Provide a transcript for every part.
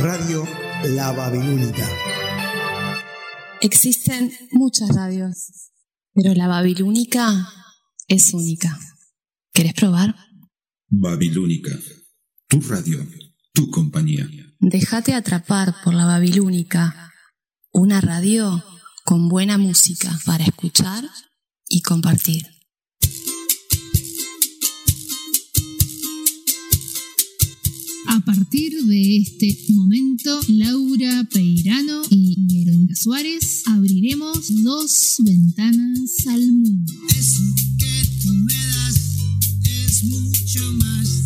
Radio La Babilónica. Existen muchas radios, pero la Babilónica es única. ¿Querés probar? Babilónica, tu radio, tu compañía. Déjate atrapar por la Babilónica, una radio con buena música para escuchar y compartir. A partir de este momento, Laura Peirano y Verónica Suárez abriremos dos ventanas al mundo. Eso que tú me das es mucho más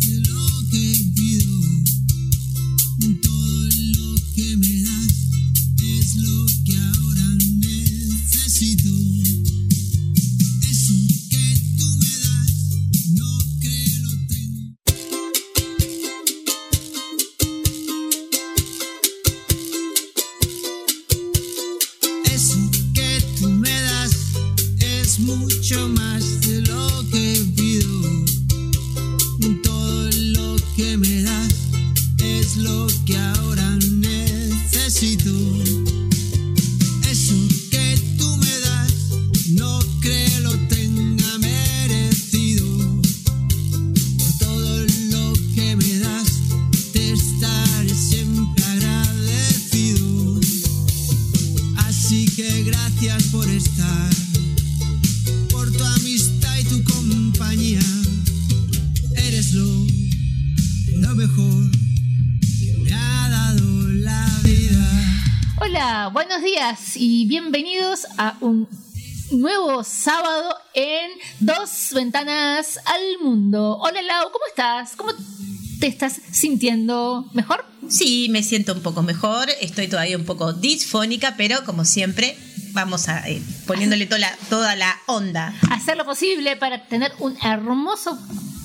y bienvenidos a un nuevo sábado en Dos Ventanas al Mundo. Hola Lau, ¿cómo estás? ¿Cómo te estás sintiendo? ¿Mejor? Sí, me siento un poco mejor, estoy todavía un poco disfónica, pero como siempre vamos a eh, poniéndole toda la, toda la onda. Hacer lo posible para tener un hermoso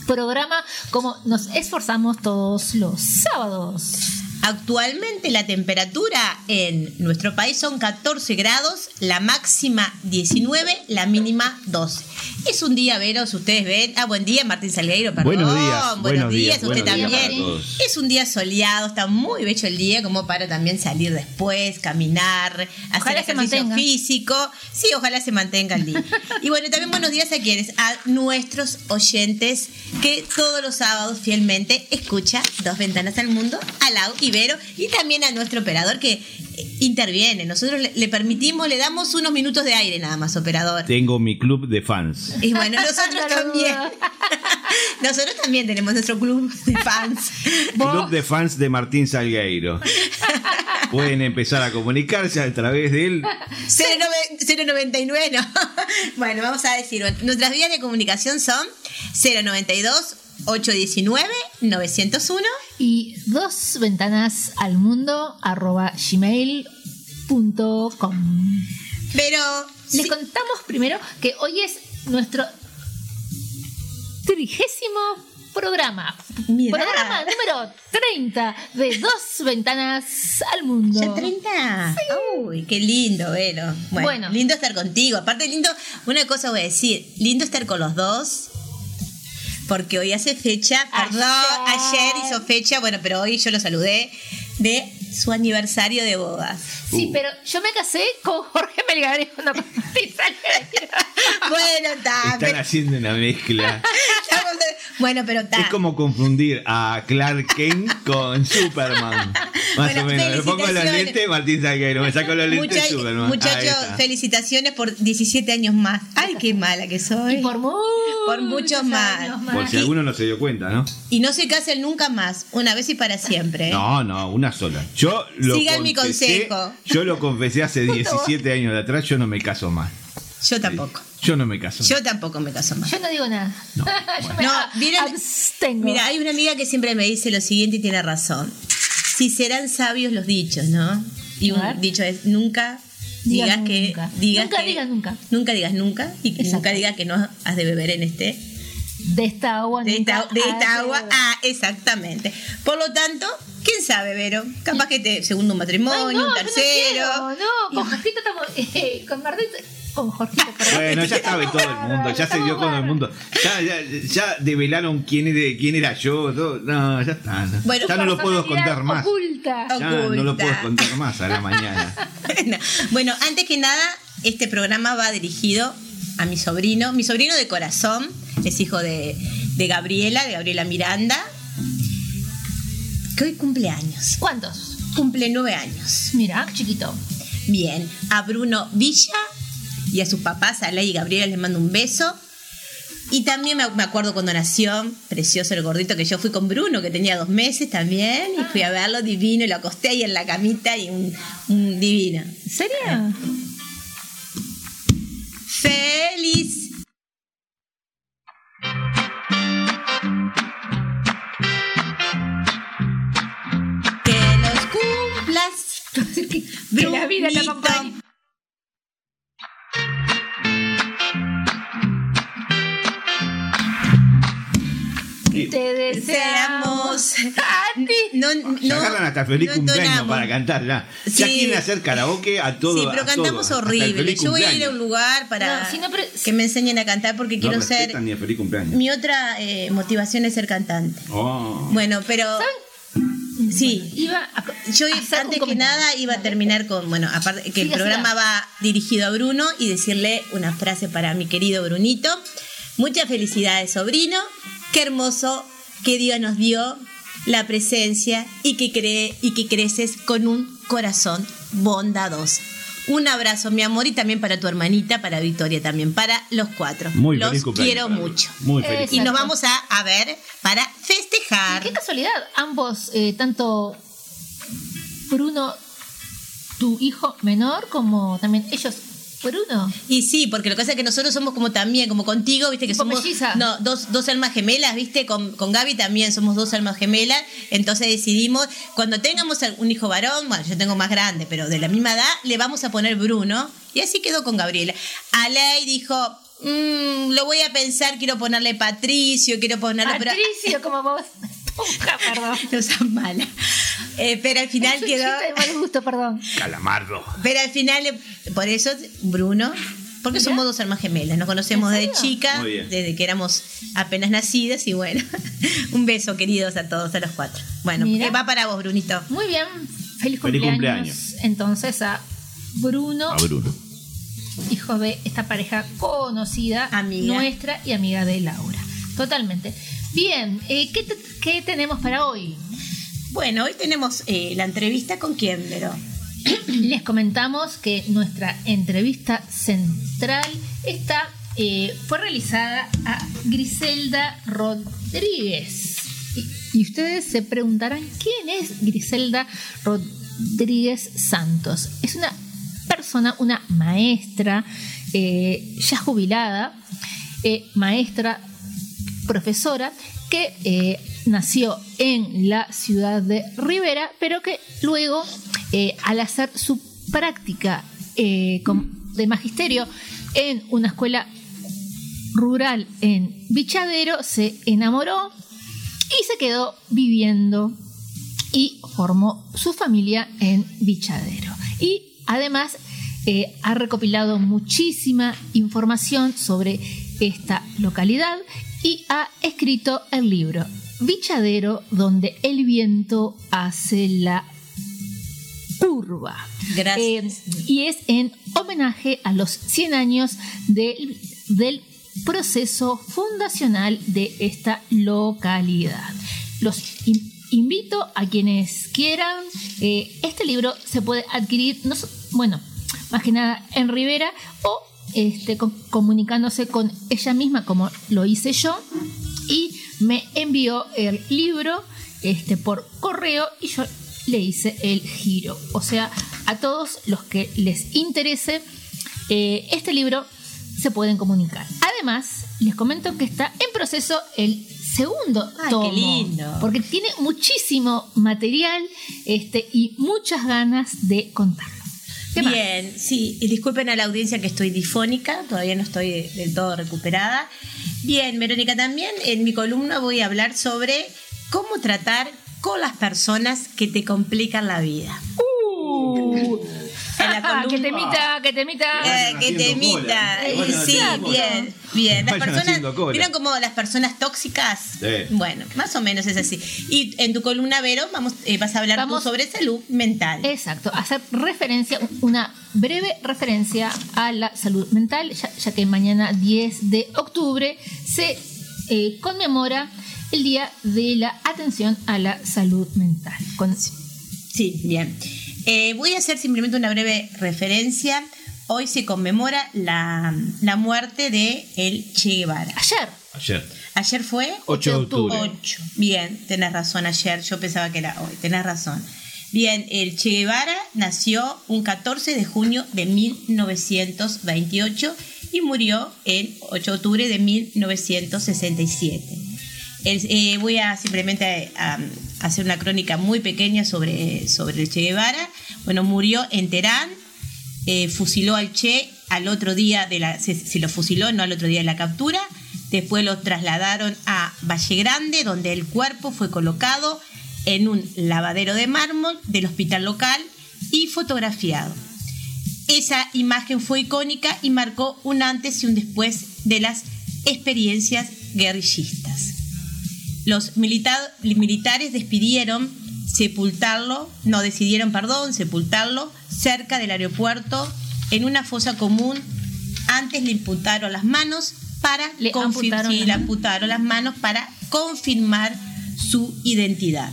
programa como nos esforzamos todos los sábados. Actualmente la temperatura en nuestro país son 14 grados, la máxima 19, la mínima 12. Es un día, Veros, ustedes ven. Ah, buen día, Martín Salgueiro, perdón. Buenos días, Buenos, buenos días, días, usted buenos también. Es un día soleado, está muy bello el día, como para también salir después, caminar, hacer Ojalá se ejercicio mantenga. físico. Sí, ojalá se mantenga el día. Y bueno, también buenos días a quienes, a nuestros oyentes que todos los sábados fielmente escucha Dos Ventanas al Mundo, a Lau Ibero y también a nuestro operador que eh, interviene. Nosotros le permitimos, le damos unos minutos de aire nada más, operador. Tengo mi club de fans. Y bueno, nosotros No también. nosotros también tenemos nuestro club de fans. Club de fans de Martín Salgueiro. Pueden empezar a comunicarse a través de él. 09 099, no. Bueno, vamos a decir, nuestras vías de comunicación son 092 819 901 Y dos ventanas al mundo arroba gmail.com. Pero Les sí, contamos primero que hoy es nuestro trigésimo programa. Mirá. Programa número 30 de Dos Ventanas al Mundo. ¿Ya 30? Uy, qué lindo, Vero. Bueno, Bueno. lindo estar contigo. Aparte, lindo, una cosa voy a decir, lindo estar con los dos. Porque hoy hace fecha, perdón, Ayer. ayer hizo fecha, bueno, pero hoy yo lo saludé, de su aniversario de bodas. Sí, pero yo me casé con Jorge Melgarejo. No, con Martín Salgueiro. Bueno, está. Están pero- haciendo una mezcla. Bueno, pero está. Es como confundir a Clark Kent con Superman. Más Bueno, o menos. Me pongo los lentes, Martín Salgueiro. Me saco los lentes, Mucha- Superman. Muchachos, felicitaciones por 17 años más. Ay, qué mala que soy. Y por, muchos Por muchos más. Por si alguno no se dio cuenta, ¿no? Y no se casen nunca más, una vez y para siempre. ¿eh? No, no, una sola. Yo lo Sigan mi consejo. Yo lo confesé hace 17 años de atrás, yo no me caso más. Yo tampoco. Yo no me caso. Yo tampoco me caso más. Yo no digo nada. No, bueno. No, abstengo. Mira, hay una amiga que siempre me dice lo siguiente y tiene razón. si serán sabios los dichos, ¿no? Y un dicho es nunca Digas digas que nunca. digas Nunca que- digas nunca. nunca digas nunca y Exacto. nunca digas que no has de beber en este De esta agua de esta, de esta agua. Ah, exactamente. Por lo tanto, ¿quién sabe, Vero? Capaz que te segundo un Ay, matrimonio, no, un tercero. No, quiero, no, con Jorgito estamos. eh, con Martín. Con Jorgito. Bueno, ya sabe todo el mundo, ya se dio con el mundo. Ya, ya, ya develaron quién, era- quién era yo. todo. No, ya está. no. Bueno, ya no lo puedo contar más. Oculta. Ya no lo Oculta. puedo contar más a la mañana. Bueno, antes que nada, este programa va dirigido a mi sobrino, mi sobrino de corazón, es hijo de, de Gabriela, de Gabriela Miranda, que hoy cumple años, ¿Cuántos? cumple nueve años. Mira, chiquito. Bien, a Bruno Villa y a sus papás, a Ley y Gabriela, les mando un beso. Y también me acuerdo cuando nació, precioso el gordito, que yo fui con Bruno, que tenía dos meses también, y fui a verlo divino, y lo acosté ahí en la camita y un, un divino. ¿En serio? ¡Feliz! Que los cumplas, Que la vida la Brunito. Te deseamos a ti. No, Se no, agarran hasta feliz no cumpleaños entonamos. para cantar ya. Ya Sí. quieren hacer karaoke a todo. Sí, pero a cantamos todo, horrible. Yo voy a ir a un lugar para No, si no, pero- que me enseñen a cantar porque No quiero ser. ni el feliz cumpleaños. Mi otra eh, motivación es ser cantante. Oh. Bueno, pero sí. Iba a, Yo a antes que nada iba a terminar con, bueno, aparte que el programa va dirigido a Bruno y decirle una frase para mi querido Brunito. Muchas felicidades, sobrino. Qué hermoso que Dios nos dio la presencia y que cree y que creces con un corazón bondadoso. Un abrazo, mi amor, y también para tu hermanita, para Victoria también, para los cuatro. Muy los feliz cumpleaños. quiero mucho. Muy feliz. Y nos vamos a, a ver para festejar. Qué casualidad, ambos, eh, tanto Bruno, tu hijo menor, como también ellos, Bruno. Y sí, porque lo que pasa es que nosotros somos como también, como contigo, viste que Tipo somos melliza. no, dos, dos almas gemelas, viste, con, con Gaby también somos dos almas gemelas, entonces decidimos, cuando tengamos un hijo varón, bueno, yo tengo más grande, pero de la misma edad, le vamos a poner Bruno, y así quedó con Gabriela. Alei dijo, "Mm, lo voy a pensar, quiero ponerle Patricio, quiero ponerle... pero- Patricio, como vos. Perdón. no seas mala. Eh, pero al final quedó... de mal gusto, perdón. Calamardo. Pero al final, por eso, Bruno, porque Mira. somos dos almas gemelas, nos conocemos ¿En desde chica, desde que éramos apenas nacidas y bueno, un beso queridos a todos, a los cuatro. Bueno, eh, va para vos, Brunito. Muy bien, feliz Feliz cumpleaños. cumpleaños. Entonces a Bruno, A Bruno. hijo de esta pareja conocida, Amiga. nuestra y amiga de Laura. Totalmente. Bien, eh, ¿qué, te- qué tenemos para hoy? Bueno, hoy tenemos eh, la entrevista con quién, pero Les comentamos que nuestra entrevista central está, eh, fue realizada a Griselda Rodríguez. Y, y ustedes se preguntarán, ¿quién es Griselda Rodríguez Santos? Es una persona, una maestra eh, ya jubilada, eh, maestra profesora que eh, nació en la ciudad de Rivera, pero que luego, eh, al hacer su práctica eh, de magisterio en una escuela rural en Bichadero, se enamoró y se quedó viviendo y formó su familia en Bichadero. Y además ha recopilado muchísima información sobre esta localidad y ha escrito el libro Bichadero, donde el viento hace la curva. Gracias. Eh, y es en homenaje a los 100 años del, del proceso fundacional de esta localidad. Los in- invito a quienes quieran. eh, este libro se puede adquirir, no bueno, más que nada en Rivera o este, co- comunicándose con ella misma, como lo hice yo, y me envió el libro este, por correo y yo le hice el giro. O sea, a todos los que les interese eh, este libro se pueden comunicar. Además, les comento que está en proceso el segundo Ay, qué tomo. lindo. Porque tiene muchísimo material este, y muchas ganas de contarlo. Bien, sí, y disculpen a la audiencia que estoy difónica, todavía no estoy del todo recuperada. Bien, Verónica, también en mi columna voy a hablar sobre cómo tratar con las personas que te complican la vida. Uh, En la ah, que columna- temita, que temita. Eh, que te haciendo imita. cola. Eh, sí, bien, bien. Las personas. ¿vieron como las personas tóxicas? Sí. Bueno, más o menos es así. Y en tu columna, Vero, vamos, eh, vas a hablar Vamos- tú sobre salud mental. Exacto, hacer referencia, una breve referencia a la salud mental, ya, ya que mañana 10 de octubre se eh, conmemora el Día de la Atención a la Salud Mental. Con- Sí, bien. Eh, voy a hacer simplemente una breve referencia. Hoy se conmemora la, la muerte de el Che Guevara. Ayer, Ayer. Ayer fue 8 de octubre. 8. Bien, tenés razón ayer, yo pensaba que era hoy, tenés razón. Bien, el Che Guevara nació un 14 de junio de 1928 y murió el 8 de octubre de 1967. El- eh, voy a simplemente a, a hacer una crónica muy pequeña sobre, sobre el Che Guevara. Bueno, murió en Teherán, eh, fusiló al Che al otro día de la. Se, lo fusiló, no al otro día de la captura. Después lo trasladaron a Valle Grande, donde el cuerpo fue colocado en un lavadero de mármol del hospital local y fotografiado. Esa imagen fue icónica y marcó un antes y un después de las experiencias guerrillistas. Los milita- militares despidieron sepultarlo, no decidieron, perdón, sepultarlo cerca del aeropuerto en una fosa común. Antes le imputaron las manos para Le amputaron sí, le amputaron las manos para confirmar su identidad.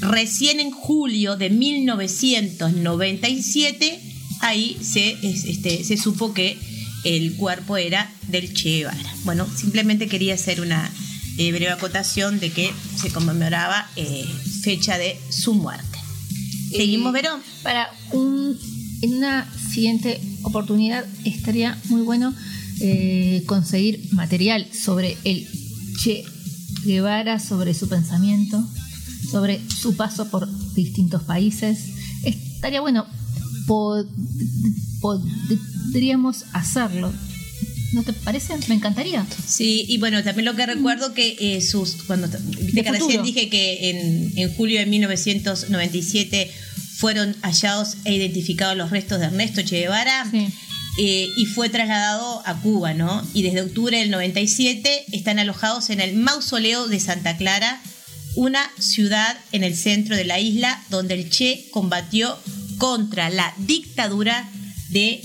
Recién en julio de 1997, ahí se, es- este, se supo que el cuerpo era del Che Guevara. Bueno, simplemente quería hacer una eh, breve acotación de que se conmemoraba eh, fecha de su muerte. ¿Seguimos, Verón? para un, en una siguiente oportunidad estaría muy bueno eh, conseguir material sobre el Che Guevara, sobre su pensamiento, sobre su paso por distintos países. Estaría bueno, pod- podríamos hacerlo. ¿No te parece? Me encantaría. Sí, y bueno, también lo que recuerdo que eh, sus cuando viste que recién dije que en, en julio de 1997 fueron hallados e identificados los restos de Ernesto Che Guevara Sí. eh, y fue trasladado a Cuba, ¿no? Y desde octubre del 97 están alojados en el mausoleo de Santa Clara, una ciudad en el centro de la isla donde el Che combatió contra la dictadura de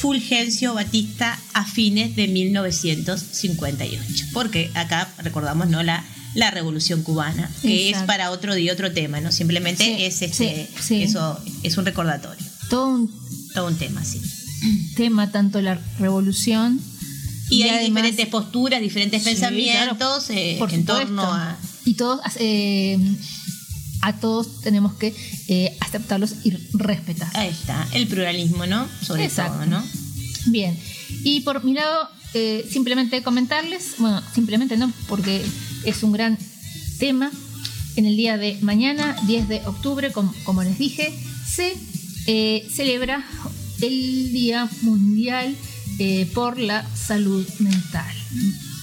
Fulgencio Batista a fines de 1958. Porque acá recordamos no la, la revolución cubana, que Exacto. es para otro día otro tema, ¿no? Simplemente Sí, es este, sí, sí. eso es un recordatorio. Todo un Todo un tema, sí. tema, tanto la revolución. Y, hay además- diferentes posturas, diferentes pensamientos claro, eh, en torno a. Y todos, eh, a todos tenemos que eh, aceptarlos y respetar. Ahí está, el pluralismo, ¿no? Sobre Exacto. todo, ¿no? Bien, y por mi lado, eh, simplemente comentarles, bueno, simplemente no, porque es un gran tema. En el día de mañana, 10 de octubre, com- como les dije, se eh, celebra el Día Mundial por la Salud Mental.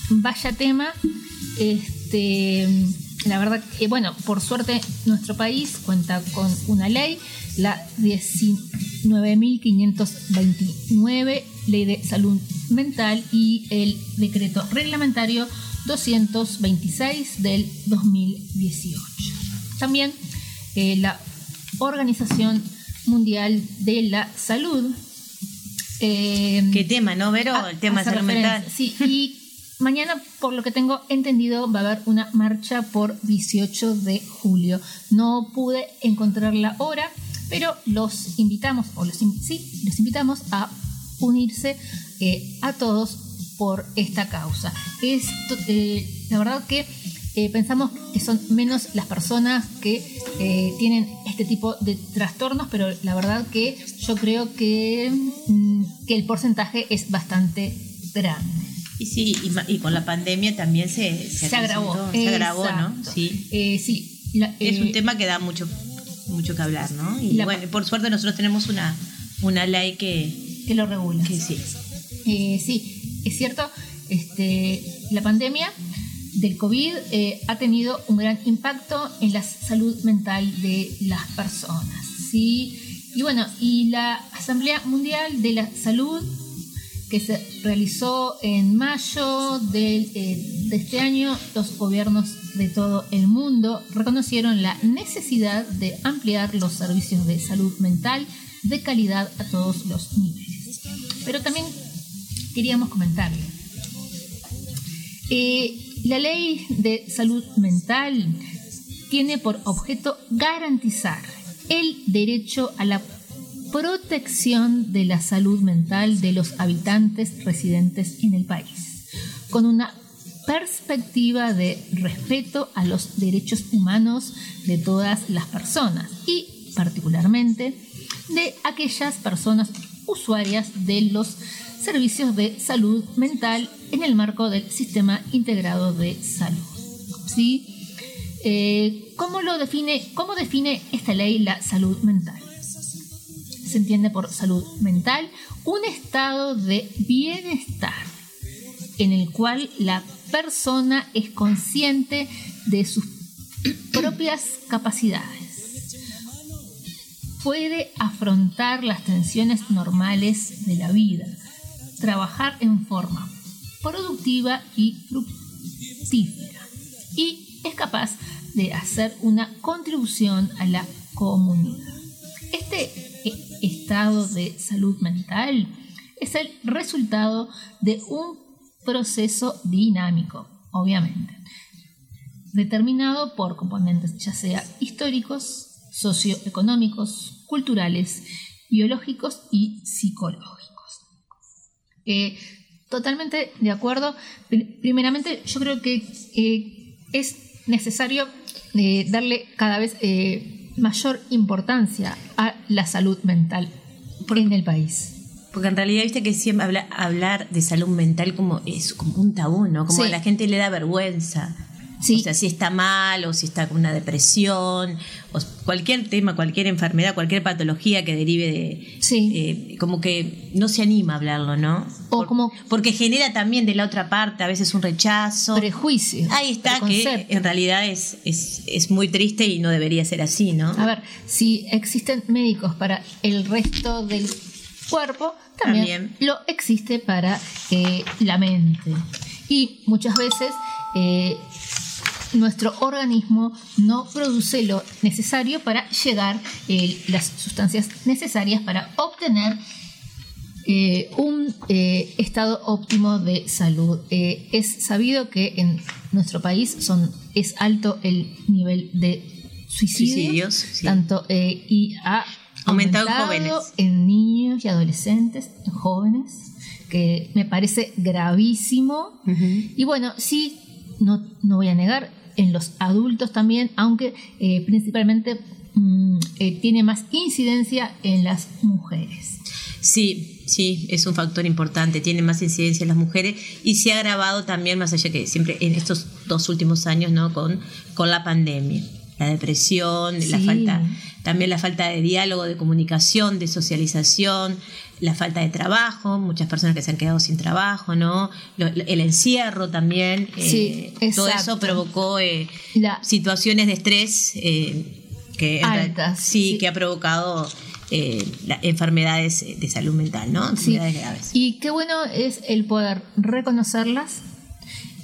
Vaya tema, este, la verdad que, bueno, por suerte nuestro país cuenta con una ley, la 19.529, ley de salud mental, y el decreto reglamentario 226 del 2018. También eh, la Organización Mundial de la Salud. eh, ¿Qué tema, no, Vero? El tema de salud mental. Sí, y mañana, por lo que tengo entendido, va a haber una marcha por 18 de julio. No pude encontrar la hora, pero los invitamos, o los, sí, los invitamos a unirse eh, a todos por esta causa. Esto, eh, la verdad que eh, pensamos que son menos las personas que eh, tienen este tipo de trastornos, pero la verdad que yo creo que, mm, que el porcentaje es bastante grande. Y sí, y, y con la pandemia también se, Se agravó. acrecentó, Se agravó, ¿no? Sí. Eh, sí. la- Es eh, un tema que da mucho, mucho que hablar, ¿no? Y La- bueno, por suerte nosotros tenemos una, una ley que, que lo regula. que sí. Eh, sí, es cierto, este, la pandemia del COVID eh, ha tenido un gran impacto en la salud mental de las personas. ¿sí? Y bueno, y la Asamblea Mundial de la Salud, que se realizó en mayo del, eh, de este año, los gobiernos de todo el mundo reconocieron la necesidad de ampliar los servicios de salud mental de calidad a todos los niveles. Pero también queríamos comentarle. Eh, la ley de salud mental tiene por objeto garantizar el derecho a la protección de la salud mental de los habitantes residentes en el país, con una perspectiva de respeto a los derechos humanos de todas las personas y particularmente de aquellas personas usuarias de los servicios de salud mental en el marco del sistema integrado de salud. ¿Sí? Eh, ¿cómo, lo define, ¿Cómo define esta ley la salud mental? Se entiende por salud mental un estado de bienestar en el cual la persona es consciente de sus propias capacidades. Puede afrontar las tensiones normales de la vida, trabajar en forma productiva y fructífera y es capaz de hacer una contribución a la comunidad. Este estado de salud mental es el resultado de un proceso dinámico, obviamente, determinado por componentes ya sea históricos, socioeconómicos, culturales, biológicos y psicológicos. Eh, totalmente de acuerdo. Pri- Primeramente, yo creo que eh, es necesario eh, darle cada vez mayor importancia a la salud mental en el país. Porque en realidad, viste que siempre habla- hablar de salud mental como es como un tabú, ¿no? Como Sí. a la gente le da vergüenza. Sí. O sea, si está mal o si está con una depresión, o cualquier tema, cualquier enfermedad, cualquier patología que derive de... Sí. eh, como que no se anima a hablarlo, ¿no? O como- Porque genera también de la otra parte a veces un rechazo. Prejuicio. Ahí está, que en realidad es, es, es muy triste y no debería ser así, ¿no? A ver, si existen médicos para el resto del cuerpo, también, También. lo existe para eh, la mente. Y muchas veces eh, nuestro organismo no produce lo necesario para llegar eh, las sustancias necesarias para obtener eh, un eh, estado óptimo de salud. Es sabido que en nuestro país son, es alto el nivel de suicidios, tanto y ha Aumentado en aumentado jóvenes. en niños y adolescentes, en jóvenes, que me parece gravísimo. Y bueno, sí, no, no voy a negar, en los adultos también, aunque eh, principalmente mm, eh, tiene más incidencia en las mujeres. Sí, sí, es un factor importante, tiene más incidencia en las mujeres y se ha agravado también, más allá que siempre en estos dos últimos años, ¿no? Con, con la pandemia. La depresión, la falta, también la falta de diálogo, de comunicación, de socialización, la falta de trabajo, muchas personas que se han quedado sin trabajo, ¿no? Lo- el encierro también, Sí, eh, todo eso provocó eh, La- situaciones de estrés eh, que Altas, sí, sí. que ha provocado eh, la- enfermedades eh, de salud mental, ¿no? Sí. Enfermedades graves. Y qué bueno es el poder reconocerlas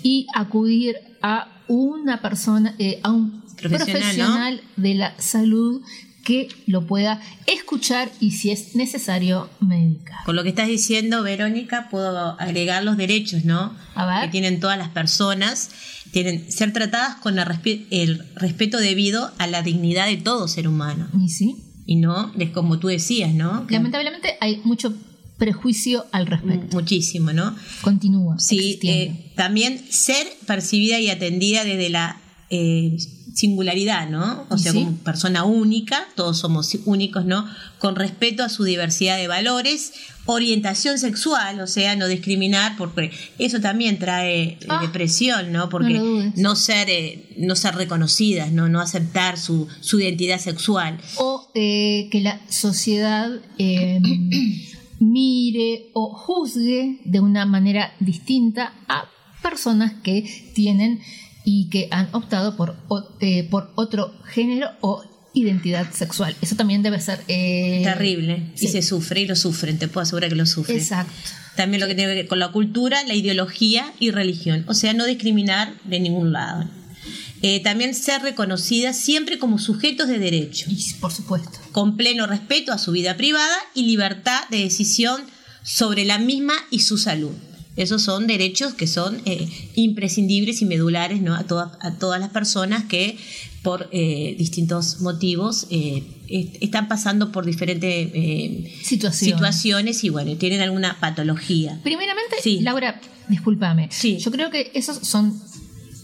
y acudir a una persona, eh, a un Profesional, profesional, de la salud que lo pueda escuchar y si es necesario medicar. Con lo que estás diciendo, Verónica, puedo agregar los derechos, ¿no? A ver. Que tienen todas las personas, tienen ser tratadas con el, respe- el respeto debido a la dignidad de todo ser humano. Y sí, Y no, es como tú decías, ¿no? Lamentablemente hay mucho prejuicio al respecto. muchísimo, ¿no? Continúa. Sí, eh, también ser percibida y atendida desde la eh, singularidad, ¿no? O sea, sí. como persona única, todos somos únicos, ¿no? Con respeto a su diversidad de valores, orientación sexual, o sea, no discriminar, porque eso también trae eh, Ah, depresión, ¿no? Porque no ser, eh, no ser reconocidas, ¿no? No aceptar su, su identidad sexual. o eh, que la sociedad eh, mire o juzgue de una manera distinta a personas que tienen y que han optado por, eh, por otro género o identidad sexual. Eso también debe ser eh, Terrible. sí. Y se sufre, y lo sufren, te puedo asegurar que lo sufren. Exacto. También lo que tiene que ver con la cultura, la ideología y religión. O sea, no discriminar de ningún lado. Eh, también ser reconocidas siempre como sujetos de derecho, Y por supuesto. con pleno respeto a su vida privada y libertad de decisión sobre la misma y su salud. Esos son derechos que son eh, imprescindibles y medulares ¿no? a, todas, a todas las personas que por eh, distintos motivos eh, est- están pasando por diferentes eh, situaciones y bueno, tienen alguna patología. Primeramente, Sí. Laura, discúlpame. Sí. Yo creo que esos son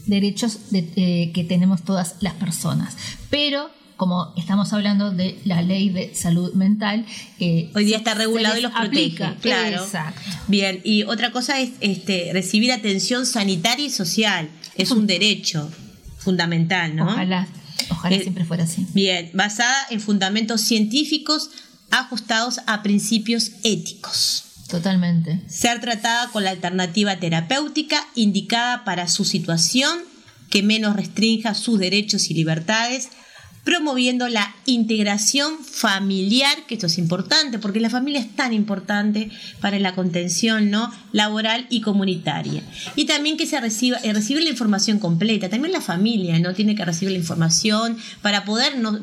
derechos de- eh, que tenemos todas las personas. Pero, como estamos hablando de la ley de salud mental, eh, Hoy día está regulado y los protege, aplica. claro. Exacto. Bien, y otra cosa es este, recibir atención sanitaria y social. Es un derecho fundamental, ¿no? Ojalá, ojalá Eh, siempre fuera así. Bien, basada en fundamentos científicos ajustados a principios éticos. Totalmente. Ser tratada con la alternativa terapéutica indicada para su situación que menos restrinja sus derechos y libertades, promoviendo la integración familiar, que esto es importante, porque la familia es tan importante para la contención ¿no? laboral y comunitaria. Y también que se reciba, eh, recibir la información completa, también la familia no tiene que recibir la información para poder, no,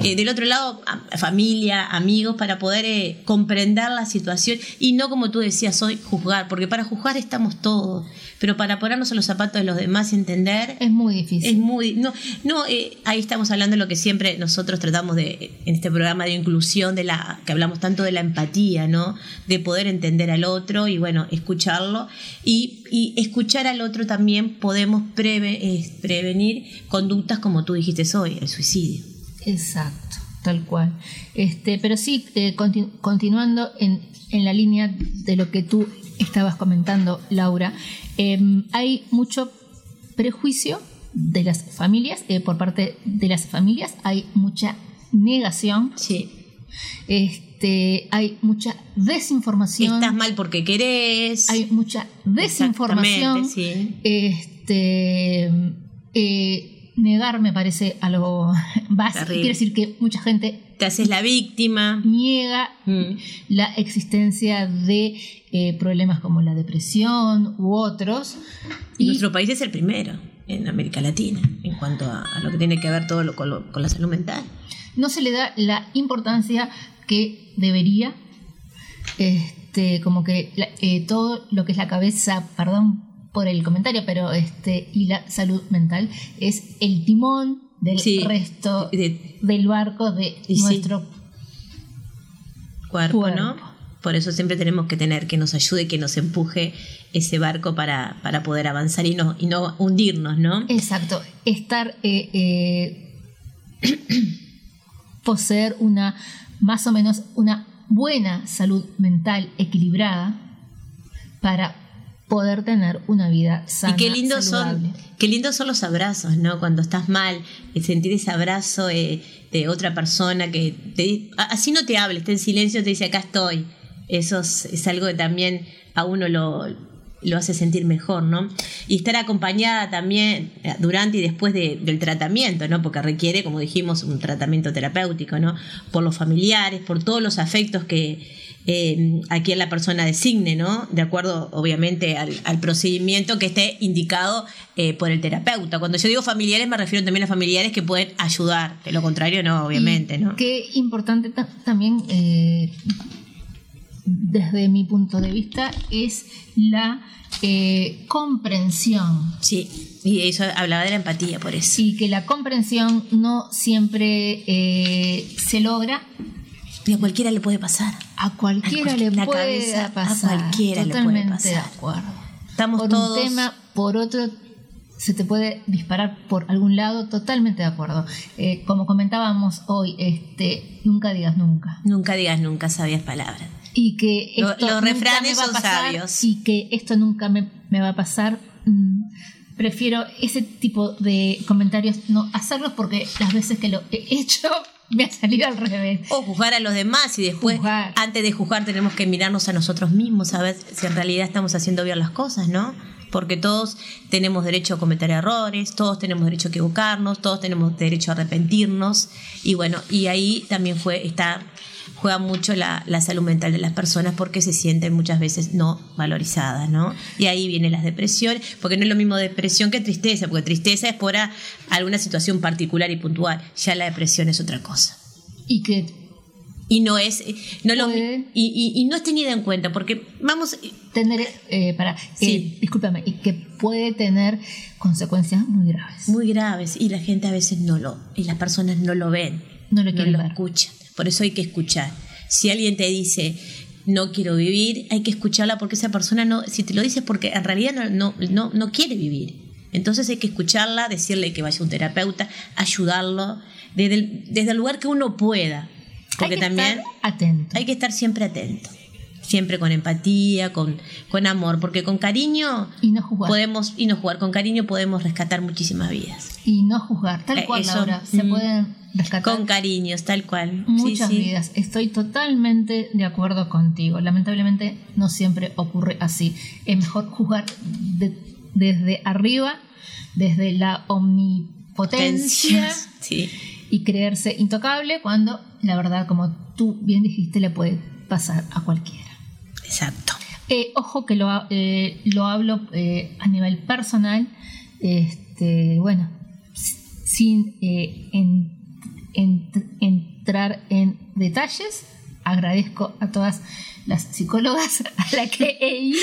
eh, del otro lado, familia, amigos, para poder eh, comprender la situación y no como tú decías hoy, juzgar, porque para juzgar estamos todos, pero para ponernos en los zapatos de los demás y entender Es muy difícil. es muy. No, no eh, ahí estamos hablando de lo que siempre nosotros tratamos de, en este programa de inclusión, de la que hablamos tanto de la empatía, ¿no? De poder entender al otro y, bueno, escucharlo. Y, y escuchar al otro también podemos preve- eh, prevenir conductas como tú dijiste hoy, el suicidio. Exacto, tal cual. Este, pero sí, eh, conti- continuando en, en la línea de lo que tú estabas comentando, Laura, em, hay mucho prejuicio de las familias, eh, por parte de las familias, hay mucha negación, Sí. este, hay mucha desinformación, Estás mal porque querés. hay mucha desinformación. Sí. Este, eh, negar me parece algo básico. Terrible. Quiere decir que mucha gente Te haces la víctima. niega Mm. la existencia de eh, problemas como la depresión u otros. Y Y nuestro país es el primero en América Latina en cuanto a, a lo que tiene que ver todo lo, con, lo- con la salud mental. no se le da la importancia que debería. Este, como que eh, todo lo que es la cabeza, perdón por el comentario, pero este, y la salud mental es el timón del Sí, resto de- del barco de sí. nuestro cuerpo, Cuerpo. ¿no? Por eso siempre tenemos que tener que nos ayude, que nos empuje ese barco para, para poder avanzar y no, y no hundirnos, ¿no? Exacto, estar, eh, eh, poseer una, más o menos, una buena salud mental equilibrada para poder tener una vida sana. y qué lindos son, qué lindos son los abrazos, ¿no? Cuando estás mal, sentir ese abrazo eh, de otra persona que te, así no te hable, está en silencio, te dice acá estoy. Eso es, es algo que también a uno lo, lo hace sentir mejor, ¿no? Y estar acompañada también eh, durante y después de- del tratamiento, ¿no? Porque requiere, como dijimos, un tratamiento terapéutico, ¿no? Por los familiares, por todos los afectos que eh, a quien la persona designe, ¿no? De acuerdo, obviamente, al, al procedimiento que esté indicado eh, por el terapeuta. Cuando yo digo familiares, me refiero también a familiares que pueden ayudar. De lo contrario, no, obviamente. Qué importante ta- también, eh, desde mi punto de vista, es la eh, comprensión. Sí, y eso hablaba de la empatía, por eso. Y que la comprensión no siempre eh, se logra Y a cualquiera le puede pasar. A cualquiera A le puede cabeza, a pasar. cualquiera le puede pasar. de acuerdo. Estamos por todos- un tema, por otro, se te puede disparar por algún lado, totalmente de acuerdo. Eh, como comentábamos hoy, este, nunca digas nunca. Nunca digas nunca sabias palabras. Y que Lo- los nunca refranes me va a son pasar, sabios. Y que esto nunca me, me va a pasar. mm, Prefiero ese tipo de comentarios no hacerlos porque las veces que lo he hecho me ha salido al revés. O juzgar a los demás y después, Juzgar. antes de juzgar, tenemos que mirarnos a nosotros mismos, a ver si en realidad estamos haciendo bien las cosas, ¿no? Porque todos tenemos derecho a cometer errores, todos tenemos derecho a equivocarnos, todos tenemos derecho a arrepentirnos. Y bueno, y ahí también fue, está, juega mucho la, la salud mental de las personas porque se sienten muchas veces no valorizadas, ¿no? Y ahí vienen las depresiones, porque no es lo mismo depresión que tristeza, porque tristeza es por alguna situación particular y puntual, ya la depresión es otra cosa Y que y no es no lo y, y- y no es tenida en cuenta porque vamos tener, eh, para, Sí. eh, discúlpame, y que puede tener consecuencias muy graves. muy graves y la gente a veces no lo y las personas no lo ven No lo quieren lo ver. escuchan por eso hay que escuchar si alguien te dice no quiero vivir hay que escucharla porque esa persona no si te lo dice es porque en realidad no no no, no quiere vivir entonces hay que escucharla decirle que vaya a un terapeuta ayudarlo desde el, desde el lugar que uno pueda porque Hay que también estar atento. hay que estar siempre atento, siempre con empatía, con, con amor, porque con cariño y no juzgar. podemos, y no jugar, con cariño podemos rescatar muchísimas vidas. y no juzgar. Tal Eh, cual, eso, Laura. Se mm, pueden rescatar Con cariños, tal cual. Muchas sí. vidas. Estoy totalmente de acuerdo contigo. Lamentablemente no siempre ocurre así. Es mejor juzgar de- desde arriba, desde la omnipotencia Sí. Y creerse intocable cuando la verdad, como tú bien dijiste, le puede pasar a cualquiera. Exacto. Eh, ojo que lo, eh, lo hablo eh, a nivel personal, este, bueno, sin en- en- entrar en detalles, agradezco a todas las psicólogas a las que he ido,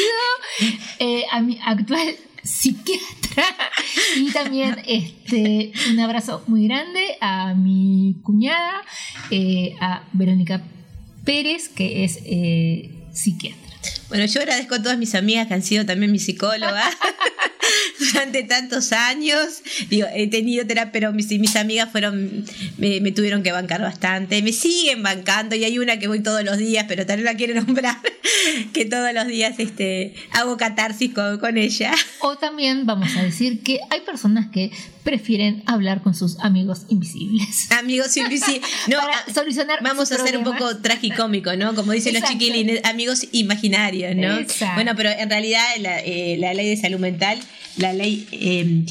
a mi actual psiquiatra y también este, un abrazo muy grande a mi cuñada, eh, a Verónica Pérez, que es eh, psiquiatra. Bueno, yo agradezco a todas mis amigas que han sido también mis psicólogas durante tantos años. Digo, he tenido terapia, pero mis, mis amigas fueron, me, me tuvieron que bancar bastante. Me siguen bancando y hay una que voy todos los días, pero también la quiero nombrar, que todos los días este, hago catarsis con, con ella. O también vamos a decir que hay personas que prefieren hablar con sus amigos invisibles. Amigos invisibles. No, Para solucionar Vamos a hacer un poco tragicómico, ¿no? Como dicen los Exacto. chiquilines, amigos imaginarios, ¿no? Exacto. Bueno, pero en realidad la, eh, la ley de salud mental, la ley eh,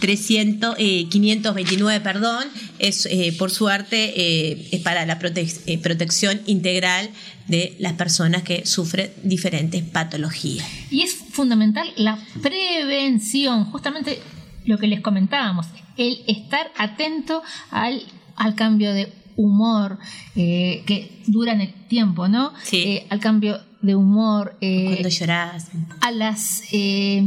19.300, eh, 529, perdón, es eh, por suerte eh, es para la prote- protección integral de las personas que sufren diferentes patologías. Y es fundamental la prevención, justamente lo que les comentábamos, el estar atento al, al cambio de humor eh, que dura en el tiempo, ¿no? Sí. Eh, al cambio de humor, eh, Cuando lloras. a las eh,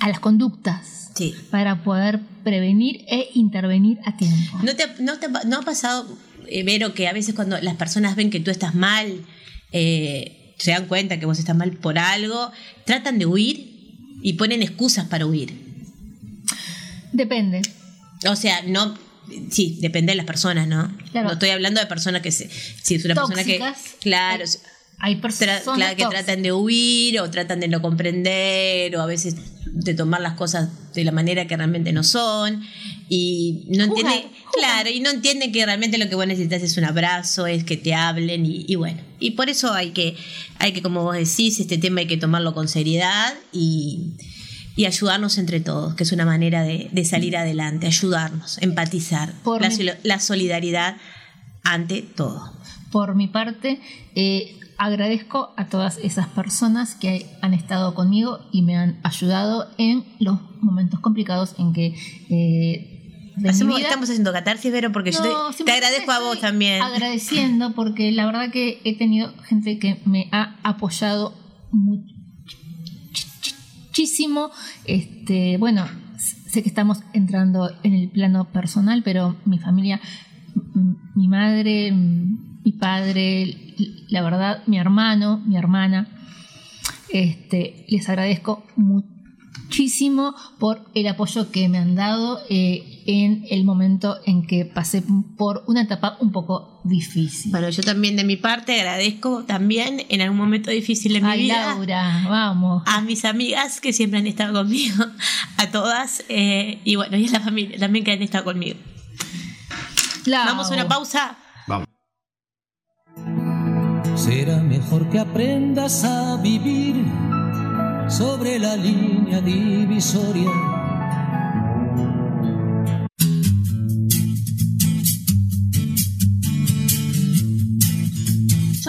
a las conductas Sí. para poder prevenir e intervenir a tiempo. ¿No te, ha- no te no ha pasado, eh, Vero, que a veces cuando las personas ven que tú estás mal, se dan cuenta que vos estás mal por algo, tratan de huir y ponen excusas para huir? Depende. O sea, no... Sí, depende de las personas, ¿no? Claro. No estoy hablando de personas que... Se, si es una persona que... Claro, Hay personas que tratan de huir o tratan de no comprender o a veces de tomar las cosas de la manera que realmente no son y no Jugar, entienden jugar. claro y no entienden que realmente lo que vos necesitas es un abrazo es que te hablen y, y bueno y por eso hay que hay que como vos decís este tema hay que tomarlo con seriedad y y ayudarnos entre todos, que es una manera de, de salir adelante, ayudarnos, empatizar, Por la, mi- solo- la solidaridad ante todo. Por mi parte, eh, agradezco a todas esas personas que han estado conmigo y me han ayudado en los momentos complicados en que eh, Hacemos- estamos haciendo catarsis, Vero, porque yo te- te, agradezco a vos también. Agradeciendo porque la verdad que he tenido gente que me ha apoyado mu- muchísimo. Este, bueno, sé que estamos entrando en el plano personal, pero mi familia, mi madre, mi padre, la verdad, mi hermano, mi hermana, este, les agradezco muchísimo por el apoyo que me han dado eh, en el momento en que pasé por una etapa un poco difícil. Bueno, yo también de mi parte agradezco también en algún momento difícil de mi Ay, vida Laura, vamos. a mis amigas que siempre han estado conmigo, a todas, eh, y bueno, y a la familia también que han estado conmigo. Lau. Vamos a una pausa. Vamos. Será mejor que aprendas a vivir sobre la línea divisoria.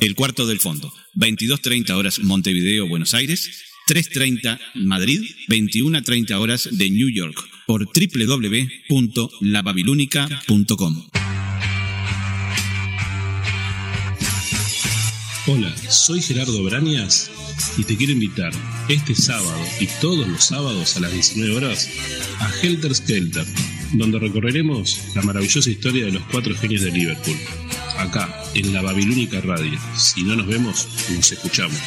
El cuarto del fondo. 22.30 horas Montevideo, Buenos Aires. 3.30 Madrid, 21.30 horas de New York por www.lababilónica.com. Hola, soy Gerardo Brañas y te quiero invitar este sábado y todos los sábados a las 19 horas a Helter Skelter, donde recorreremos la maravillosa historia de los cuatro genios de Liverpool. Acá, en la Babilónica Radio. Si no nos vemos, nos escuchamos.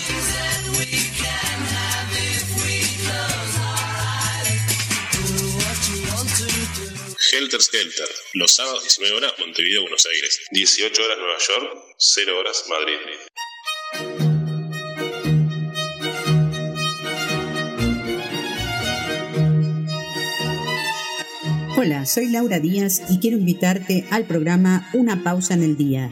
Helter Skelter, los sábados 19 horas Montevideo, Buenos Aires, 18 horas Nueva York, 0 horas Madrid. Hola, soy Laura Díaz y quiero invitarte al programa Una pausa en el día.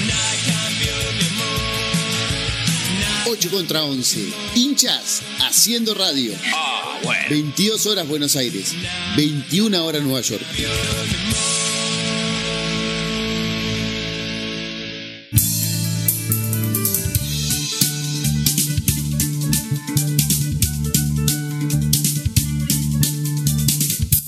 8 contra 11. Hinchas haciendo radio. Ah, bueno. 22 horas Buenos Aires. 21 horas Nueva York.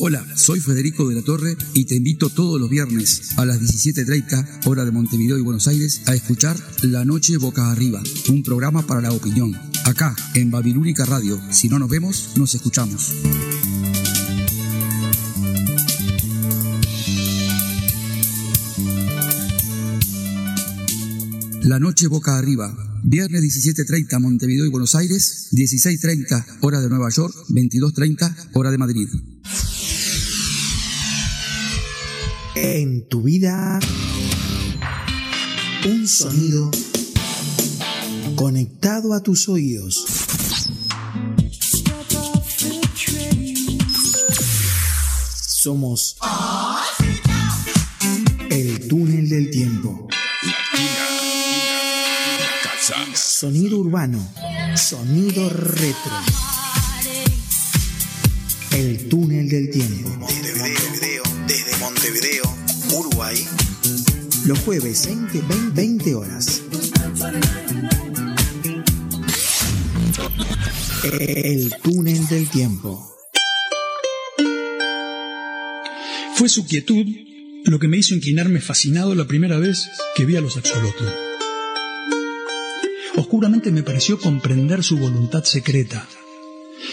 Hola, soy Federico de la Torre y te invito todos los viernes a las 17.30 hora de Montevideo y Buenos Aires a escuchar La Noche Boca Arriba, un programa para la opinión. Acá, en Babilónica Radio. Si no nos vemos, nos escuchamos. La Noche Boca Arriba, Viernes 17.30 Montevideo y Buenos Aires, 16.30 hora de Nueva York, 22.30 hora de Madrid. En tu vida, un sonido conectado a tus oídos. Somos el túnel del tiempo. Sonido urbano, sonido retro. El túnel del tiempo. Montevideo, Uruguay. Los jueves 20, 20, 20 horas. El túnel del tiempo. Fue su quietud lo que me hizo inclinarme fascinado la primera vez que vi a los axolotl. Oscuramente me pareció comprender su voluntad secreta,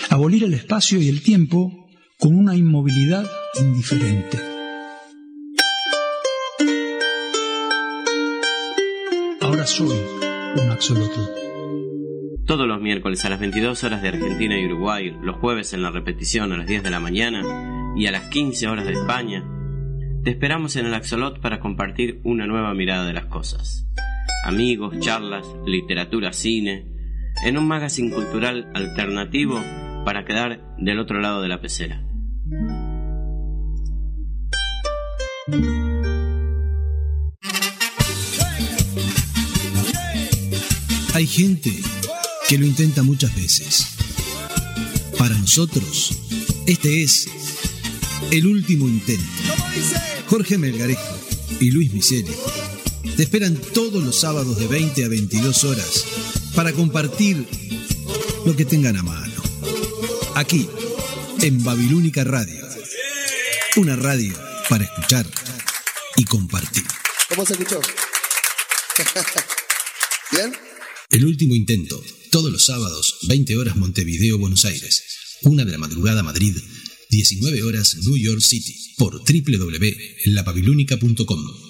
abolir el espacio y el tiempo con una inmovilidad indiferente. Soy un axolotl. Todos los miércoles a las 22 horas de Argentina y Uruguay, los jueves en la repetición a las 10 de la mañana y a las 15 horas de España, te esperamos en el Axolot para compartir una nueva mirada de las cosas. Amigos, charlas, literatura, cine, en un magazine cultural alternativo para quedar del otro lado de la pecera. Hay gente que lo intenta muchas veces. Para nosotros, este es el último intento. Jorge Melgarejo y Luis Miseri te esperan todos los sábados de 20 a 22 horas para compartir lo que tengan a mano. Aquí, en Babilónica Radio. Una radio para escuchar y compartir. ¿Cómo se escuchó? ¿Bien? El último intento, todos los sábados, 20 horas Montevideo, Buenos Aires. Una de la madrugada Madrid, 19 horas New York City, por www.lababilónica.com.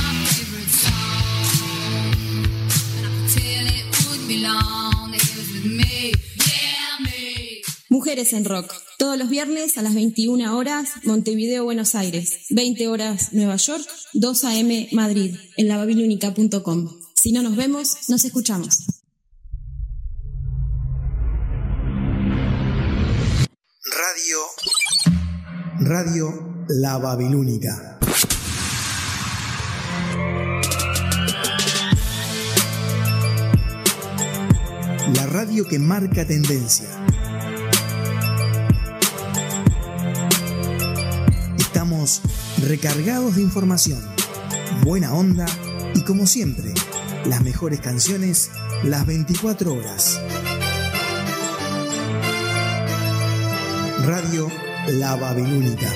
Mujeres en Rock. Todos los viernes a las 21 horas, Montevideo, Buenos Aires. 20 horas, Nueva York. 2 a.m. Madrid. En lavabilúnica.com. Si no nos vemos, nos escuchamos. Radio. Radio La Babilónica. La radio que marca tendencia. Estamos recargados de información, buena onda y como siempre, las mejores canciones las 24 horas. Radio La Babilónica.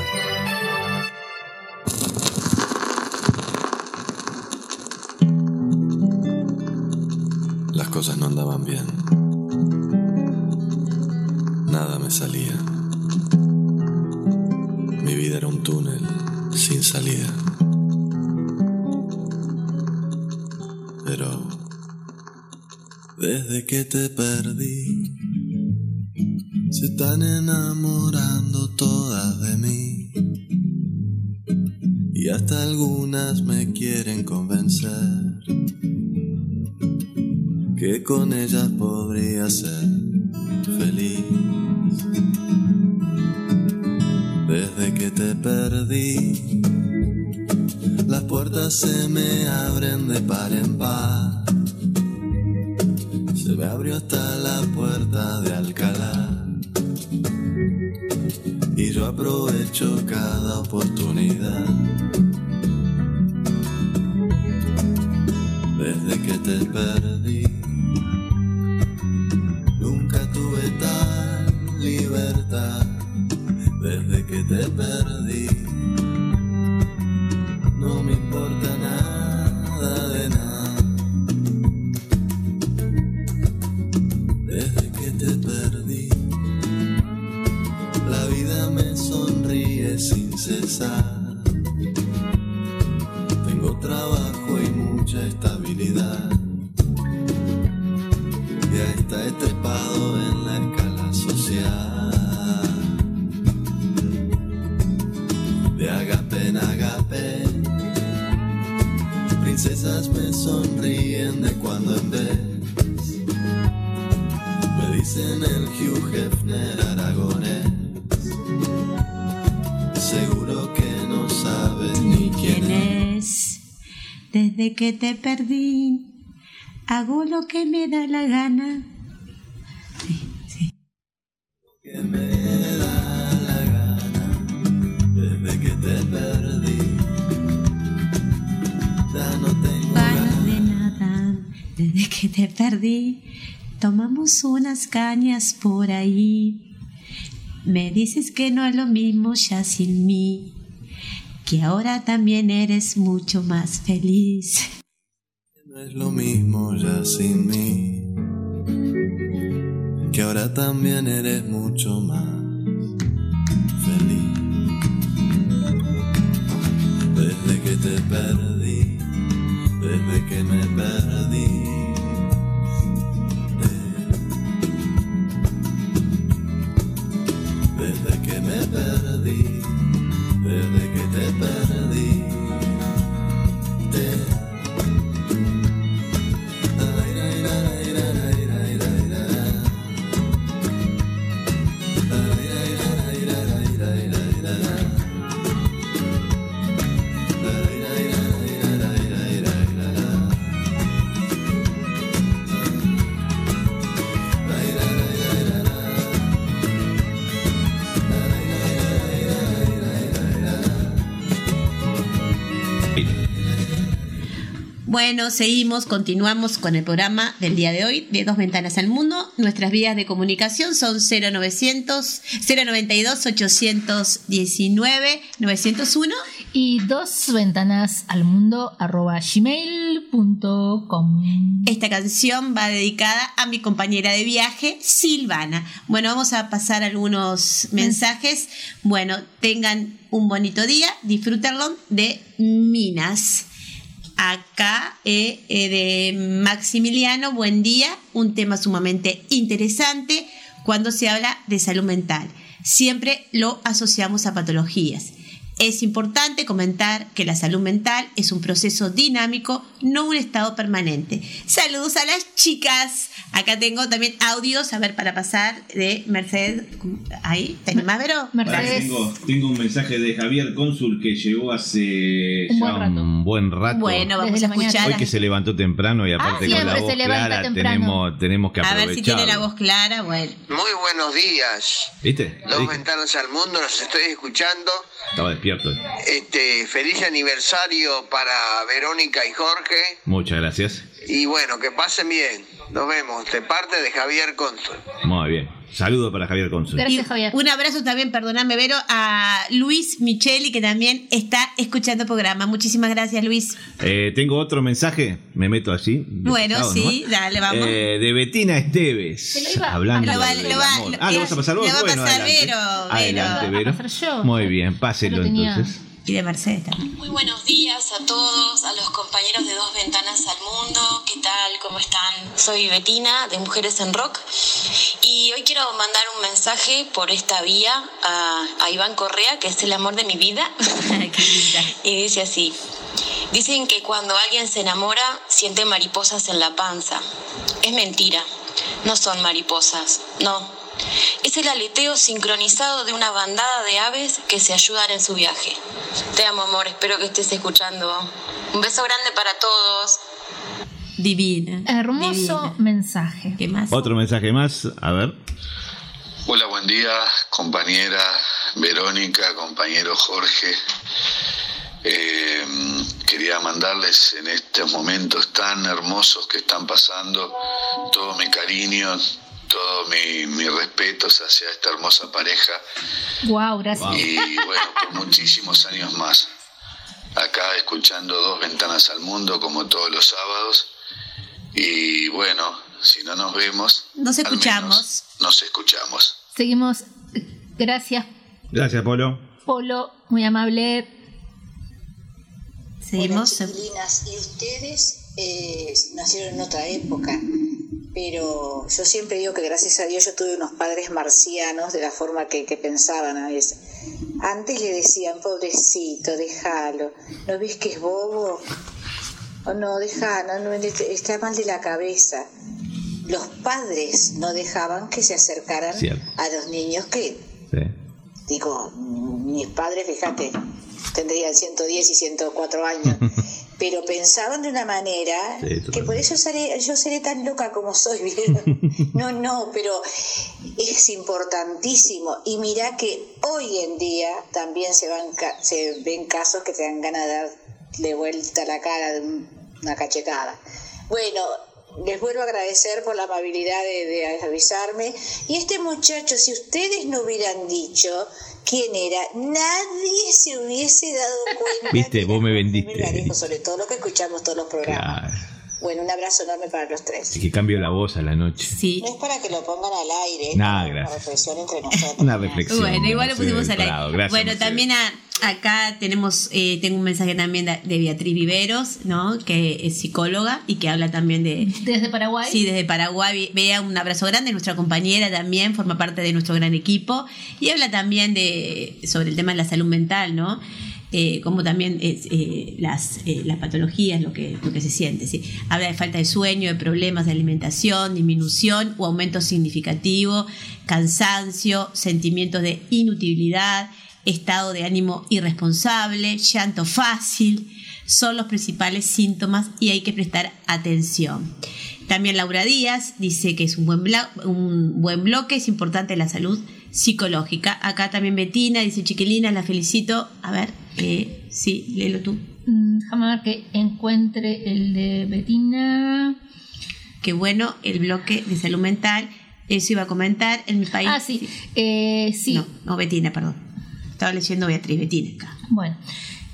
Las cosas no andaban bien. Nada me salía. Túnel sin salida. Pero desde que te perdí, Desde que te perdí, hago lo que me da la gana. Desde que te perdí. Ya no tengo Ganas de desde que te perdí, tomamos unas cañas por ahí. Me dices que no es lo mismo ya sin mí, que ahora también eres mucho más feliz. No es lo mismo ya sin mí. Que ahora también eres mucho más feliz. Desde que te perdí, desde que me perdí. Desde que Bueno, seguimos, continuamos con el programa del día de hoy de Dos Ventanas al Mundo. Nuestras vías de comunicación son 0900 092 819 901 y dos ventanas al mundo arroba gmail.com. Esta canción va dedicada a mi compañera de viaje, Silvana. Bueno, vamos a pasar algunos mensajes. Bueno, tengan un bonito día, disfrútenlo de Minas. Acá eh, eh, de Maximiliano, buen día, un tema sumamente interesante cuando se habla de salud mental. Siempre lo asociamos a patologías. Es importante comentar que la salud mental es un proceso dinámico, no un estado permanente. Saludos a las chicas. Acá tengo también audios, a ver, para pasar de Mercedes. Ahí, ¿te animás, Vero? Ahora tengo, tengo un mensaje de Javier Cónsul que llegó hace Un ya buen rato. un buen rato. Bueno, vamos a escuchar. Hoy que se levantó temprano y aparte con la voz clara tenemos, tenemos que A aprovechar. ver si tiene la voz clara. Bueno. Muy buenos días. ¿Viste? Dos ventanas al mundo, los estoy escuchando. Estaba despierto. Este, feliz aniversario para Verónica y Jorge. Muchas gracias. Y bueno, que pasen bien. Nos vemos. De parte de Javier Cónsul. Muy bien. Saludo para Javier Cónsul. Y Un abrazo también, perdóname, Vero, a Luis Micheli, que también está escuchando el programa. Muchísimas gracias, Luis. Eh, tengo otro mensaje, me meto así. Bueno, pesado sí, nomás. dale, vamos. Eh, de Betina Esteves. Lo hablando lo va- del lo va- amor. lo- ah, ¿lo vas a pasar vos? le va a bueno, pasar adelante. Vero, Vero. Adelante, Vero. Yo. Muy bien, páselo Lo entonces. Y de Mercedes también. Muy buenos días a todos, a los compañeros de Dos Ventanas al Mundo. ¿Qué tal? ¿Cómo están? Soy Betina de Mujeres en Rock y hoy quiero mandar un mensaje por esta vía a, a Iván Correa, que es el amor de mi vida. y dice así. Dicen que cuando alguien se enamora siente mariposas en la panza. Es mentira. No son mariposas. No. Es el aleteo sincronizado de una bandada de aves que se ayudan en su viaje. Te amo, amor. Espero que estés escuchando. Un beso grande para todos. Divina. Hermoso mensaje. ¿Qué más? Otro mensaje más, a ver. Hola, buen día, compañera Verónica, compañero Jorge. Eh, quería mandarles en estos momentos tan hermosos que están pasando todo mi cariño todos mi- mis respetos hacia esta hermosa pareja Wow, gracias. y bueno, por muchísimos años más. Acá escuchando dos ventanas al mundo como todos los sábados y bueno, si no nos vemos, Nos al escuchamos. menos nos escuchamos. Seguimos. Gracias, Gracias, Polo. Polo. Muy amable. Seguimos. Hola. Y ustedes eh, nacieron en otra época, pero yo siempre digo que gracias a Dios yo tuve unos padres marcianos de la forma que, que pensaban a veces. Antes le decían, pobrecito, déjalo, ¿no ves que es bobo? O no, deja, no, no, está mal de la cabeza. Los padres no dejaban que se acercaran Cierto. a los niños que Sí. digo, mis padres, fíjate, tendrían 110 y 104 años, pero pensaban de una manera Sí, que por eso seré, yo seré tan loca como soy, ¿vieron? No, no, pero es importantísimo. Y mira que hoy en día también se, van, se ven casos que te dan ganas de darle vuelta la cara de un- una cachetada. Bueno, les vuelvo a agradecer por la amabilidad de, de avisarme. Y este muchacho, si ustedes no hubieran dicho quién era, nadie se hubiese dado cuenta. Viste, vos me Muy vendiste. Sobre todo lo que escuchamos todos los programas. Claro. Bueno, un abrazo enorme para los tres. Es que cambio la voz a la noche. Sí. No es para que lo pongan al aire, Nada, es una gracias. reflexión entre nosotros. Una reflexión. Bueno, igual lo pusimos al aire. Gracias, Bueno, Mercedes. también a- acá tenemos, eh, tengo un mensaje también de, de Beatriz Viveros, ¿no? Que es psicóloga y que habla también de... Desde Paraguay. Sí, desde Paraguay. Vea un abrazo grande, nuestra compañera también forma parte de nuestro gran equipo y habla también de sobre el tema de la salud mental, ¿no? Eh, como también eh, las, eh, las patologías, lo que, lo que se siente. ¿sí? Habla de falta de sueño, de problemas de alimentación, disminución o aumento significativo, cansancio, sentimientos de inutilidad, estado de ánimo irresponsable, llanto fácil, son los principales síntomas y hay que prestar atención. También Laura Díaz dice que es un buen, un buen bloque, es importante la salud psicológica. Acá también Betina dice, chiquilina, la felicito. A ver, eh, sí, léelo tú. Mm, Déjame ver que encuentre el de Betina. Qué bueno el bloque de salud mental. Eso iba a comentar en mi país. Ah, sí. Eh, sí. No, no, Betina, perdón. Estaba leyendo Beatriz, Betina acá. Bueno,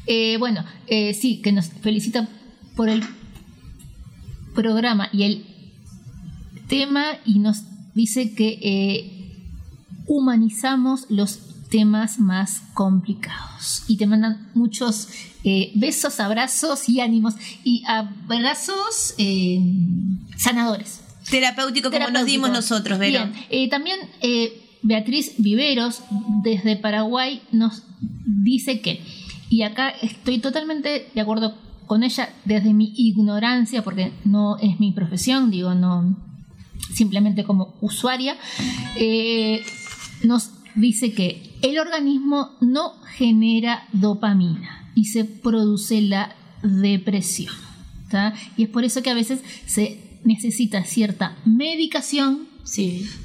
eh, bueno, eh, sí, que nos felicita por el programa y el tema y nos dice que eh, humanizamos los temas más complicados y te mandan muchos eh, besos, abrazos y ánimos y abrazos eh, sanadores. Terapéutico como nos dimos nosotros, Vero. Bien, eh, también eh, Beatriz Viveros desde Paraguay nos dice que, y acá estoy totalmente de acuerdo con ella desde mi ignorancia, porque no es mi profesión, digo, no simplemente como usuaria, nos dice que el organismo no genera dopamina y se produce la depresión. ¿tá? Y es por eso que a veces se necesita cierta medicación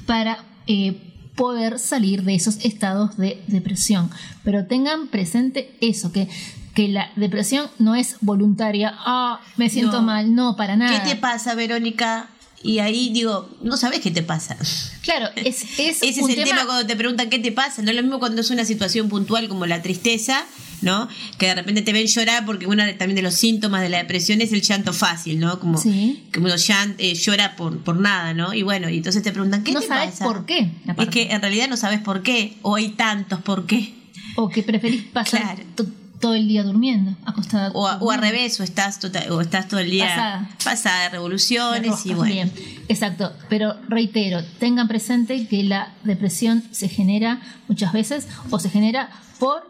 para eh, poder salir de esos estados de depresión. Pero tengan presente eso, que, que la depresión no es voluntaria, ah, me siento No. mal, no, para nada. ¿Qué te pasa, Verónica? Y ahí digo, no sabes qué te pasa. Claro, es, es Ese un es el tema... tema- cuando te preguntan qué te pasa. No es lo mismo cuando es una situación puntual como la tristeza, ¿no? Que de repente te ven llorar porque uno de- también de los síntomas de la depresión es el llanto fácil, ¿no? Como que uno llan- eh, llora por, por nada, ¿no? Y bueno, y entonces te preguntan qué No te sabes pasa. por qué, Es que en realidad no sabes por qué, o hay tantos por qué. O que preferís pasar to- todo el día durmiendo, acostada. O, o al revés, o estás, tota- o estás todo el día Pasada. pasada de revoluciones De y bueno. bien. Exacto, pero reitero, tengan presente que la depresión se genera muchas veces o se genera por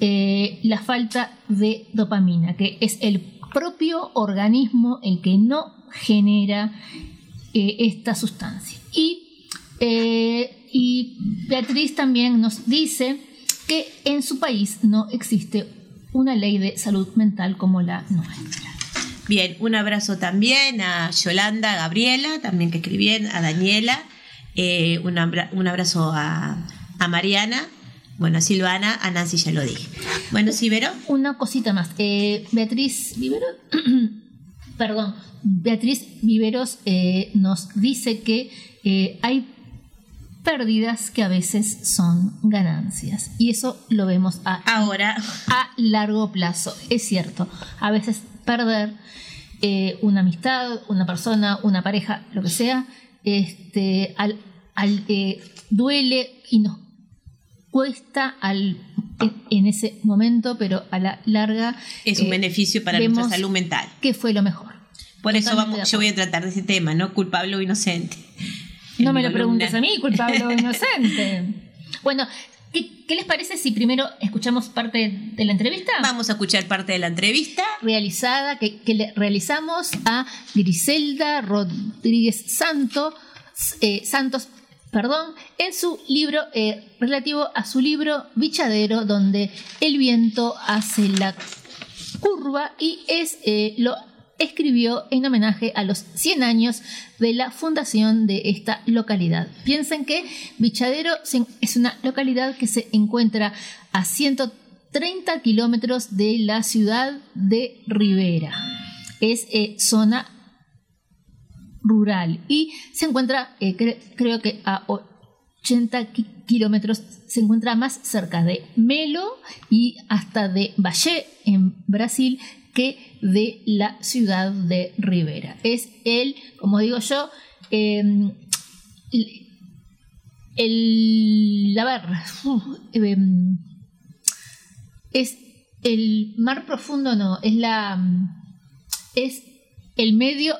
eh, la falta de dopamina, que es el propio organismo el que no genera eh, esta sustancia. Y, eh, y Beatriz también nos dice que en su país no existe una ley de salud mental como la nuestra. Bien, un abrazo también a Yolanda, a Gabriela, también que escribieron, a Daniela, eh, un, abra- un abrazo a, a Mariana, bueno, a Silvana, a Nancy ya lo dije. Bueno, sí, Vero. Una cosita más. Eh, Beatriz Viveros, perdón, Beatriz Viveros eh, nos dice que hay pérdidas que a veces son ganancias. Y eso lo vemos a, ahora a largo plazo. Es cierto, a veces perder eh, una amistad, una persona, una pareja, lo que sea, este, al, al, eh, duele y nos cuesta al, en, ese momento, pero a la larga es un eh, beneficio para nuestra salud mental. que fue lo mejor. Por eso vamos, yo voy a tratar de ese tema, ¿no? Culpable o inocente. No me lo preguntes a mí, culpable o inocente. Bueno, ¿qué, qué les parece si primero escuchamos parte de la entrevista? Vamos a escuchar parte de la entrevista. Realizada, que, que le realizamos a Griselda Rodríguez Santo, eh, Santos, perdón, en su libro, eh, relativo a su libro Bichadero, donde el viento hace la curva y es eh, lo escribió en homenaje a los 100 años de la fundación de esta localidad. Piensen que Bichadero es una localidad que se encuentra a 130 kilómetros de la ciudad de Rivera. Es eh, zona rural y se encuentra, eh, cre- creo que a 80 ki- kilómetros, se encuentra más cerca de Melo y hasta de Valle en Brasil de la ciudad de Rivera. Es el, como digo yo, eh, el, el- a ver, uf, eh, es el mar profundo, no, es la, es el medio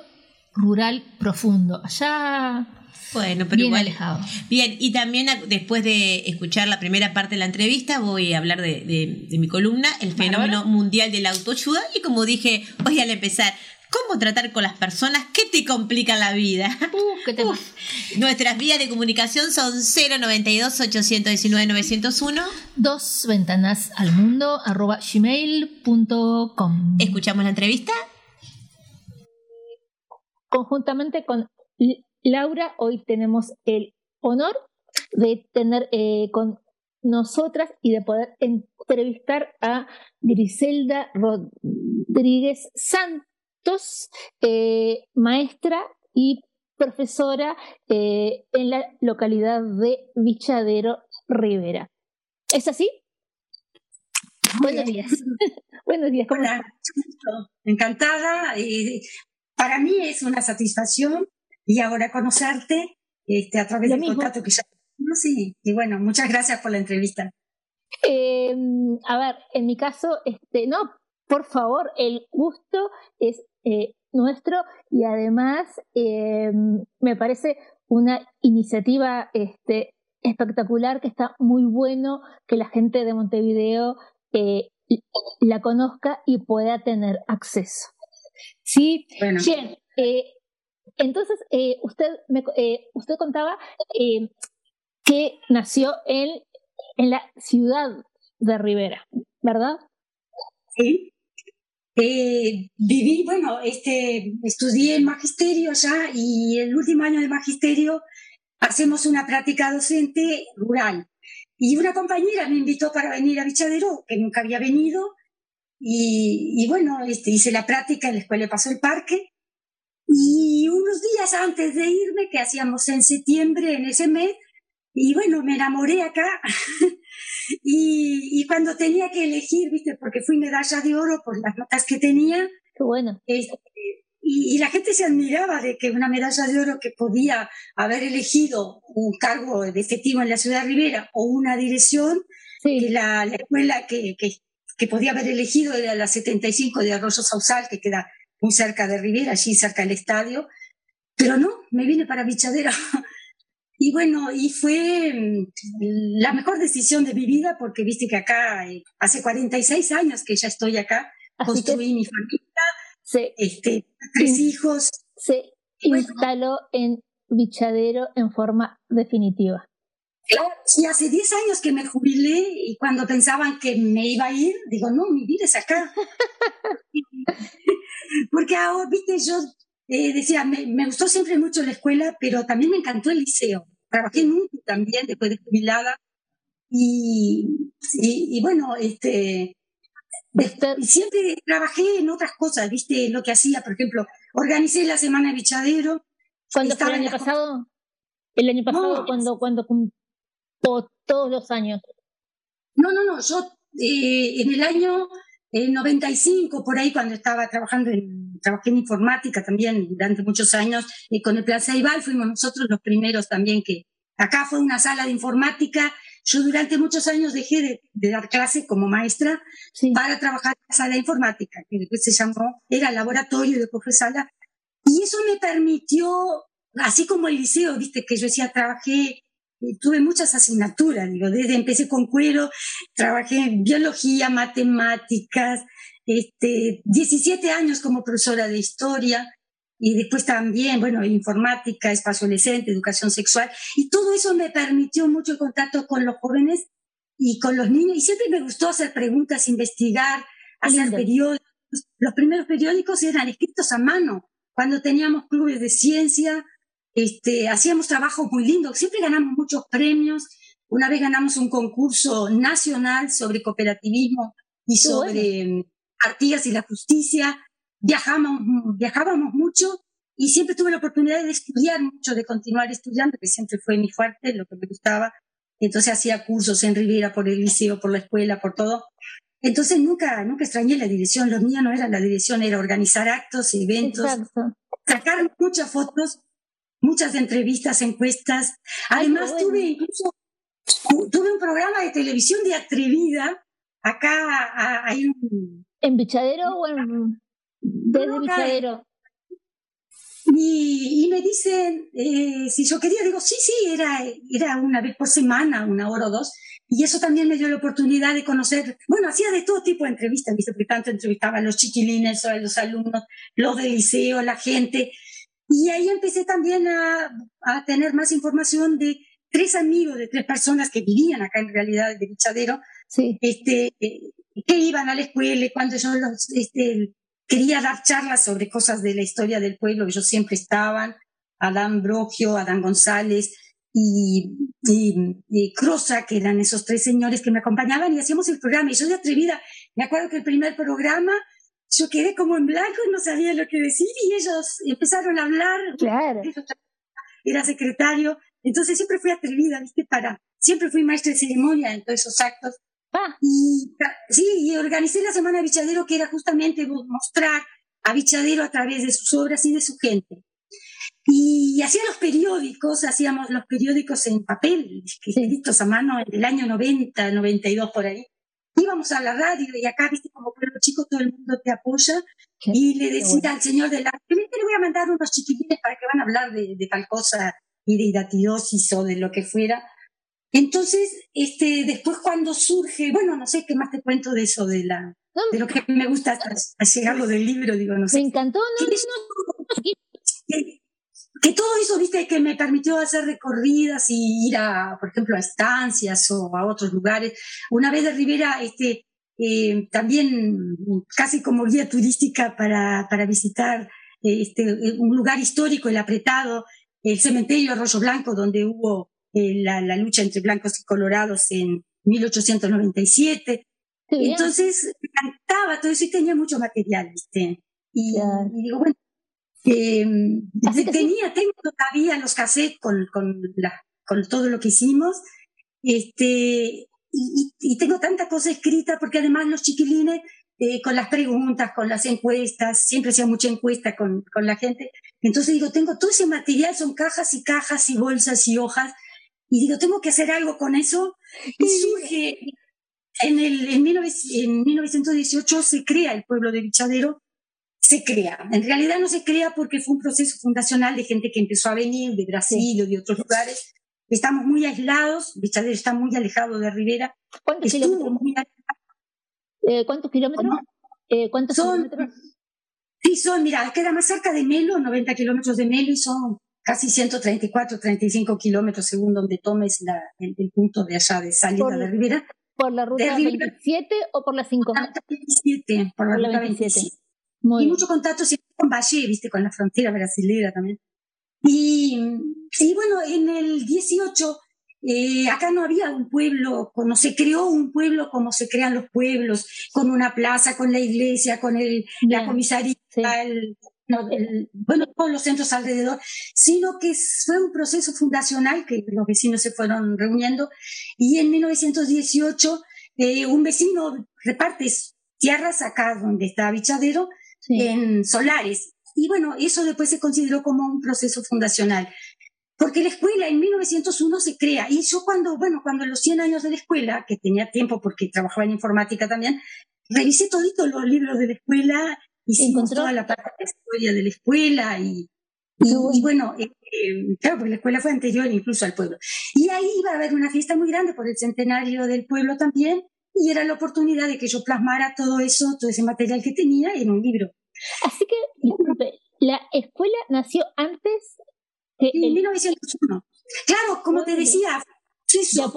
rural profundo. Allá Bueno, pero bien igual. alejado. Bien, y también después de escuchar la primera parte de la entrevista, voy a hablar de, de- de mi columna, el fenómeno mundial de la autoayuda. Y como dije hoy al empezar, ¿cómo tratar con las personas que te complican la vida? Uf, Nuestras vías de comunicación son 092-819-901. Dos ventanas al mundo, arroba gmail.com. ¿Escuchamos la entrevista? Conjuntamente con Laura, hoy tenemos el honor de tener eh, con nosotras y de poder entrevistar a Griselda Rodríguez Santos, eh, maestra y profesora eh, en la localidad de Vichadero Rivera. ¿Es así? Buenos días. Buenos días, ¿cómo Hola. Encantada. para mí es una satisfacción y ahora conocerte este, a través del contacto que ya tuvimos y, y bueno, muchas gracias por la entrevista. Eh, a ver, en mi caso, este, no, por favor, el gusto es eh, nuestro y además eh, me parece una iniciativa este, espectacular que está muy bueno que la gente de Montevideo eh, la conozca y pueda tener acceso. Sí, Bueno. bien. Entonces, eh, usted, me, eh, usted contaba eh, que nació en, en la ciudad de Rivera, ¿verdad? Sí. Eh, viví, bueno, este, estudié magisterio allá y el último año de magisterio hacemos una práctica docente rural. Y una compañera me invitó para venir a Bichadero, que nunca había venido, y, y bueno, este, hice la práctica en la escuela de Paso el Parque. Y unos días antes de irme, que hacíamos en septiembre, en ese mes, y bueno, me enamoré acá. y, y cuando tenía que elegir, viste, porque fui medalla de oro por las notas que tenía. Qué bueno. Este, y, y la gente se admiraba de que una medalla de oro que podía haber elegido un cargo de efectivo en la ciudad de Rivera o una dirección, que la, la escuela que, que, que podía haber elegido era la 75 de Arroyo Sausal, que queda muy cerca de Rivera, allí cerca del estadio. Pero no, me vine para Bichadera. Y bueno, y fue mm, la mejor decisión de mi vida porque viste que acá eh, hace 46 años que ya estoy acá, Así construí mi familia, se, este, tres hijos. Se instaló en Bichadero en forma definitiva. Claro, sí, hace 10 años que me jubilé y cuando pensaban que me iba a ir, digo, no, mi vida es acá. Porque ahora, viste, yo eh, decía, me, me, gustó siempre mucho la escuela, pero también me encantó el liceo. Trabajé mucho también después de jubilada. Y, y, y bueno, este, y siempre trabajé en otras cosas, viste, lo que hacía, por ejemplo, organicé la semana de bichadero. ¿Cuándo fue el año pasado? el año pasado cuando, cuando cumplió todos los años. No, no, no, yo eh, en el año 95, por ahí cuando estaba trabajando en, trabajé en informática también durante muchos años, y con el Plan Ceibal fuimos nosotros los primeros también que, acá fue una sala de informática, yo durante muchos años dejé de, dar clase como maestra para trabajar en la sala de informática, que después se llamó, era laboratorio de profesora, y eso me permitió, así como el liceo, viste, que yo decía, trabajé tuve muchas asignaturas, digo, desde empecé con cuero, trabajé en biología, matemáticas, este, 17 años como profesora de historia y después también, bueno, informática, espacio adolescente, educación sexual y todo eso me permitió mucho contacto con los jóvenes y con los niños y siempre me gustó hacer preguntas, investigar, hacer periódicos. Los primeros periódicos eran escritos a mano, cuando teníamos clubes de ciencia, este, hacíamos trabajos muy lindos, siempre ganamos muchos premios. Una vez ganamos un concurso nacional sobre cooperativismo y sobre mm, Artigas y la justicia. Viajamos, viajábamos mucho y siempre tuve la oportunidad de estudiar mucho, de continuar estudiando, que siempre fue mi fuerte, lo que me gustaba. Entonces hacía cursos en Rivera, por el liceo, por la escuela, por todo. Entonces nunca, nunca extrañé la dirección. Los míos no era la dirección, era organizar actos, eventos, sacar muchas fotos muchas entrevistas, encuestas. Además, tuve incluso tuve un programa de televisión de atrevida. Acá hay un. ¿En Bichadero o en.? Desde Bichadero. Y, me dicen eh, si yo quería, digo, sí, sí, era, era una vez por semana, una hora o dos. Y eso también me dio la oportunidad de conocer, bueno, hacía de todo tipo de entrevistas, ¿viste? Porque tanto entrevistaba a los chiquilines, a los alumnos, los del liceo, la gente. Y ahí empecé también a, a, tener más información de tres amigos, de tres personas que vivían acá en realidad de Bichadero, sí. este, eh, que iban a la escuela cuando yo los, este, quería dar charlas sobre cosas de la historia del pueblo, ellos siempre estaban, Adán Brogio, Adán González y, y, y Crosa, que eran esos tres señores que me acompañaban y hacíamos el programa. Y yo de atrevida, me acuerdo que el primer programa yo quedé como en blanco y no sabía lo que decir y ellos empezaron a hablar. Claro. Era secretario. Entonces siempre fui atrevida, ¿viste? Para, siempre fui maestra de ceremonia en todos esos actos. Ah. Y sí, y organicé la Semana de Bichadero que era justamente mostrar a Bichadero a través de sus obras y de su gente. Y hacía los periódicos, hacíamos los periódicos en papel, escritos a mano en el año 90, 92 por ahí íbamos a la radio y acá, viste, como pueblo chico, todo el mundo te apoya. y le decía al señor de la le voy a mandar unos chiquitines para que van a hablar de, tal cosa y de hidratidosis o de lo que fuera. Entonces, este, después cuando surge, bueno, no sé qué más te cuento de eso, de la, de lo que me gusta llegar lo del libro, digo, no sé. Me encantó, no, no, que todo eso, viste, que me permitió hacer recorridas y ir a, por ejemplo, a estancias o a otros lugares. Una vez de Rivera, este, eh, también casi como guía turística para, para visitar este, un lugar histórico, el apretado, el cementerio Arroyo Blanco, donde hubo eh, la, la, lucha entre blancos y colorados en 1897. Entonces, me encantaba todo eso y tenía mucho material, ¿viste? Y, y digo, bueno, eh, tenía, tengo todavía los cassettes con, con, la, con todo lo que hicimos. Este, y, y, tengo tanta cosa escrita porque además los chiquilines, eh, con las preguntas, con las encuestas, siempre hacía mucha encuesta con, con la gente. Entonces digo, tengo todo ese material, son cajas y cajas y bolsas y hojas. Y digo, tengo que hacer algo con eso. Y surge, en, el, en, en 1918 se crea el pueblo de Bichadero se crea. En realidad no se crea porque fue un proceso fundacional de gente que empezó a venir de Brasil o de otros lugares. Estamos muy aislados, Bichadero está muy alejado de Rivera. ¿Cuántos kilómetros? Eh, ¿Cuántos kilómetros? Eh, ¿Cuántos son, kilómetros? Sí, son, mira, queda más cerca de Melo, 90 kilómetros de Melo, y son casi 134, 35 kilómetros según donde tomes la, el, punto de allá de salida de Rivera. ¿Por la ruta 27 o por la 5? La ruta 27, por la, ruta 27 y mucho contacto siempre con Valle, viste, con la frontera brasilera también. Y, y bueno, en el 18, eh, acá no había un pueblo, no se creó un pueblo como se crean los pueblos, con una plaza, con la iglesia, con el, la comisaría, el, bueno, todos los centros alrededor, sino que fue un proceso fundacional que los vecinos se fueron reuniendo. Y en 1918 eh, un vecino reparte tierras acá donde está Bichadero en solares. Y bueno, eso después se consideró como un proceso fundacional. Porque la escuela en 1901 se crea. Y yo cuando, bueno, cuando los 100 años de la escuela, que tenía tiempo porque trabajaba en informática también, revisé toditos los libros de la escuela, hicimos toda la parte de la historia de la escuela y, y, bueno, eh, claro, porque la escuela fue anterior incluso al pueblo. Y ahí iba a haber una fiesta muy grande por el centenario del pueblo también, y era la oportunidad de que yo plasmara todo eso, todo ese material que tenía en un libro. Así que, disculpe, la escuela nació antes que... En 1901. Claro, como te decía, eso,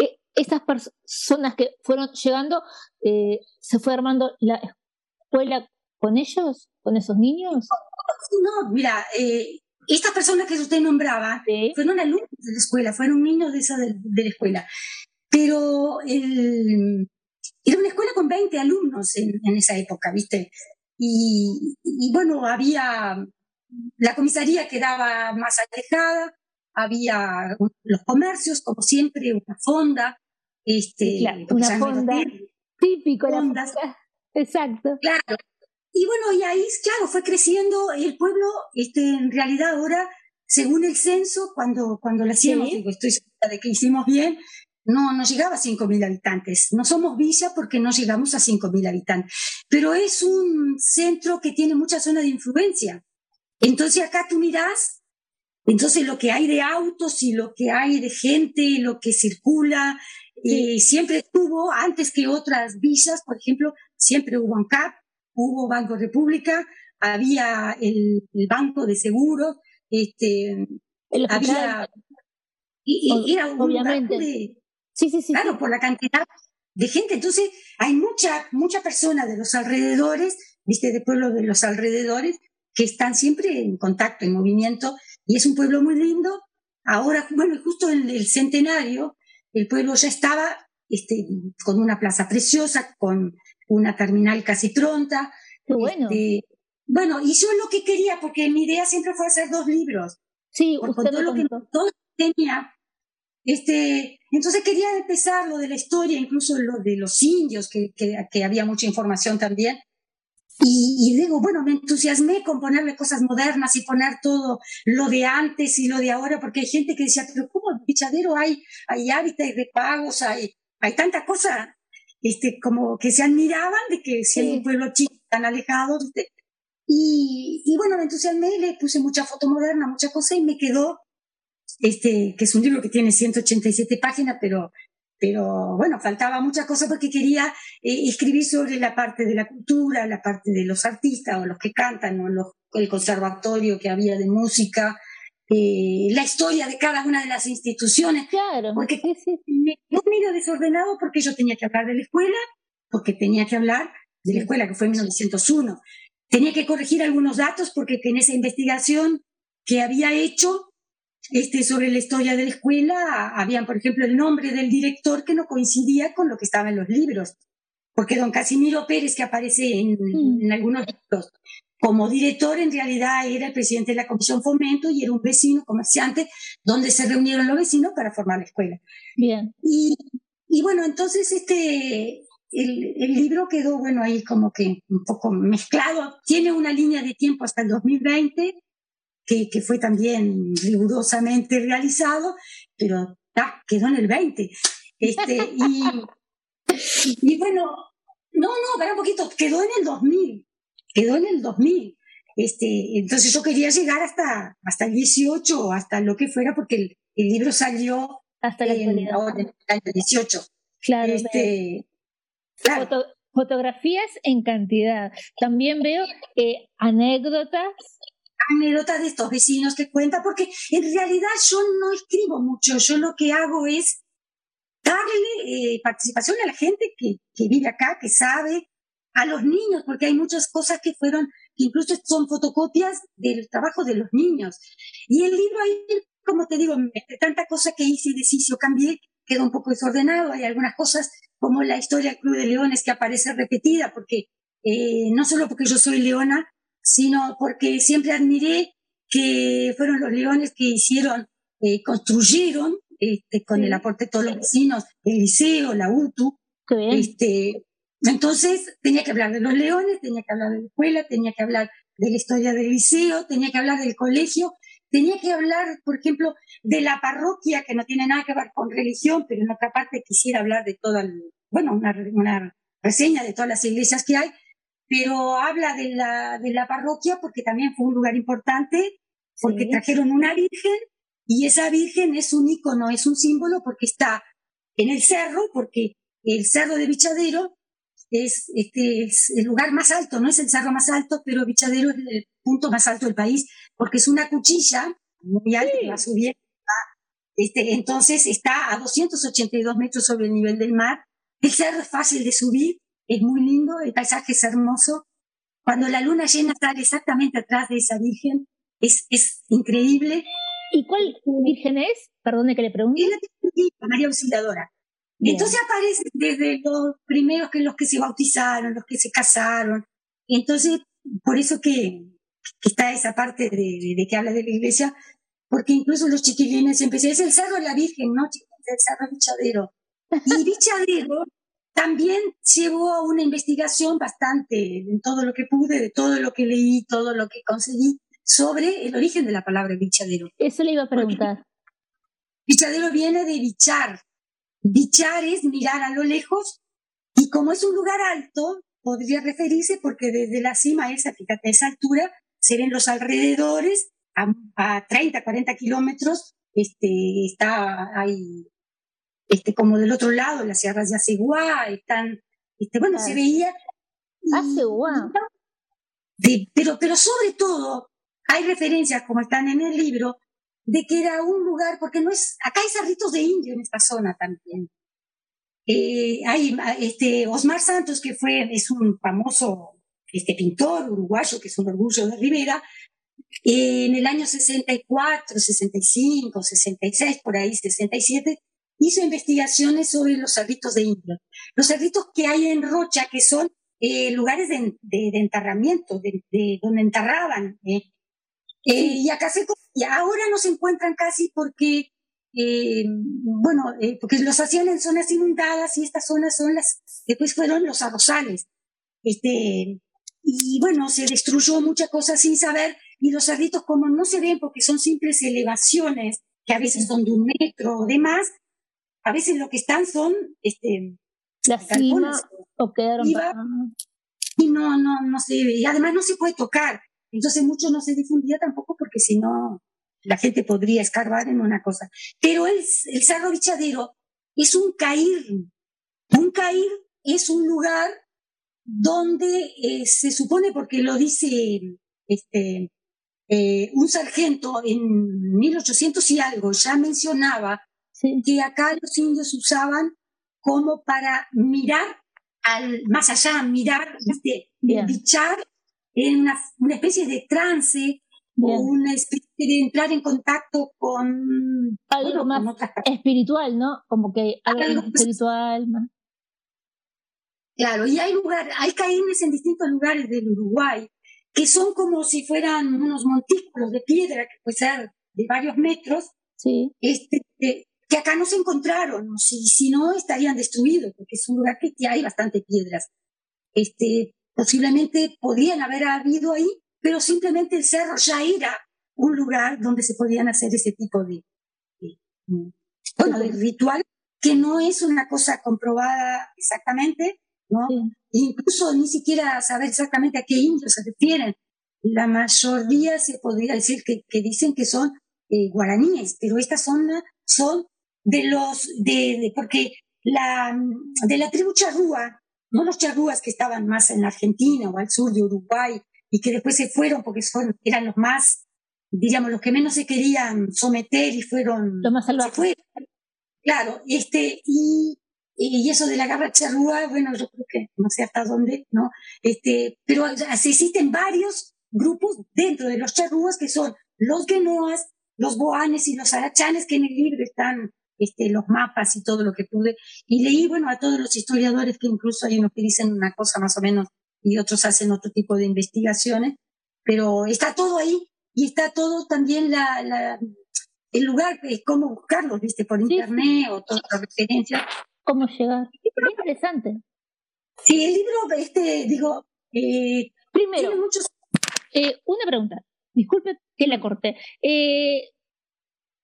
eh, estas personas que fueron llegando, eh, ¿se fue armando la escuela con ellos, con esos niños? No, mira, eh, estas personas que usted nombraba fueron alumnos de la escuela, fueron niños de, esa de, la escuela. Pero el, era una escuela con 20 alumnos en, esa época, ¿viste? Y, y, bueno, había la comisaría quedaba más alejada, había los comercios, como siempre, una fonda, este, una fonda típico, fondas. exacto. Claro. Y bueno, y ahí, claro, fue creciendo el pueblo, este, en realidad ahora, según el censo, cuando, cuando lo hacíamos, digo, estoy segura de que hicimos bien, no, no llegaba a 5.000 habitantes. No somos villa porque no llegamos a 5.000 habitantes, pero es un centro que tiene mucha zona de influencia. Entonces acá tú mirás entonces lo que hay de autos y lo que hay de gente, lo que circula, eh, siempre estuvo, antes que otras villas, por ejemplo, siempre hubo ANCAP, hubo Banco República, había el, Banco de Seguros, este, había... Y, era un obviamente. Sí, sí, sí. Claro, por la cantidad de gente. Entonces, hay mucha, mucha persona de los alrededores, viste, de pueblos de los alrededores, que están siempre en contacto, en movimiento, y es un pueblo muy lindo. Ahora, bueno, justo en el centenario, el pueblo ya estaba este, con una plaza preciosa, con una terminal casi pronta. Qué bueno. Este, bueno, y yo lo que quería, porque mi idea siempre fue hacer dos libros. Sí, por, todo lo que todo tenía. Este, entonces quería empezar lo de la historia, incluso lo de los indios, que, que, que había mucha información también. Y, luego, bueno, me entusiasmé con ponerle cosas modernas y poner todo lo de antes y lo de ahora, porque hay gente que decía, pero ¿cómo pichadero hay, hay hábitats de pagos, hay, hay tanta cosa, este, como que se admiraban de que si hay un pueblo chico tan alejado, Y, y bueno, me entusiasmé, le puse mucha foto moderna, mucha cosa y me quedó, este, que es un libro que tiene 187 páginas, pero pero bueno, faltaba muchas cosas porque quería eh, escribir sobre la parte de la cultura, la parte de los artistas o los que cantan, o los, el conservatorio que había de música, eh, la historia de cada una de las instituciones. Claro, porque me medio desordenado porque yo tenía que hablar de la escuela, porque tenía que hablar de la escuela que fue en 1901. Tenía que corregir algunos datos porque en esa investigación que había hecho este, sobre la historia de la escuela, había, por ejemplo, el nombre del director que no coincidía con lo que estaba en los libros, porque don Casimiro Pérez, que aparece en, mm. algunos libros, como director en realidad era el presidente de la Comisión Fomento y era un vecino comerciante donde se reunieron los vecinos para formar la escuela. Bien. Y, y bueno, entonces este, el, el, libro quedó, bueno, ahí como que un poco mezclado. Tiene una línea de tiempo hasta el 2020 que, que fue también rigurosamente realizado, pero quedó en el 20. Este, y, y bueno, no, no, para un poquito, quedó en el 2000, quedó en el 2000. Este, entonces yo quería llegar hasta, hasta el 18 o hasta lo que fuera, porque el, el libro salió hasta la en, en, el 18. Claro. Este, claro. fotografías en cantidad. También veo eh, anécdotas anécdotas de estos vecinos que cuentan, porque en realidad yo no escribo mucho, yo lo que hago es darle eh, participación a la gente que, que, vive acá, que sabe, a los niños, porque hay muchas cosas que fueron, que incluso son fotocopias del trabajo de los niños. Y el libro ahí, como te digo, tanta cosa que hice y deshice o cambié, quedó un poco desordenado, hay algunas cosas como la historia del Club de Leones que aparece repetida, porque eh, no solo porque yo soy leona, sino porque siempre admiré que fueron los leones que hicieron, eh, construyeron, este, con el aporte de todos los vecinos, el liceo, la UTU. Este, entonces tenía que hablar de los leones, tenía que hablar de la escuela, tenía que hablar de la historia del liceo, tenía que hablar del colegio, tenía que hablar, por ejemplo, de la parroquia, que no tiene nada que ver con religión, pero en otra parte quisiera hablar de toda, bueno, una, una reseña de todas las iglesias que hay, pero habla de la, de la parroquia porque también fue un lugar importante, porque trajeron una virgen y esa virgen es un icono, es un símbolo porque está en el cerro, porque el cerro de Bichadero es, este, es el lugar más alto, no es el cerro más alto, pero Bichadero es el punto más alto del país, porque es una cuchilla muy alta que va subiendo. Este, entonces está a 282 metros sobre el nivel del mar. El cerro es fácil de subir, es muy lindo, el paisaje es hermoso. Cuando la luna llena sale exactamente atrás de esa virgen, es, es increíble. ¿Y cuál virgen es? Perdone que le pregunte. Es la María Auxiliadora. Entonces aparece desde los primeros que los que se bautizaron, los que se casaron. Entonces, por eso que, está esa parte de, que habla de la iglesia, porque incluso los chiquilines empezaron, es el cerro de la Virgen, ¿no? Es el cerro Bichadero. Y Bichadero también llevó una investigación bastante en todo lo que pude, de todo lo que leí, todo lo que conseguí sobre el origen de la palabra bichadero. Eso le iba a preguntar. bichadero viene de bichar, Bichar es mirar a lo lejos y como es un lugar alto, podría referirse porque desde la cima esa, fíjate, a esa altura, se ven los alrededores a, 30, 40 kilómetros, este, está ahí, este, como del otro lado, las sierras de Aceguá, están, este, bueno, se veía. Aceguá. pero, pero sobre todo, hay referencias, como están en el libro, de que era un lugar, porque no es, acá hay cerritos de indio en esta zona también. Eh, hay este Osmar Santos, que fue, es un famoso este pintor uruguayo, que es un orgullo de Rivera, eh, en el año 64, 65, 66, por ahí 67, hizo investigaciones sobre los cerritos de indio. Los cerritos que hay en Rocha, que son eh, lugares de, de, enterramiento, de, donde enterraban eh, y acá se, y ahora no se encuentran casi porque, eh, bueno, eh, porque los hacían en zonas inundadas y estas zonas son las, después fueron los arrozales. Este, y bueno, se destruyó mucha cosa sin saber y los cerritos como no se ven porque son simples elevaciones que a veces son de un metro o demás, a veces lo que están son, este, las cimas o quedaron y no, no, no se ve. Y además no se puede tocar. Entonces mucho no se difundía tampoco porque si no la gente podría escarbar en una cosa. Pero el, el Cerro Bichadero es un cair. Un cair es un lugar donde eh, se supone, porque lo dice este, eh, un sargento en 1800 y algo, ya mencionaba que acá los indios usaban como para mirar al más allá, mirar, ¿viste? bichar en una, una especie de trance o una especie de entrar en contacto con algo más espiritual, ¿no? Como que algo, espiritual más. Claro, y hay lugar, hay caínes en distintos lugares del Uruguay que son como si fueran unos montículos de piedra que puede ser de varios metros, sí. este, que acá no se encontraron, si, si no estarían destruidos, porque es un lugar que hay bastante piedras. Este, posiblemente podrían haber habido ahí, pero simplemente el cerro ya era un lugar donde se podían hacer ese tipo de, bueno, de ritual que no es una cosa comprobada exactamente, ¿no? Incluso ni siquiera saber exactamente a qué indios se refieren. La mayoría se podría decir que, que dicen que son eh, guaraníes, pero estas son, son de los, de, porque la, de la tribu charrúa, no los charrúas que estaban más en Argentina o al sur de Uruguay y que después se fueron porque son, eran los más, diríamos, los que menos se querían someter y fueron... Los más salvajes. Claro, este, y, y eso de la garra charrúa, bueno, yo creo que no sé hasta dónde, ¿no? Este, pero existen varios grupos dentro de los charrúas que son los genoas, los boanes y los arachanes que en el libro están este, los mapas y todo lo que pude. Y leí, bueno, a todos los historiadores que incluso hay unos que dicen una cosa más o menos y otros hacen otro tipo de investigaciones, pero está todo ahí y está todo también la, la el lugar, es cómo buscarlo, viste, por internet o todas las referencias. ¿Cómo llegar? interesante. Sí, el libro, este, digo, eh, primero, eh, una pregunta, disculpe que la corté. Eh,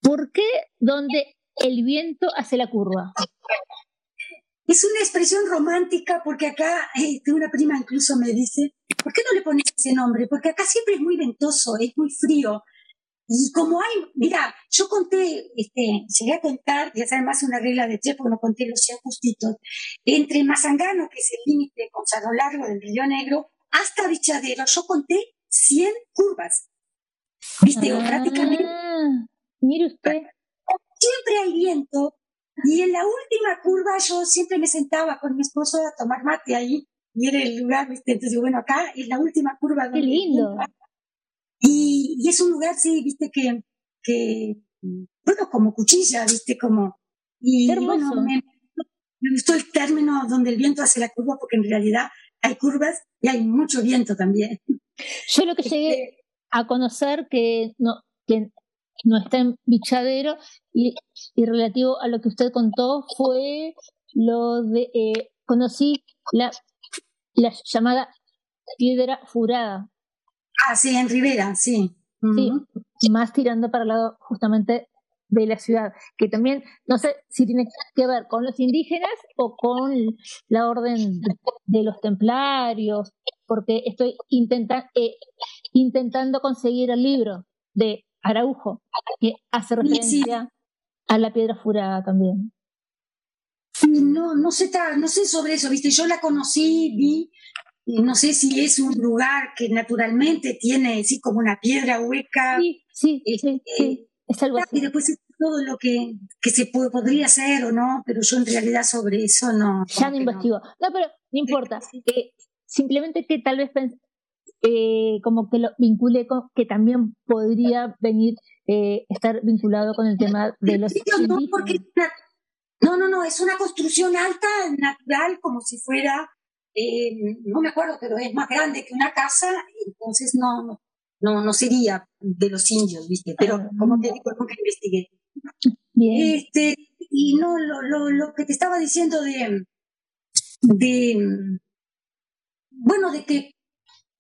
¿Por qué donde el viento hace la curva? Es una expresión romántica porque acá, eh, una prima incluso me dice, ¿por qué no le pones ese nombre? Porque acá siempre es muy ventoso, es muy frío. Y como hay, mira, yo conté, este, llegué a contar, ya saben más una regla de tres porque no conté los 100 justitos, entre Mazangano, que es el límite con Cerro Largo del Río Negro, hasta Bichadero, yo conté 100 curvas. ¿Viste? Ah, prácticamente. Mire usted. Siempre hay viento, y en la última curva yo siempre me sentaba con mi esposo a tomar mate ahí y era el lugar, ¿viste? Entonces, bueno, acá es la última curva. Qué lindo. Y, y, es un lugar, sí, viste, que, que, bueno, como cuchilla, viste, como... Y hermoso. Bueno, me, me, gustó el término donde el viento hace la curva porque en realidad hay curvas y hay mucho viento también. Yo lo que llegué a conocer que no, que no está en Bichadero y, y, relativo a lo que usted contó fue lo de eh, conocí la, la llamada piedra furada. Ah, sí, en Rivera, sí. Sí, más tirando para el lado justamente de la ciudad, que también no sé si tiene que ver con los indígenas o con la orden de los templarios, porque estoy intenta eh, intentando conseguir el libro de Araujo, que hace referencia a la piedra furada también. No, no sé, no sé sobre eso, viste, yo la conocí, vi, no sé si es un lugar que naturalmente tiene así como una piedra hueca. Sí, sí, sí, sí, es algo así. Y después es todo lo que, que se puede, podría hacer o no, pero yo en realidad sobre eso no. Ya no investigo. No. no, pero no importa. Eh, simplemente que tal vez eh, como que lo vincule con que también podría venir eh, estar vinculado con el tema de los no, porque, no no no es una construcción alta natural como si fuera eh, no me acuerdo pero es más grande que una casa entonces no no no sería de los indios viste pero Ah. como te digo nunca investigué Bien. este y no lo, lo, lo que te estaba diciendo de de bueno de que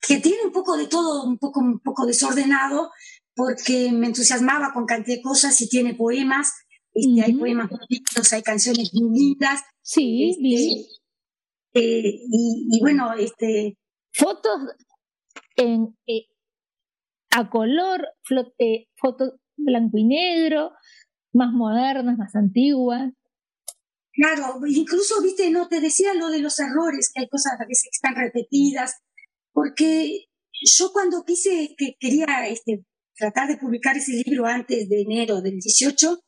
que tiene un poco de todo, un poco, un poco desordenado, porque me entusiasmaba con cantidad de cosas y tiene poemas, este, uh -huh. hay poemas lindos, hay canciones muy lindas. Sí, este, bien. Eh, y, y, bueno, este... Fotos en, eh, a color, eh, fotos blanco y negro, más modernas, más antiguas. Claro, incluso, viste, no te decía lo de los errores, que hay cosas a veces que están repetidas, porque yo cuando quise que quería este, tratar de publicar ese libro antes de enero del 18,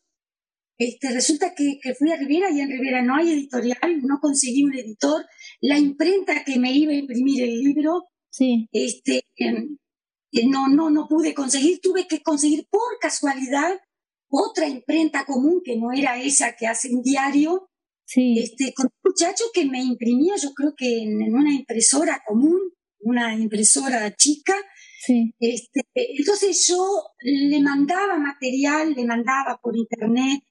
este, resulta que, que, fui a Rivera y en Rivera no hay editorial, no conseguí un editor, la imprenta que me iba a imprimir el libro, sí. este, no, no, no pude conseguir, tuve que conseguir por casualidad otra imprenta común que no era esa que hace un diario, sí. este, con un muchacho que me imprimía, yo creo que en, en una impresora común, una impresora chica. Sí. Este, entonces yo le mandaba material, le mandaba por internet,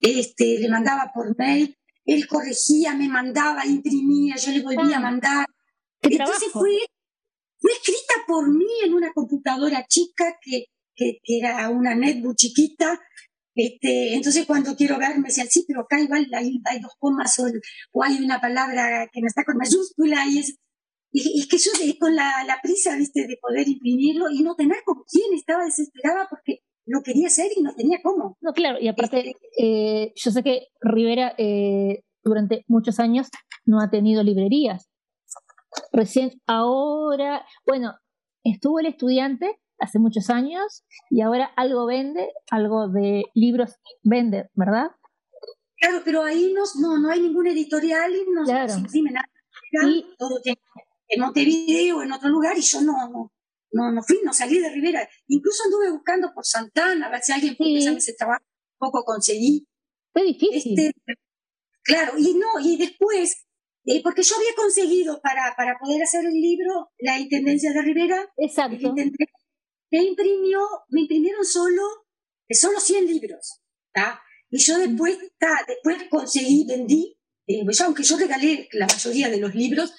este, le mandaba por mail, él corregía, me mandaba, imprimía, yo le volvía ah, a mandar. Entonces fue, fue escrita por mí en una computadora chica que, que, que era una netbook chiquita. Este, entonces cuando quiero ver me decían, sí, pero acá igual hay, hay dos comas o, o, hay una palabra que no está con mayúscula y es, y, es que yo con la, la, prisa, viste, de poder imprimirlo y no tener con quién, estaba desesperada porque lo quería hacer y no tenía cómo. No, claro, y aparte, este, eh, yo sé que Rivera eh, durante muchos años no ha tenido librerías. Recién ahora, bueno, estuvo el estudiante hace muchos años y ahora algo vende, algo de libros vende, ¿verdad? Claro, pero ahí no, no, no hay ningún editorial y no claro. se imprime nada. Y, todo tiene en Montevideo, en otro lugar, y yo no, no, no, no fui, no salí de Rivera. Incluso anduve buscando por Santana, a ver si alguien puede sí. ese trabajo, poco conseguí. Fue difícil. Este, claro, y no, y después, eh, porque yo había conseguido para, para poder hacer el libro la Intendencia de Rivera. Exacto. Me imprimió, me imprimieron solo, solo 100 libros. Y yo después, después conseguí, vendí, eh, pues aunque yo regalé la mayoría de los libros,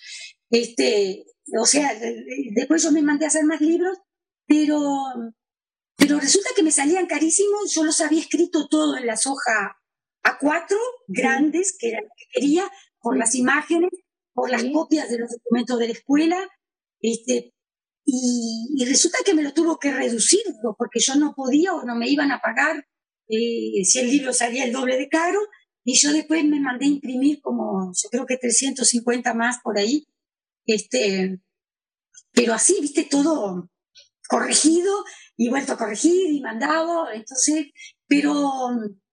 este, o sea, después yo me mandé a hacer más libros, pero, pero resulta que me salían carísimos, yo los había escrito todo en las hojas A4, grandes, que era lo que quería, por las imágenes, por las copias de los documentos de la escuela, este, y, resulta que me lo tuvo que reducir, porque yo no podía o no me iban a pagar eh, si el libro salía el doble de caro, y yo después me mandé a imprimir como, yo creo que 350 más por ahí, este, pero así, viste, todo corregido y vuelto a corregir y mandado, entonces, pero,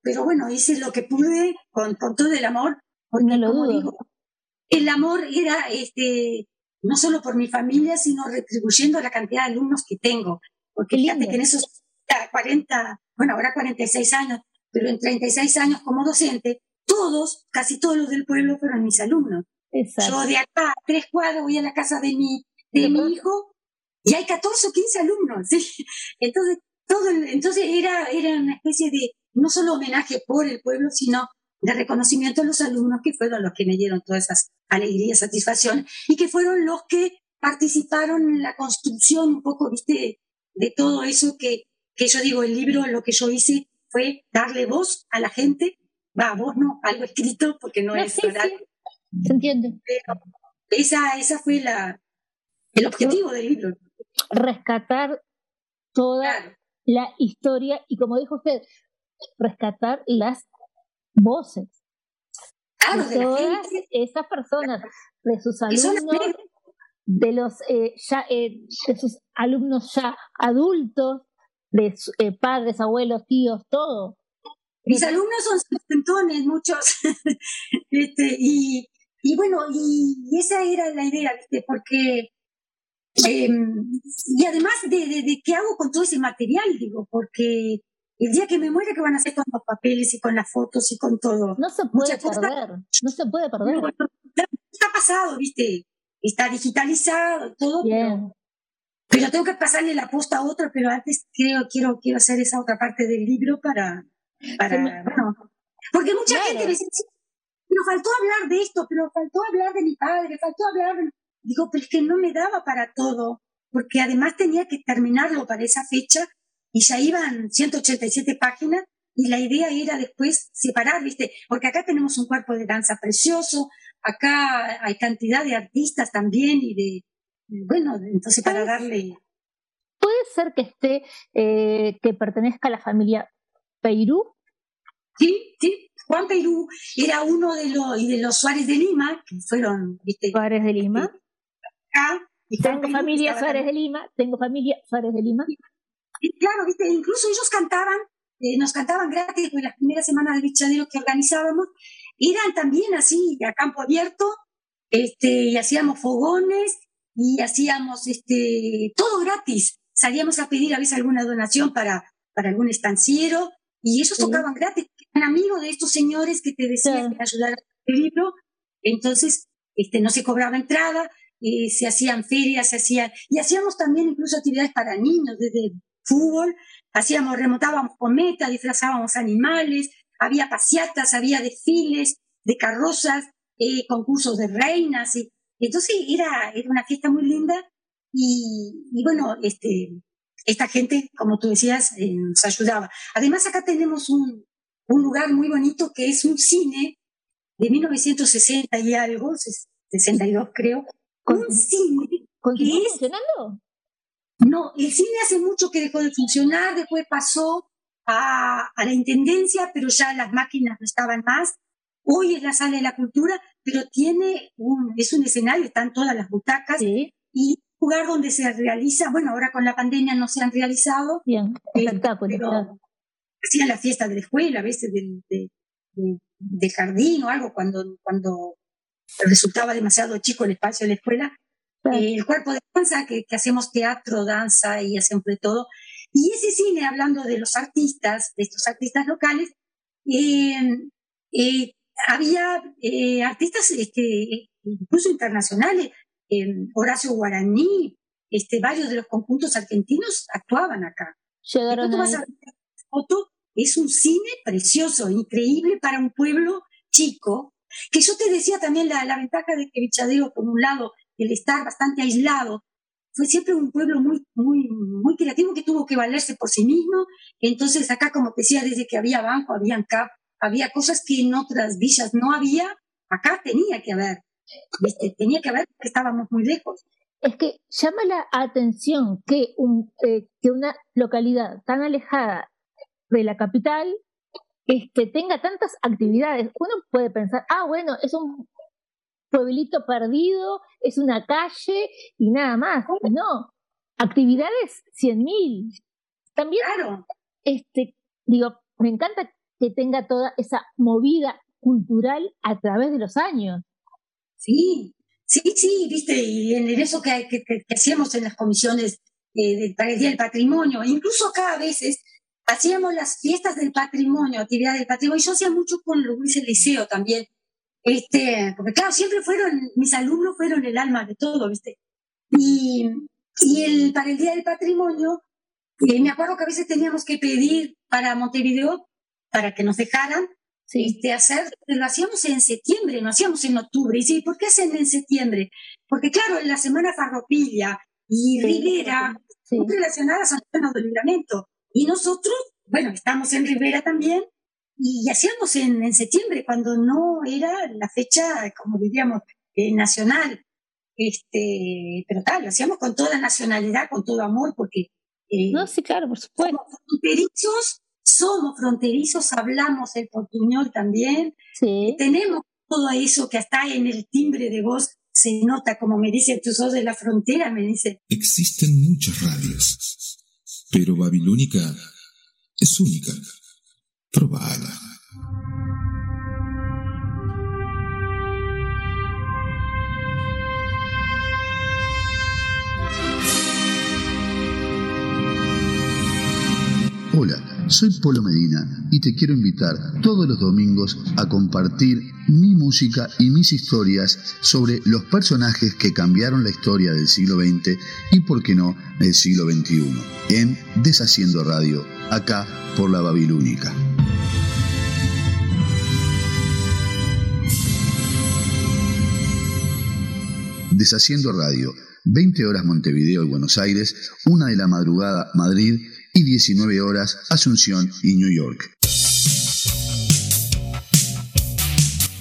pero bueno, hice lo que pude con, con todo el amor, porque lo como digo, el amor era, este, no solo por mi familia, sino retribuyendo la cantidad de alumnos que tengo, porque fíjate que en esos 40, bueno, ahora 46 años, pero en 36 años como docente, todos, casi todos los del pueblo fueron mis alumnos. Yo de acá a tres cuadros voy a la casa de mi, de mi hijo y hay 14 o 15 alumnos. Entonces, todo entonces era, era una especie de, no solo homenaje por el pueblo, sino de reconocimiento a los alumnos que fueron los que me dieron todas esas alegrías, satisfacción y que fueron los que participaron en la construcción un poco, viste, de todo eso que, que yo digo, el libro, lo que yo hice fue darle voz a la gente, va, voz no, algo escrito, porque no, es verdad. ¿Se entiende? esa, esa fue la, el objetivo del libro. Rescatar toda la historia y como dijo usted, rescatar las voces. Claro, de, todas esas personas, de sus alumnos, de los eh, ya, eh, de sus alumnos ya adultos, de eh, padres, abuelos, tíos, todo. Mis alumnos son setentones, muchos, este, y, y bueno, y, esa era la idea, ¿viste? porque em, y además de, de, qué hago con todo ese material, digo, porque el día que me muera, ¿qué van a hacer con los papeles y con las fotos y con todo? No se puede perder, no se puede perder. está pasado, ¿viste? Está digitalizado, todo, pero, pero, tengo que pasarle la posta a otro, pero antes creo, quiero, quiero hacer esa otra parte del libro para, para bueno, porque mucha gente me dice, pero faltó hablar de esto, pero faltó hablar de mi padre, faltó hablar de... Digo, pero es que no me daba para todo, porque además tenía que terminarlo para esa fecha y ya iban 187 páginas y la idea era después separar, ¿viste? Porque acá tenemos un cuerpo de danza precioso, acá hay cantidad de artistas también y de, bueno, entonces para darle... ¿Puede ser que esté, eh, que pertenezca a la familia Peirú? Sí, sí, Juan Peirú era uno de los, y de los Suárez de Lima, que fueron, ¿viste? Suárez de Lima. Acá, y tengo familia Suárez de Lima, tengo familia Suárez de Lima claro, ¿viste? incluso ellos cantaban, eh, nos cantaban gratis en las primeras semanas de bichadero que organizábamos, eran también así, a campo abierto, este, y hacíamos fogones y hacíamos este, todo gratis. Salíamos a pedir a veces alguna donación para, para algún estanciero y ellos tocaban gratis. Eran amigos de estos señores que te decían que ayudaran el libro. Entonces, este, no se cobraba entrada, eh, se hacían ferias, se hacían, y hacíamos también incluso actividades para niños, desde fútbol, hacíamos, remontábamos cometas, disfrazábamos animales, había paseatas, había desfiles de carrozas, eh, concursos de reinas, y, entonces era, era una fiesta muy linda y, bueno, este, esta gente, como tú decías, eh, nos ayudaba. Además acá tenemos un, un lugar muy bonito que es un cine de 1960 y algo, 62 creo, un cine. ¿Continúa funcionando? No, el cine hace mucho que dejó de funcionar, después pasó a, la intendencia, pero ya las máquinas no estaban más. Hoy es la sala de la cultura, pero tiene un, es un escenario, están todas las butacas y un lugar donde se realiza, bueno, ahora con la pandemia no se han realizado. Bien, eh, pero hacían la fiesta de la escuela, a veces del, de, jardín o algo, cuando, cuando resultaba demasiado chico el espacio de la escuela, el cuerpo de danza, que, hacemos teatro, danza y hacemos de todo. Y ese cine, hablando de los artistas, de estos artistas locales, eh, eh, había eh, artistas este, incluso internacionales, Horacio Guaraní, este, varios de los conjuntos argentinos actuaban acá. Llegaron a... foto, es un cine precioso, increíble para un pueblo chico, que yo te decía también la, la ventaja de que Vichadeo, por un lado, el estar bastante aislado, fue siempre un pueblo muy, muy, muy creativo que tuvo que valerse por sí mismo. Entonces acá, como te decía, desde que había banco, había CAP, había cosas que en otras villas no había, acá tenía que haber. tenía que haber porque estábamos muy lejos. Es que llama la atención que, un, eh, que una localidad tan alejada de la capital este, tenga tantas actividades. Uno puede pensar, ah, bueno, es un pueblito perdido, es una calle y nada más. No, actividades 100.000. También, claro. este, digo, me encanta que tenga toda esa movida cultural a través de los años. Sí, sí, sí, viste, y en eso que, que, hacíamos en las comisiones eh, para el Día del Patrimonio, incluso acá a veces hacíamos las fiestas del patrimonio, actividades del patrimonio, yo hacía mucho con Luis el Liceo también, este, porque claro, siempre fueron, mis alumnos fueron el alma de todo, ¿viste? Y, y el, para el Día del Patrimonio, eh, me acuerdo que a veces teníamos que pedir para Montevideo, para que nos dejaran, este, hacer, lo hacíamos en septiembre, no hacíamos en octubre. Y sí, ¿por qué hacen en septiembre? Porque claro, en la semana Farropilla y Rivera, muy relacionadas al pleno del libramento. Y nosotros, bueno, estamos en Rivera también, y hacíamos en, en septiembre, cuando no era la fecha, como diríamos, eh, nacional. Este, pero tal, lo hacíamos con toda nacionalidad, con todo amor, porque... Eh, no, sí, claro, por supuesto. Somos fronterizos, somos fronterizos, hablamos el portuñol también. Sí. Tenemos todo eso que hasta en el timbre de voz se nota, como me dice, tú sos de la frontera, me dice. Existen muchas radios, pero Babilónica es única. Probada. Hola, soy Polo Medina y te quiero invitar todos los domingos a compartir mi música y mis historias sobre los personajes que cambiaron la historia del siglo XX y, por qué no, del siglo XXI, en Deshaciendo Radio, acá por la Babilónica. Deshaciendo Radio, 20 horas Montevideo y Buenos Aires, una de la madrugada Madrid y 19 horas Asunción y New York.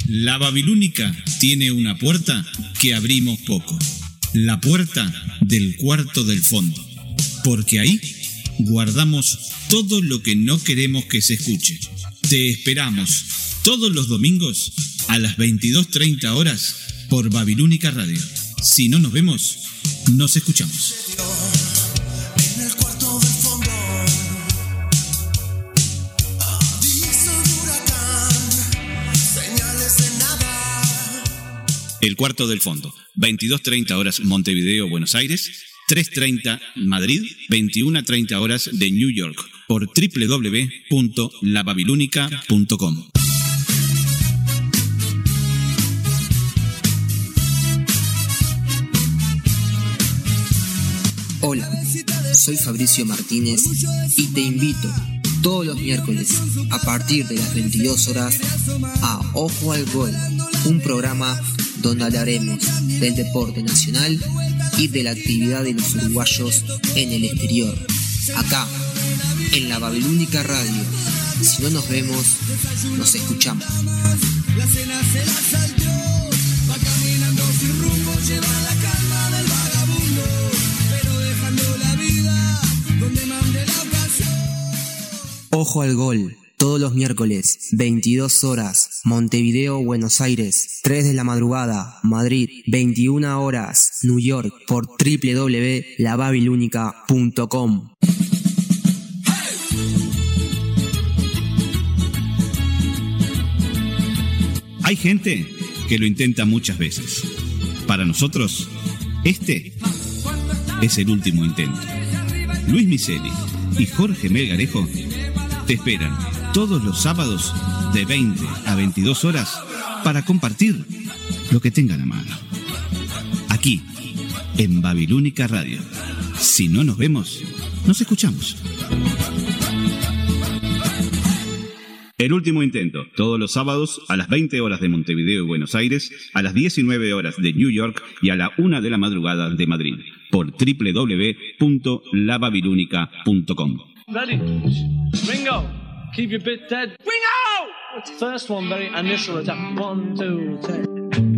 La Babilónica tiene una puerta que abrimos poco, la puerta del cuarto del fondo, porque ahí guardamos todo lo que no queremos que se escuche. Te esperamos todos los domingos a las 22.30 horas por Babilónica Radio. Si no nos vemos, nos escuchamos. El cuarto del fondo, 22.30 horas Montevideo, Buenos Aires, 3.30 Madrid, 21.30 horas de New York, por www.lababilúnica.com. Hola, soy Fabricio Martínez y te invito todos los miércoles a partir de las 22 horas a Ojo al Gol, un programa donde hablaremos del deporte nacional y de la actividad de los uruguayos en el exterior, acá, en la Babilónica Radio. Si no nos vemos, nos escuchamos. Ojo al gol, todos los miércoles, 22 horas, Montevideo, Buenos Aires, 3 de la madrugada, Madrid, 21 horas, New York, por www.lababilúnica.com. Hay gente que lo intenta muchas veces. Para nosotros, este es el último intento. Luis Miseli y Jorge Melgarejo te esperan todos los sábados de 20 a 22 horas para compartir lo que tengan a mano. Aquí, en Babilónica Radio. Si no nos vemos, nos escuchamos. El último intento, todos los sábados a las 20 horas de Montevideo y Buenos Aires, a las 19 horas de New York y a la 1 de la madrugada de Madrid, por www.lababilúnica.com. Ready? Ringo, keep your bit dead. Ringo! First one, very initial attack. One, two, three.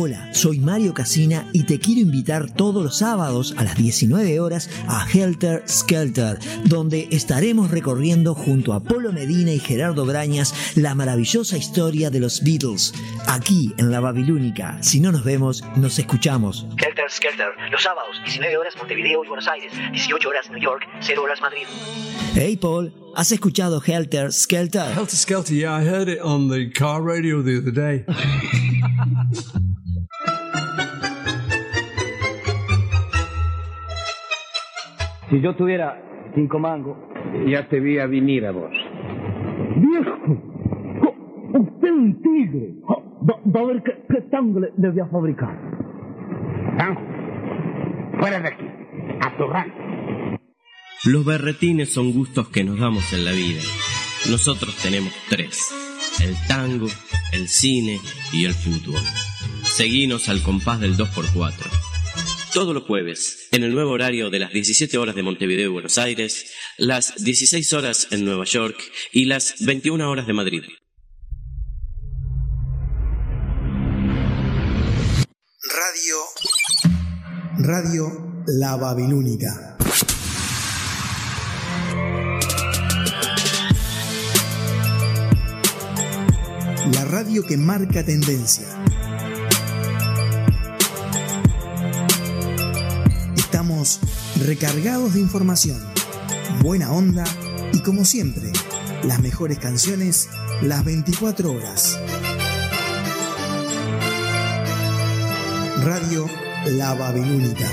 Hola, soy Mario Casina y te quiero invitar todos los sábados a las 19 horas a Helter Skelter, donde estaremos recorriendo junto a Polo Medina y Gerardo Brañas la maravillosa historia de los Beatles, aquí en la Babilónica. Si no nos vemos, nos escuchamos. Helter Skelter, los sábados, 19 horas Montevideo y Buenos Aires, 18 horas New York, 0 horas Madrid. Hey Paul, ¿has escuchado Helter Skelter? Helter Skelter, yeah, I heard it on the car radio the other day. Si yo tuviera cinco mangos, ya te vi a venir a vos. ¡Viejo! ¡Usted es un tigre! Va, va a ver qué, qué tango le, le voy a fabricar. ¿Tango? Fuera de aquí, a tu. Los berretines son gustos que nos damos en la vida. Nosotros tenemos tres. El tango, el cine y el fútbol. Seguinos al compás del 2x4. Todos los jueves, en el nuevo horario de las 17 horas de Montevideo y Buenos Aires, las 16 horas en Nueva York y las 21 horas de Madrid. Radio. Radio La Babilónica. La radio que marca tendencia. Recargados de información, buena onda y como siempre, las mejores canciones las 24 horas. Radio La Babilónica.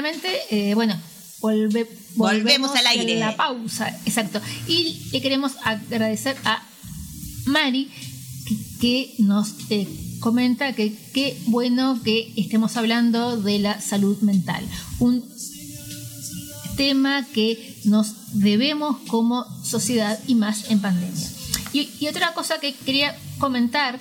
Primeramente, eh, bueno, volve- Volvemos al aire. La pausa, exacto. Y le queremos agradecer a Mari que, que nos eh, comenta que qué bueno que estemos hablando de la salud mental. Un tema que nos debemos como sociedad y más en pandemia. Y, y otra cosa que quería comentar,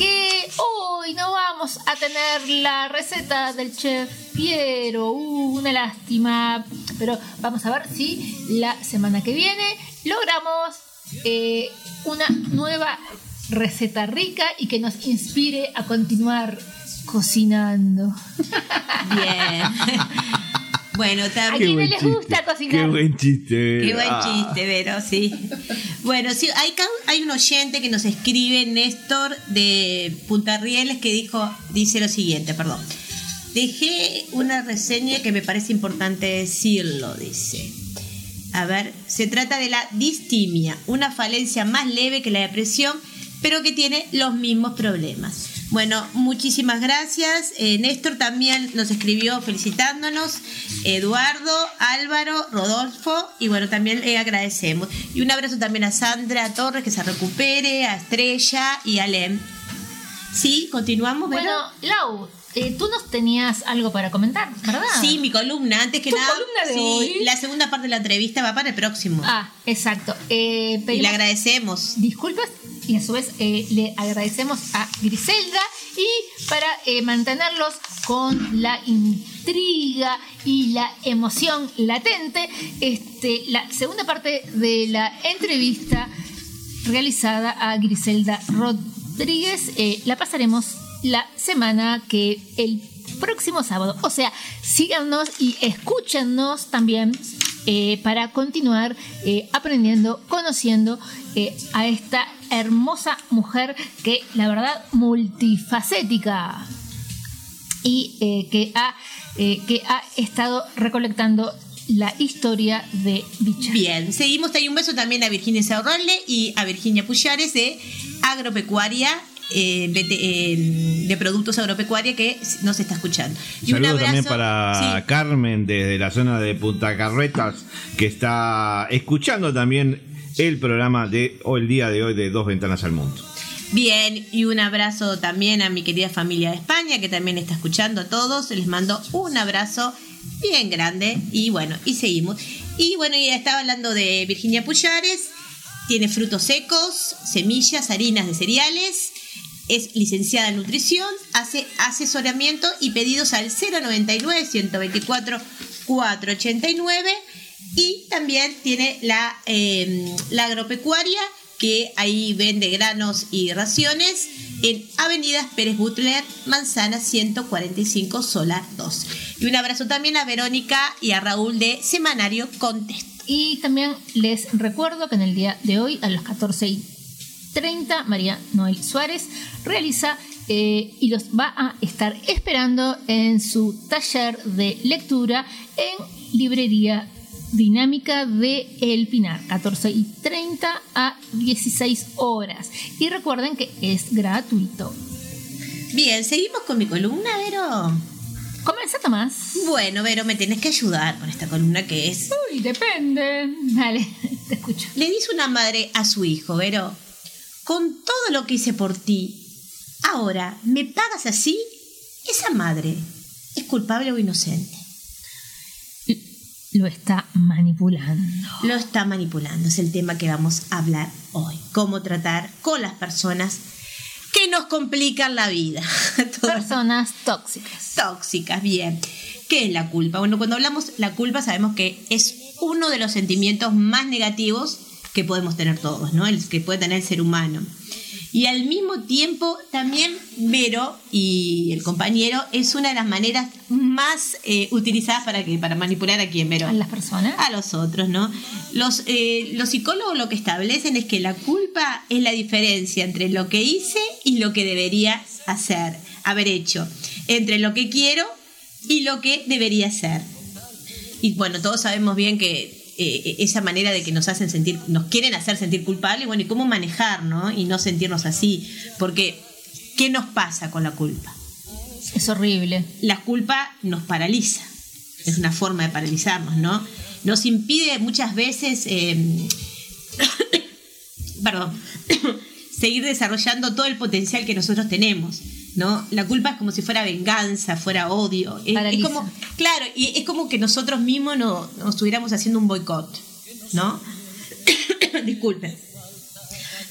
que hoy no vamos a tener la receta del chef Piero, uh, una lástima, pero vamos a ver si la semana que viene logramos eh, una nueva receta rica y que nos inspire a continuar cocinando. Bien. Bueno, ¿A también. quiénes les gusta cocinar? Qué buen chiste. Qué buen chiste, Vero, sí. Bueno, sí, hay, ca- hay un oyente que nos escribe, Néstor de Punta Rieles, que dijo, dice lo siguiente, perdón. Dejé una reseña que me parece importante decirlo, dice. A ver, se trata de la distimia, una falencia más leve que la depresión, pero que tiene los mismos problemas. Bueno, muchísimas gracias. Eh, Néstor también nos escribió felicitándonos. Eduardo, Álvaro, Rodolfo. Y bueno, también le agradecemos. Y un abrazo también a Sandra Torres, que se recupere, a Estrella y a Lem. Sí, continuamos. Bueno, Lau, eh, tú nos tenías algo para comentar, ¿verdad? Sí, mi columna, antes que ¿Tu nada. columna de sí, hoy? La segunda parte de la entrevista va para el próximo. Ah, exacto. Eh, y le agradecemos. disculpas y a su vez eh, le agradecemos a Griselda y para mantenerlos con la intriga y la emoción latente, este, la segunda parte de la entrevista realizada a Griselda Rodríguez la pasaremos la semana que el próximo sábado. O sea, síganos y escúchenos también eh, para continuar eh, aprendiendo, conociendo eh, a esta hermosa mujer que la verdad multifacética y que, ha, que ha estado recolectando la historia de Bicha. Bien, seguimos. Hay un beso también a Virginia Saurrole y a Virginia Puyares de Agropecuaria. Eh, eh, de productos agropecuaria que nos está escuchando. Y un Saludo abrazo. también para Carmen desde la zona de Punta Carretas que está escuchando también el programa de o el día de hoy de Dos Ventanas al Mundo. Bien, y un abrazo también a mi querida familia de España que también está escuchando a todos. Les mando un abrazo bien grande y bueno, y seguimos. Y bueno, ya estaba hablando de Virginia Puyares. Tiene frutos secos, semillas, harinas de cereales. Es licenciada en nutrición, hace asesoramiento y pedidos al 099 124 489 y también tiene la, eh, la agropecuaria que ahí vende granos y raciones en Avenidas Pérez Butler, Manzana 145 Solar 2. Y un abrazo también a Verónica y a Raúl de Semanario Contest. Y también les recuerdo que en el día de hoy, a las 14 y 30, María Noel Suárez realiza eh, y los va a estar esperando en su taller de lectura en Librería Dinámica de El Pinar, 14 y 30 a 16 horas. Y recuerden que es gratuito. Bien, seguimos con mi columna, Vero. Comienza Tomás. Bueno, Vero, me tenés que ayudar con esta columna que es. Uy, depende. Dale, te escucho. Le dice una madre a su hijo, Vero, con todo lo que hice por ti, ahora me pagas así, esa madre es culpable o inocente. Lo está manipulando. Lo está manipulando, es el tema que vamos a hablar hoy. Cómo tratar con las personas que nos complican la vida. Personas tóxicas. Tóxicas, bien. ¿Qué es la culpa? Bueno, cuando hablamos la culpa sabemos que es uno de los sentimientos más negativos que podemos tener todos, ¿no? El que puede tener el ser humano. Y al mismo tiempo también Vero y el compañero es una de las maneras más eh, utilizadas para que para manipular a quién Vero. A las personas. A los otros no los eh, los psicólogos lo que establecen es que la culpa es la diferencia entre lo que hice y lo que debería hacer haber hecho. Entre lo que quiero y lo que debería hacer y bueno todos sabemos bien que eh, esa manera de que nos hacen sentir, nos quieren hacer sentir culpables, bueno, y cómo manejar, ¿no? Y no sentirnos así, porque ¿qué nos pasa con la culpa? Es horrible. La culpa nos paraliza. es una forma de paralizarnos, ¿no? Nos impide muchas veces, eh, perdón, seguir desarrollando todo el potencial que nosotros tenemos. ¿No? La culpa es como si fuera venganza, fuera odio. Es, como, claro, y es como que nosotros mismos no- nos estuviéramos haciendo un boicot, ¿no? Disculpen.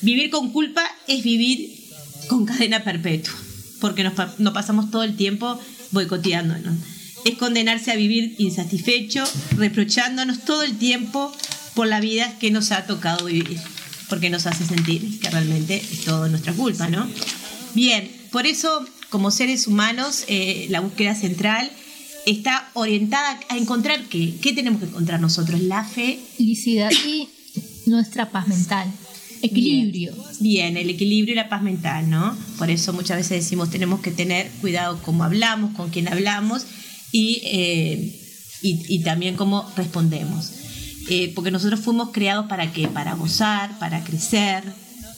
Vivir con culpa es vivir con cadena perpetua, porque nos pasamos todo el tiempo boicoteándonos. Es condenarse a vivir insatisfecho, reprochándonos todo el tiempo por la vida que nos ha tocado vivir, porque nos hace sentir que realmente es todo nuestra culpa, ¿no? Bien, por eso como seres humanos eh, la búsqueda central está orientada a encontrar qué, qué tenemos que encontrar nosotros, la fe, Felicidad y nuestra paz mental. Equilibrio. Bien, el equilibrio y la paz mental, ¿no? Por eso muchas veces decimos tenemos que tener cuidado cómo hablamos, con quién hablamos y, eh, y también cómo respondemos. Eh, porque nosotros fuimos creados para qué? Para gozar, para crecer,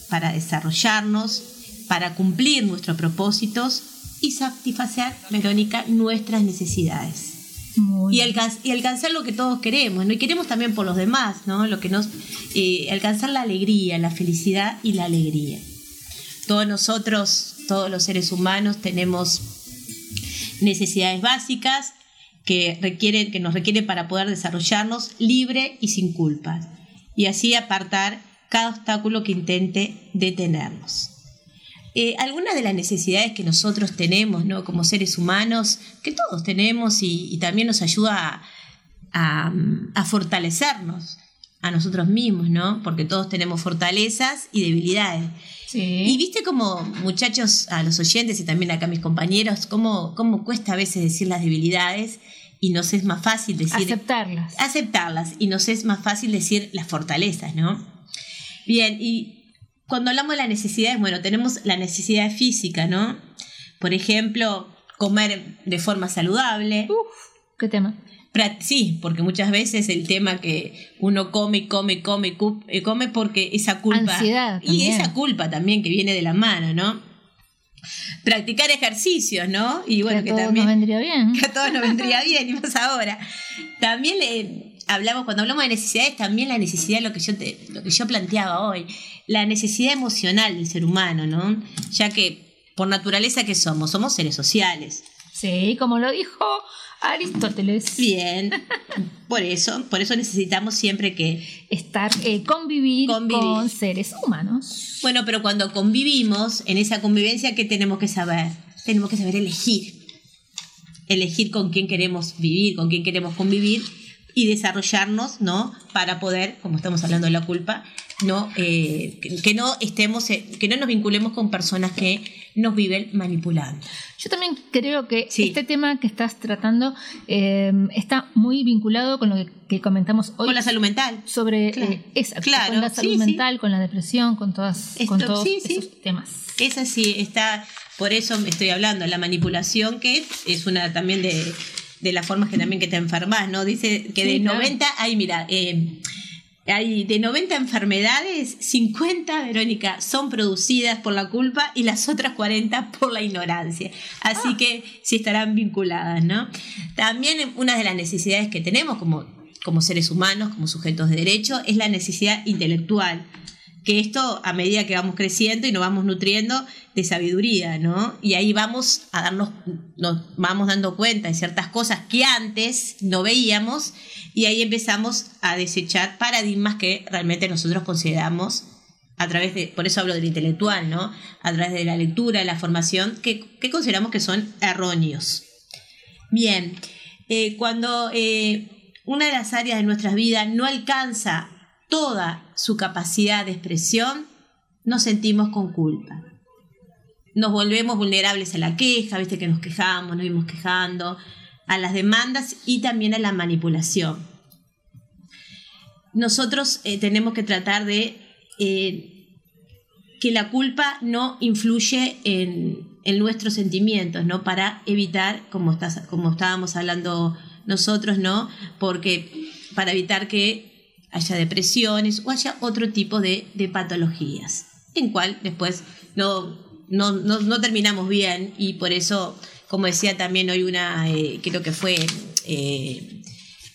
para desarrollarnos, para cumplir nuestros propósitos y satisfacer, Verónica, nuestras necesidades y, alcan- y alcanzar lo que todos queremos, ¿no? Y queremos también por los demás, ¿no? Lo que nos eh, alcanzar la alegría, la felicidad y la alegría. Todos nosotros, todos los seres humanos tenemos necesidades básicas que requieren que nos requieren para poder desarrollarnos libre y sin culpas y así apartar cada obstáculo que intente detenernos. Eh, algunas de las necesidades que nosotros tenemos ¿no? como seres humanos, que todos tenemos y, y también nos ayuda a, a, a fortalecernos a nosotros mismos, ¿no? Porque todos tenemos fortalezas y debilidades. Y viste como muchachos, a los oyentes y también acá a mis compañeros, cómo, cómo cuesta a veces decir las debilidades y nos es más fácil decir... Aceptarlas. Aceptarlas y nos es más fácil decir las fortalezas, ¿no? Bien, y cuando hablamos de las necesidades, bueno, tenemos la necesidad física, ¿no? Por ejemplo, comer de forma saludable. ¿Qué tema? Sí, porque muchas veces el tema que uno come come come y come porque esa culpa. Ansiedad y esa culpa también que viene de la mano, ¿no? Practicar ejercicios, ¿no? Y bueno, Que que, a todos también. nos vendría bien. Que a todos nos vendría bien, y más ahora. También le hablamos, cuando hablamos de necesidades, también la necesidad, lo que yo te, lo que yo planteaba hoy, la necesidad emocional del ser humano, ¿no? Ya que por naturaleza que somos, somos seres sociales. Sí, como lo dijo Aristóteles. Bien. Por eso, por eso necesitamos siempre que estar eh, convivir, con seres humanos. Bueno, pero cuando convivimos, en esa convivencia, ¿qué tenemos que saber? Tenemos que saber elegir. Elegir con quién queremos vivir, con quién queremos convivir y desarrollarnos, ¿no? Para poder, como estamos hablando de la culpa, no eh, que, no estemos, eh, que no nos vinculemos con personas que nos viven manipulando. Yo también creo que este tema que estás tratando eh, está muy vinculado con lo que, que comentamos hoy. Con la salud mental. Sobre Claro. eh, esa- Claro, con la salud sí, sí. mental, con la depresión, con, todas, con todos esos temas. Es así, está, por eso estoy hablando, la manipulación, que es una también de, de las formas que también que te enfermas, ¿no? Dice que Sí, de claro. 90, hay, mira, eh, hay de 90 enfermedades, 50, Verónica, son producidas por la culpa y las otras 40 por la ignorancia. Así Ah. que sí estarán vinculadas, ¿no? También una de las necesidades que tenemos como, como seres humanos, como sujetos de derecho, es la necesidad intelectual que esto a medida que vamos creciendo y nos vamos nutriendo de sabiduría, ¿no? Y ahí vamos a darnos, nos vamos dando cuenta de ciertas cosas que antes no veíamos y ahí empezamos a desechar paradigmas que realmente nosotros consideramos a través de, por eso hablo del intelectual, ¿no? A través de la lectura, de la formación, que, que consideramos que son erróneos. Bien, eh, cuando eh, una de las áreas de nuestras vidas no alcanza toda su capacidad de expresión, nos sentimos con culpa. Nos volvemos vulnerables a la queja, viste que nos quejamos, nos vimos quejando, a las demandas y también a la manipulación. Nosotros eh, tenemos que tratar de eh, que la culpa no influye en, en nuestros sentimientos, ¿no? Para evitar, como, estás, como estábamos hablando nosotros, ¿no? Porque para evitar que haya depresiones o haya otro tipo de, de patologías, en cual después no, no, no, no terminamos bien y por eso, como decía también hoy una, eh, creo que fue eh,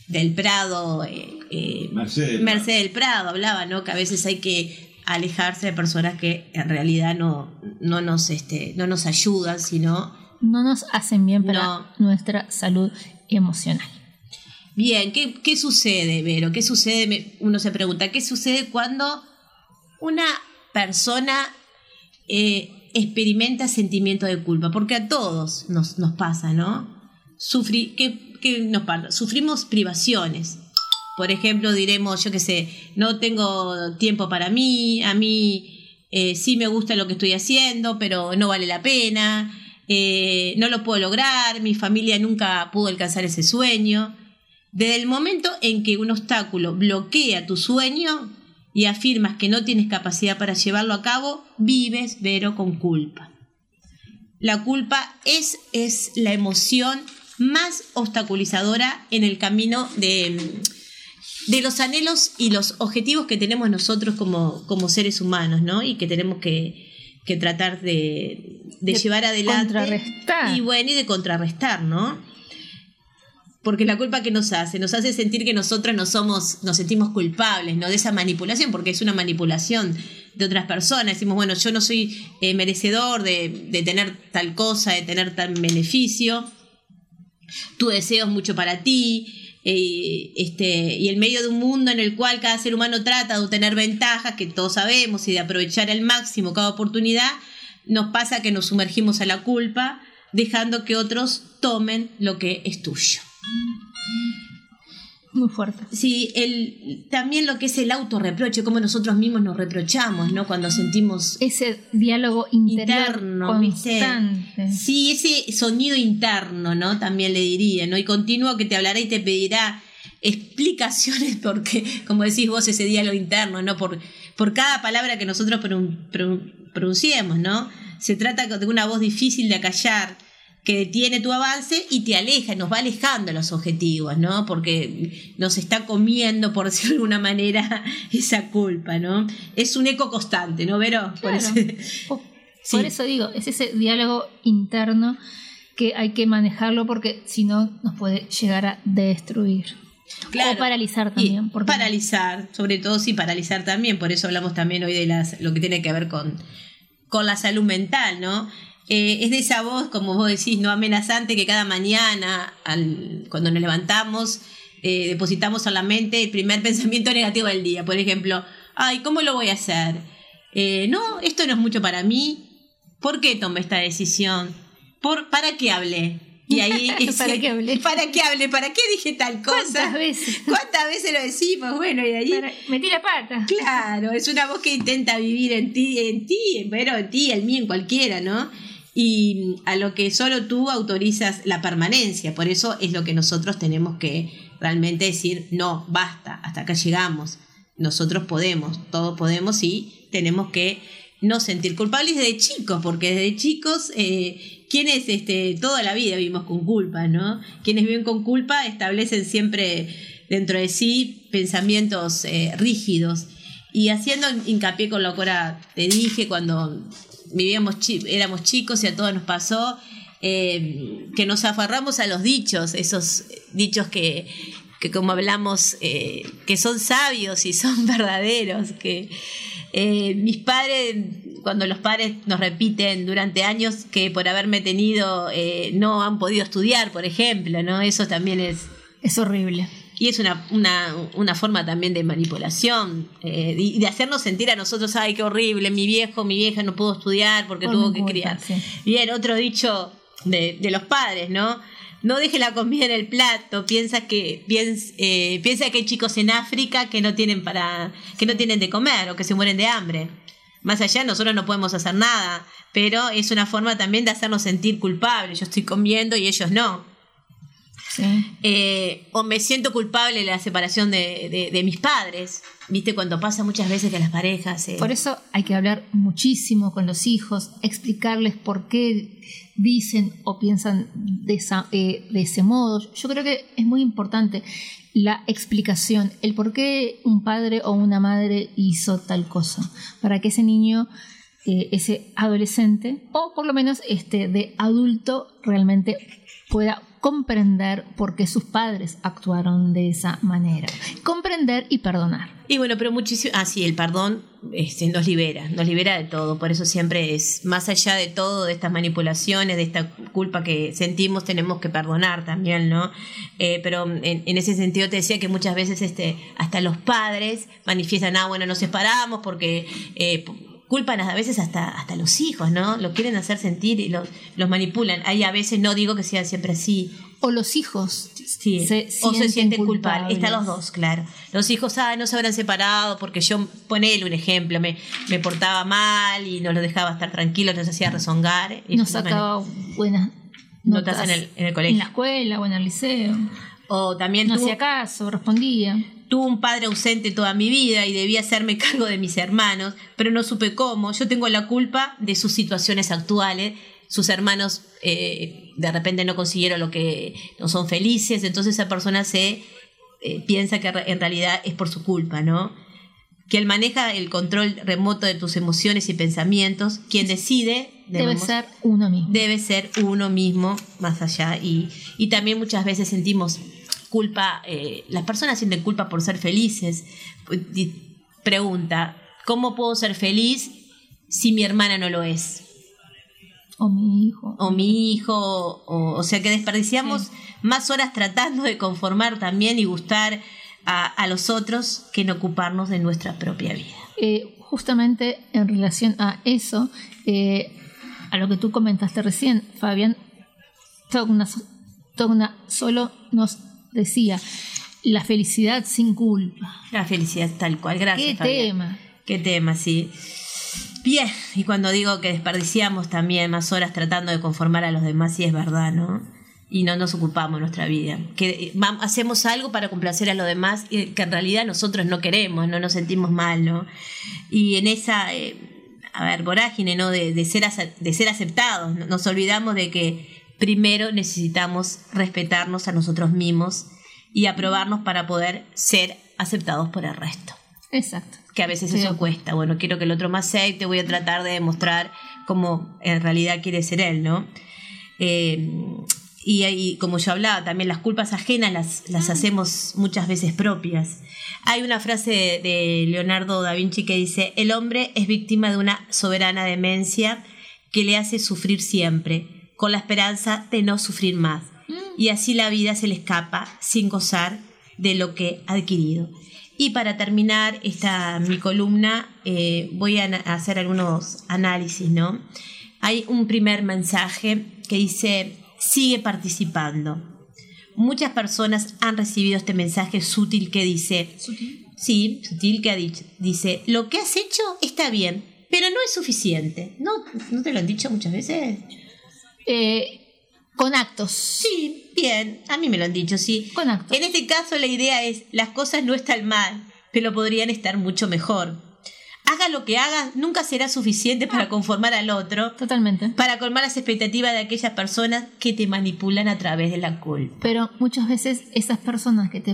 del Prado, eh, eh, Mercedes. Mercedes del Prado hablaba, ¿no? Que a veces hay que alejarse de personas que en realidad no, no, nos, este, no nos ayudan, sino No nos hacen bien para nuestra salud emocional. Bien, ¿qué, qué sucede, Vero? ¿Qué sucede? Me- Uno se pregunta, ¿qué sucede cuando una persona eh, experimenta sentimiento de culpa? Porque a todos nos, nos pasa, ¿no? Sufri ¿qué, qué nos pasa? Sufrimos privaciones. Por ejemplo, diremos, yo qué sé, no tengo tiempo para mí, a mí eh, sí me gusta lo que estoy haciendo, pero no vale la pena, eh, no lo puedo lograr, mi familia nunca pudo alcanzar ese sueño. Desde el momento en que un obstáculo bloquea tu sueño y afirmas que no tienes capacidad para llevarlo a cabo, vives, pero con culpa. La culpa es, es la emoción más obstaculizadora en el camino de, de los anhelos y los objetivos que tenemos nosotros como, como seres humanos, ¿no? Y que tenemos que, que tratar de, de De llevar adelante. contrarrestar. Y bueno, y de contrarrestar, ¿no? Porque la culpa que nos hace, nos hace sentir que nosotros no somos, nos sentimos culpables, ¿no? De esa manipulación, porque es una manipulación de otras personas. Decimos, bueno, yo no soy eh, merecedor de, tener tal cosa, de tener tal beneficio. Tu deseo es mucho para ti. eh, este, y en medio de un mundo en el cual cada ser humano trata de obtener ventajas, que todos sabemos, y de aprovechar al máximo cada oportunidad, nos pasa que nos sumergimos a la culpa, dejando que otros tomen lo que es tuyo. Muy fuerte. Sí, el, también lo que es el autorreproche, como nosotros mismos nos reprochamos, ¿no? Cuando sentimos ese diálogo interno, constante. Sí, ese sonido interno, ¿no? También le diría, ¿no? Y continuo que te hablará y te pedirá explicaciones porque, como decís vos, ese diálogo interno, ¿no? Por, por cada palabra que nosotros pronun- pronun- pronunciemos, ¿no? Se trata de una voz difícil de acallar que detiene tu avance y te aleja, nos va alejando de los objetivos, ¿no? Porque nos está comiendo, por decirlo de alguna manera, esa culpa, ¿no? Es un eco constante, ¿no, Vero? Por Claro. Por, por eso digo, es ese diálogo interno que hay que manejarlo porque si no nos puede llegar a destruir. O paralizar también. porque Paralizar, sobre todo sí, paralizar también. Por eso hablamos también hoy de las, lo que tiene que ver con, con la salud mental, ¿no? Eh, es de esa voz, como vos decís, no amenazante que cada mañana, al- cuando nos levantamos, eh, depositamos en la mente el primer pensamiento negativo del día. Por ejemplo, ay, ¿cómo lo voy a hacer? Eh, no, esto no es mucho para mí. ¿Por qué tomé esta decisión? ¿Por, ¿Para qué hablé? Y ahí ¿Para qué hablé? ¿Para qué hablé? ¿Para qué dije tal cosa? ¿Cuántas veces? ¿Cuántas veces lo decimos? Bueno, y de ahí. metí la pata. Claro, es una voz que intenta vivir en ti, en ti, pero en ti, en mí, en cualquiera, ¿no? Y a lo que solo tú autorizas la permanencia. Por eso es lo que nosotros tenemos que realmente decir, no, basta, hasta acá llegamos. Nosotros podemos, todos podemos y tenemos que no sentir culpables desde chicos, porque desde chicos, eh, quienes este, toda la vida vivimos con culpa, ¿no? Quienes viven con culpa establecen siempre dentro de sí pensamientos eh, rígidos. Y haciendo hincapié con lo que ahora te dije, cuando vivíamos chi- éramos chicos y a todos nos pasó, eh, que nos aferramos a los dichos, esos dichos que, que como hablamos, eh, que son sabios y son verdaderos, que eh, mis padres, cuando los padres nos repiten durante años que por haberme tenido no han podido estudiar, por ejemplo, ¿no? Eso también es... Es horrible. Y es una, una, una forma también de manipulación eh, y de hacernos sentir a nosotros, ay, qué horrible, mi viejo, mi vieja no pudo estudiar porque Por tuvo que criar. sí. Bien, otro dicho de, de los padres, ¿no? No deje la comida en el plato, piensa que, piens- eh, piensa que hay chicos en África que no tienen para, que no tienen de comer o que se mueren de hambre. Más allá, nosotros no podemos hacer nada, pero es una forma también de hacernos sentir culpables. Yo estoy comiendo y ellos no. Eh, o me siento culpable de la separación de, de- de mis padres. ¿Viste? Cuando pasa muchas veces que las parejas. eh, Por eso hay que hablar muchísimo con los hijos, explicarles por qué dicen o piensan de, esa- eh, de ese modo. Yo creo que es muy importante la explicación, el por qué un padre o una madre hizo tal cosa, para que ese niño ese adolescente o por lo menos este de adulto realmente pueda comprender por qué sus padres actuaron de esa manera. Comprender y perdonar. Y bueno, pero muchísimo. Ah, sí, el perdón este, nos libera, nos libera de todo. Por eso siempre es, más allá de todo, de estas manipulaciones, de esta culpa que sentimos, tenemos que perdonar también, ¿no? Eh, pero en, en ese sentido te decía que muchas veces este, hasta los padres manifiestan, ah, bueno, nos separamos porque. eh, culpan a veces hasta, hasta los hijos, ¿no? Lo quieren hacer sentir y los, los manipulan. Ahí a veces no digo que sea siempre así. O los hijos sí. se o se sienten culpables. culpables. Están los dos, claro. Los hijos, ah, no se habrán separado porque yo, ponele un ejemplo, me, me portaba mal y no los dejaba estar tranquilos, nos hacía rezongar. Y Nos sacaba buenas notas en el, en el colegio. En la escuela o en el liceo. O también no tuvo- hacía caso, respondía. Tuve un padre ausente toda mi vida y debía hacerme cargo de mis hermanos, pero no supe cómo. Yo tengo la culpa de sus situaciones actuales. Sus hermanos eh, de repente no consiguieron lo que no son felices, entonces esa persona se eh, piensa que en realidad es por su culpa, ¿no? Que él maneja el control remoto de tus emociones y pensamientos. Quien decide Debe ser uno mismo. debe ser uno mismo más allá y, y también muchas veces sentimos culpa, eh, las personas sienten culpa por ser felices. Pregunta, ¿cómo puedo ser feliz si mi hermana no lo es? O mi hijo. O mi hijo, o, o sea que desperdiciamos más horas tratando de conformar también y gustar a, a los otros que en ocuparnos de nuestra propia vida. Eh, justamente en relación a eso, eh, a lo que tú comentaste recién, Fabián Togna, Togna solo nos decía la felicidad sin culpa. La felicidad tal cual, gracias. ¿Qué Fabián. tema? Qué tema, sí. Bien, y cuando digo que desperdiciamos también más horas tratando de conformar a los demás, sí es verdad, ¿no? Y no nos ocupamos nuestra vida. Que eh, hacemos algo para complacer a los demás que en realidad nosotros no queremos, no nos sentimos mal, ¿no? Y en esa, eh, a ver, vorágine, ¿no? De, de ser, de ser aceptados, ¿no? nos olvidamos de que primero necesitamos respetarnos a nosotros mismos y aprobarnos para poder ser aceptados por el resto Exacto. que a veces Sí. eso cuesta. Bueno, quiero que el otro me acepte, voy a tratar de demostrar cómo en realidad quiere ser él, ¿no? Eh, y, y como yo hablaba, también las culpas ajenas las, las hacemos muchas veces propias. Hay una frase de, de Leonardo da Vinci que dice, el hombre es víctima de una soberana demencia que le hace sufrir siempre, con la esperanza de no sufrir más. Y así la vida se le escapa sin gozar de lo que ha adquirido. Y para terminar esta mi columna, eh, voy a hacer algunos análisis, ¿no? Hay un primer mensaje que dice, sigue participando. Muchas personas han recibido este mensaje sutil que dice, sí, sutil que ha dicho, dice, lo que has hecho está bien, pero no es suficiente. ¿No, ¿no te lo han dicho muchas veces? Eh, con actos. Sí, bien, a mí me lo han dicho, sí. Con actos. En este caso la idea es, las cosas no están mal, pero podrían estar mucho mejor. Haga lo que hagas, nunca será suficiente para conformar al otro. Totalmente. Para colmar las expectativas de aquellas personas que te manipulan a través de la culpa. Pero muchas veces esas personas que te,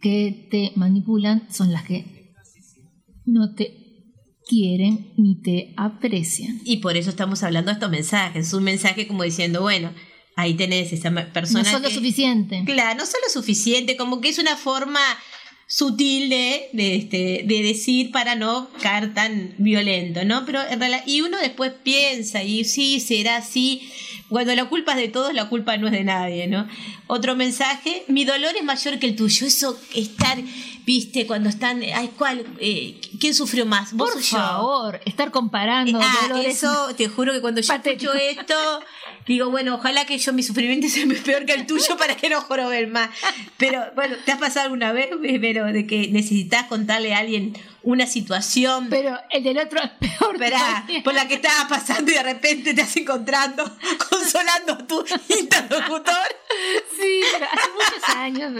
que te manipulan son las que no te quieren ni te aprecian. Y por eso estamos hablando de estos mensajes. Es un mensaje como diciendo, bueno, ahí tenés esa persona. no son lo que- suficiente. Claro, no son lo suficiente, como que es una forma sutil de, de, este, de decir para no caer tan violento, ¿no? Pero en realidad, y uno después piensa, y sí, será así. Cuando la culpa es de todos, la culpa no es de nadie, ¿no? Otro mensaje, mi dolor es mayor que el tuyo. Eso, estar, viste, cuando están, ay, ¿cuál? Eh, ¿Quién sufrió más? ¿Vos Por o yo? favor, estar comparando Ah, dolores. eso te juro que cuando yo escucho esto, digo, bueno, ojalá que yo mi sufrimiento sea peor que el tuyo para que no joroben más. Pero bueno, ¿te has pasado alguna vez, pero de que necesitas contarle a alguien una situación? Pero el del otro es peor. Esperá, por la que estabas pasando y de repente te has encontrando consolando a tu interlocutor. Sí, pero hace muchos años.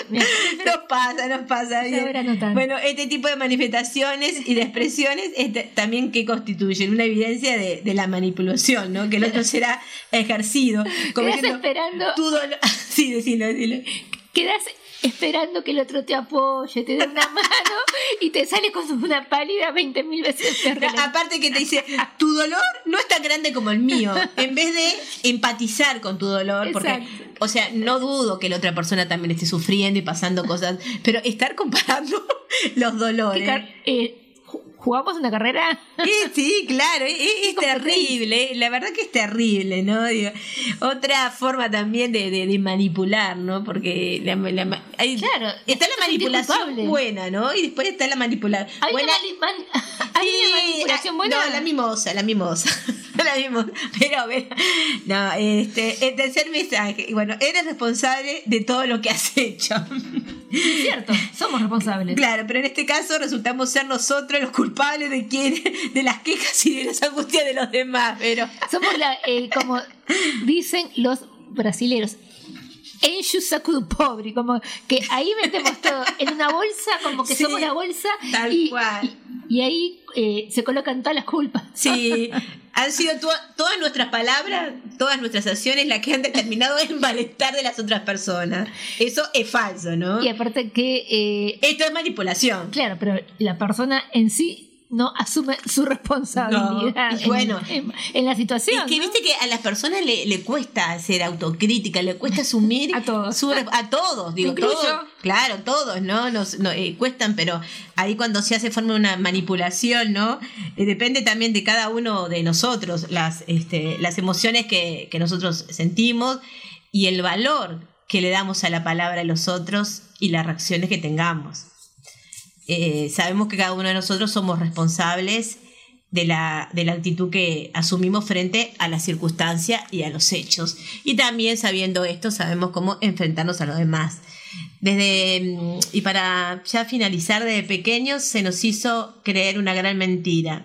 Nos pasa, nos pasa. bien. ahora no tanto. Bueno, este tipo de manifestaciones y de expresiones este, también que constituyen una evidencia de, de la manipulación, ¿no? Que el otro será ejercido. como esperando. Tu dolor. Sí, decilo, decilo. Quedas esperando que el otro te apoye, te dé una mano y te sale con una pálida 20 mil veces peor. Aparte que te dice, tu dolor no es tan grande como el mío. En vez de empatizar con tu dolor, porque, Exacto. o sea, no dudo que la otra persona también esté sufriendo y pasando cosas, pero estar comparando los dolores. ¿Qué car- eh, ¿Jugamos una carrera? Eh, sí, claro, es, es terrible, la verdad que es terrible, ¿no? Digo, otra forma también de, de- de manipular, ¿no? Porque la, la hay- Claro, está la manipulación buena, ¿no? Y después está la manipulación ¿Hay buena. una, mani- man- ¿hay una manipulación buena? No, la mimosa, la mimosa. la mimosa. Pero, pero, no, este, el tercer mensaje. Bueno, eres responsable de todo lo que has hecho. Es cierto, somos responsables. Claro, pero en este caso resultamos ser nosotros los culpables de quienes, de las quejas y de las angustias de los demás, pero Somos la, eh, como dicen los brasileros, enxu saco do pobre, como que ahí metemos todo en una bolsa, como que Sí, somos la bolsa tal y, cual. y, y ahí eh, se colocan todas las culpas. sí, han sido to- todas nuestras palabras, todas nuestras acciones las que han determinado el malestar de las otras personas. Eso es falso, ¿no? Y aparte que... eh, Esto es manipulación. claro, pero la persona en sí no asume su responsabilidad No, y en- bueno, en, en la situación. Es que ¿no? viste que a las personas le, le cuesta hacer autocrítica, le cuesta asumir A todos. su a todos, digo, todos, claro, todos, ¿no? Nos, no, eh, cuestan, pero ahí cuando se hace forma una manipulación, ¿no? Eh, depende también de cada uno de nosotros, las, este, las emociones que, que nosotros sentimos y el valor que le damos a la palabra a los otros y las reacciones que tengamos. Eh, sabemos que cada uno de nosotros somos responsables de la, de la actitud que asumimos frente a la circunstancia y a los hechos. Y también sabiendo esto, sabemos cómo enfrentarnos a los demás. Desde, mm, y para ya finalizar, desde pequeños se nos hizo creer una gran mentira.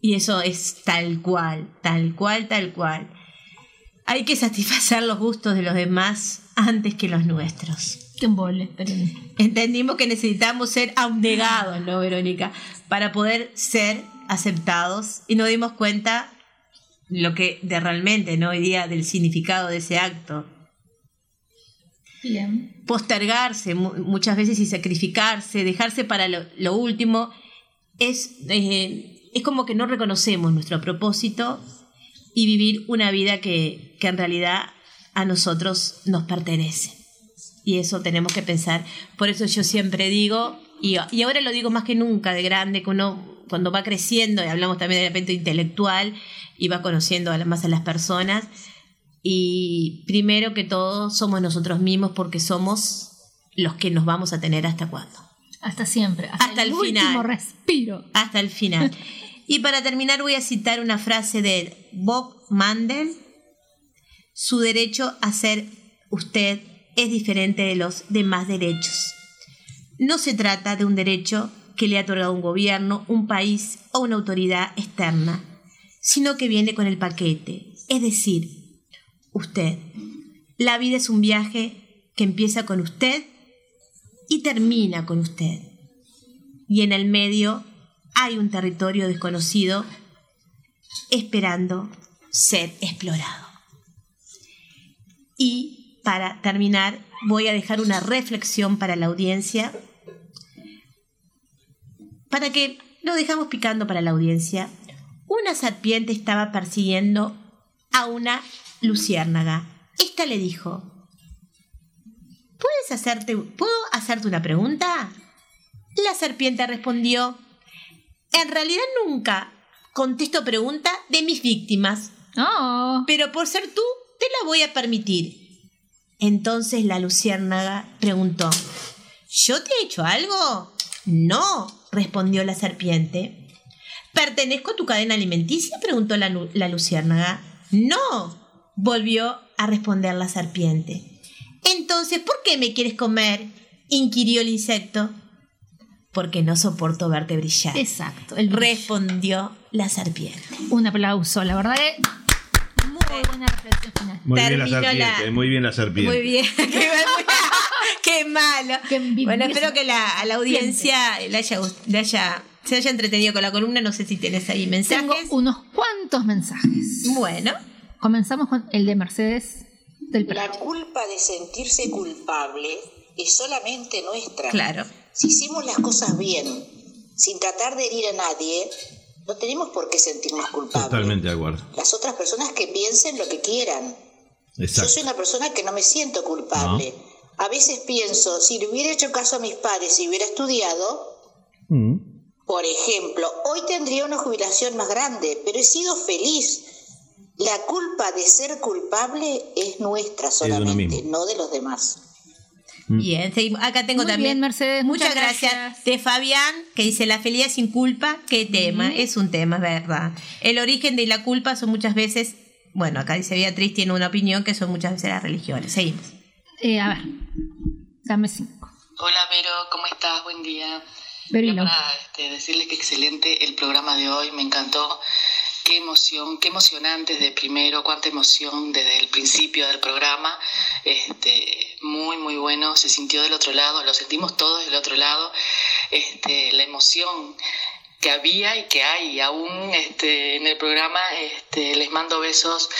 Y eso es tal cual, tal cual, tal cual. Hay que satisfacer los gustos de los demás antes que los nuestros. Qué embole, pero- Entendimos que necesitamos ser abnegados, ¿no, Verónica? Para poder ser aceptados y nos dimos cuenta lo que de realmente, ¿no? Hoy día del significado de ese acto. Bien. Postergarse mu- muchas veces y sacrificarse, dejarse para lo, lo último, es, eh, es como que no reconocemos nuestro propósito y vivir una vida que, que en realidad a nosotros nos pertenece. Y eso tenemos que pensar. Por eso yo siempre digo, y, y ahora lo digo más que nunca de grande, que uno cuando va creciendo, y hablamos también del aspecto intelectual, y va conociendo a la- más a las personas, y primero que todo somos nosotros mismos porque somos los que nos vamos a tener hasta cuándo. Hasta siempre, hasta, Hasta el, el último final. respiro. Hasta el final. y para terminar voy a citar una frase de Bob Mandel. Su derecho a ser usted es diferente de los demás derechos. No se trata de un derecho que le ha otorgado un gobierno, un país o una autoridad externa, sino que viene con el paquete, es decir, usted. La vida es un viaje que empieza con usted y termina con usted. Y en el medio hay un territorio desconocido esperando ser explorado. Y para terminar, voy a dejar una reflexión para la audiencia, para que lo dejamos picando para la audiencia. Una serpiente estaba persiguiendo a una luciérnaga. Esta le dijo, ¿Puedes hacerte, ¿Puedo hacerte una pregunta? La serpiente respondió, en realidad nunca contesto preguntas de mis víctimas, pero por ser tú te la voy a permitir. Entonces la luciérnaga preguntó, ¿yo te he hecho algo? No, respondió la serpiente. ¿Pertenezco a tu cadena alimenticia? preguntó la, lu- la luciérnaga. No, volvió a responder la serpiente. Entonces, ¿por qué me quieres comer? inquirió el insecto. Porque no soporto verte brillar. Exacto. respondió la serpiente. Un aplauso, la verdad que muy buena reflexión final. Muy bien la la- serpiente, muy bien la serpiente. Muy bien. Qué, qué malo. bueno, espero que la, a la audiencia le haya, gust- le haya, se haya entretenido con la columna. No sé si tienes ahí mensajes. Tengo unos cuantos mensajes. Bueno. Comenzamos con el de Mercedes del La Prado. culpa de sentirse culpable es solamente nuestra. Claro. Si hicimos las cosas bien, sin tratar de herir a nadie, no tenemos por qué sentirnos culpables. Totalmente de acuerdo. Las otras personas que piensen lo que quieran. Yo soy una persona que no me siento culpable. A veces pienso, si le hubiera hecho caso a mis padres y hubiera estudiado, por ejemplo, hoy tendría una jubilación más grande, pero he sido feliz. La culpa de ser culpable es nuestra solamente, no de los demás. Bien, seguimos. acá tengo Muy también. bien, Mercedes, Muchas, muchas gracias. gracias. De Fabián, que dice: La felicidad sin culpa, qué tema. Es un tema, es verdad. El origen de la culpa son muchas veces. Bueno, acá dice Beatriz, tiene una opinión que son muchas veces las religiones. Seguimos. Eh, a ver, dame cinco. Hola Vero, ¿cómo estás? Buen día. Lau. para este, decirle que excelente el programa de hoy, me encantó. Qué emoción, qué emocionante desde primero, cuánta emoción desde el principio del programa. Este, muy, muy bueno, se sintió del otro lado, lo sentimos todos del otro lado. Este, la emoción que había y que hay aún este, en el programa. Este, les mando besos,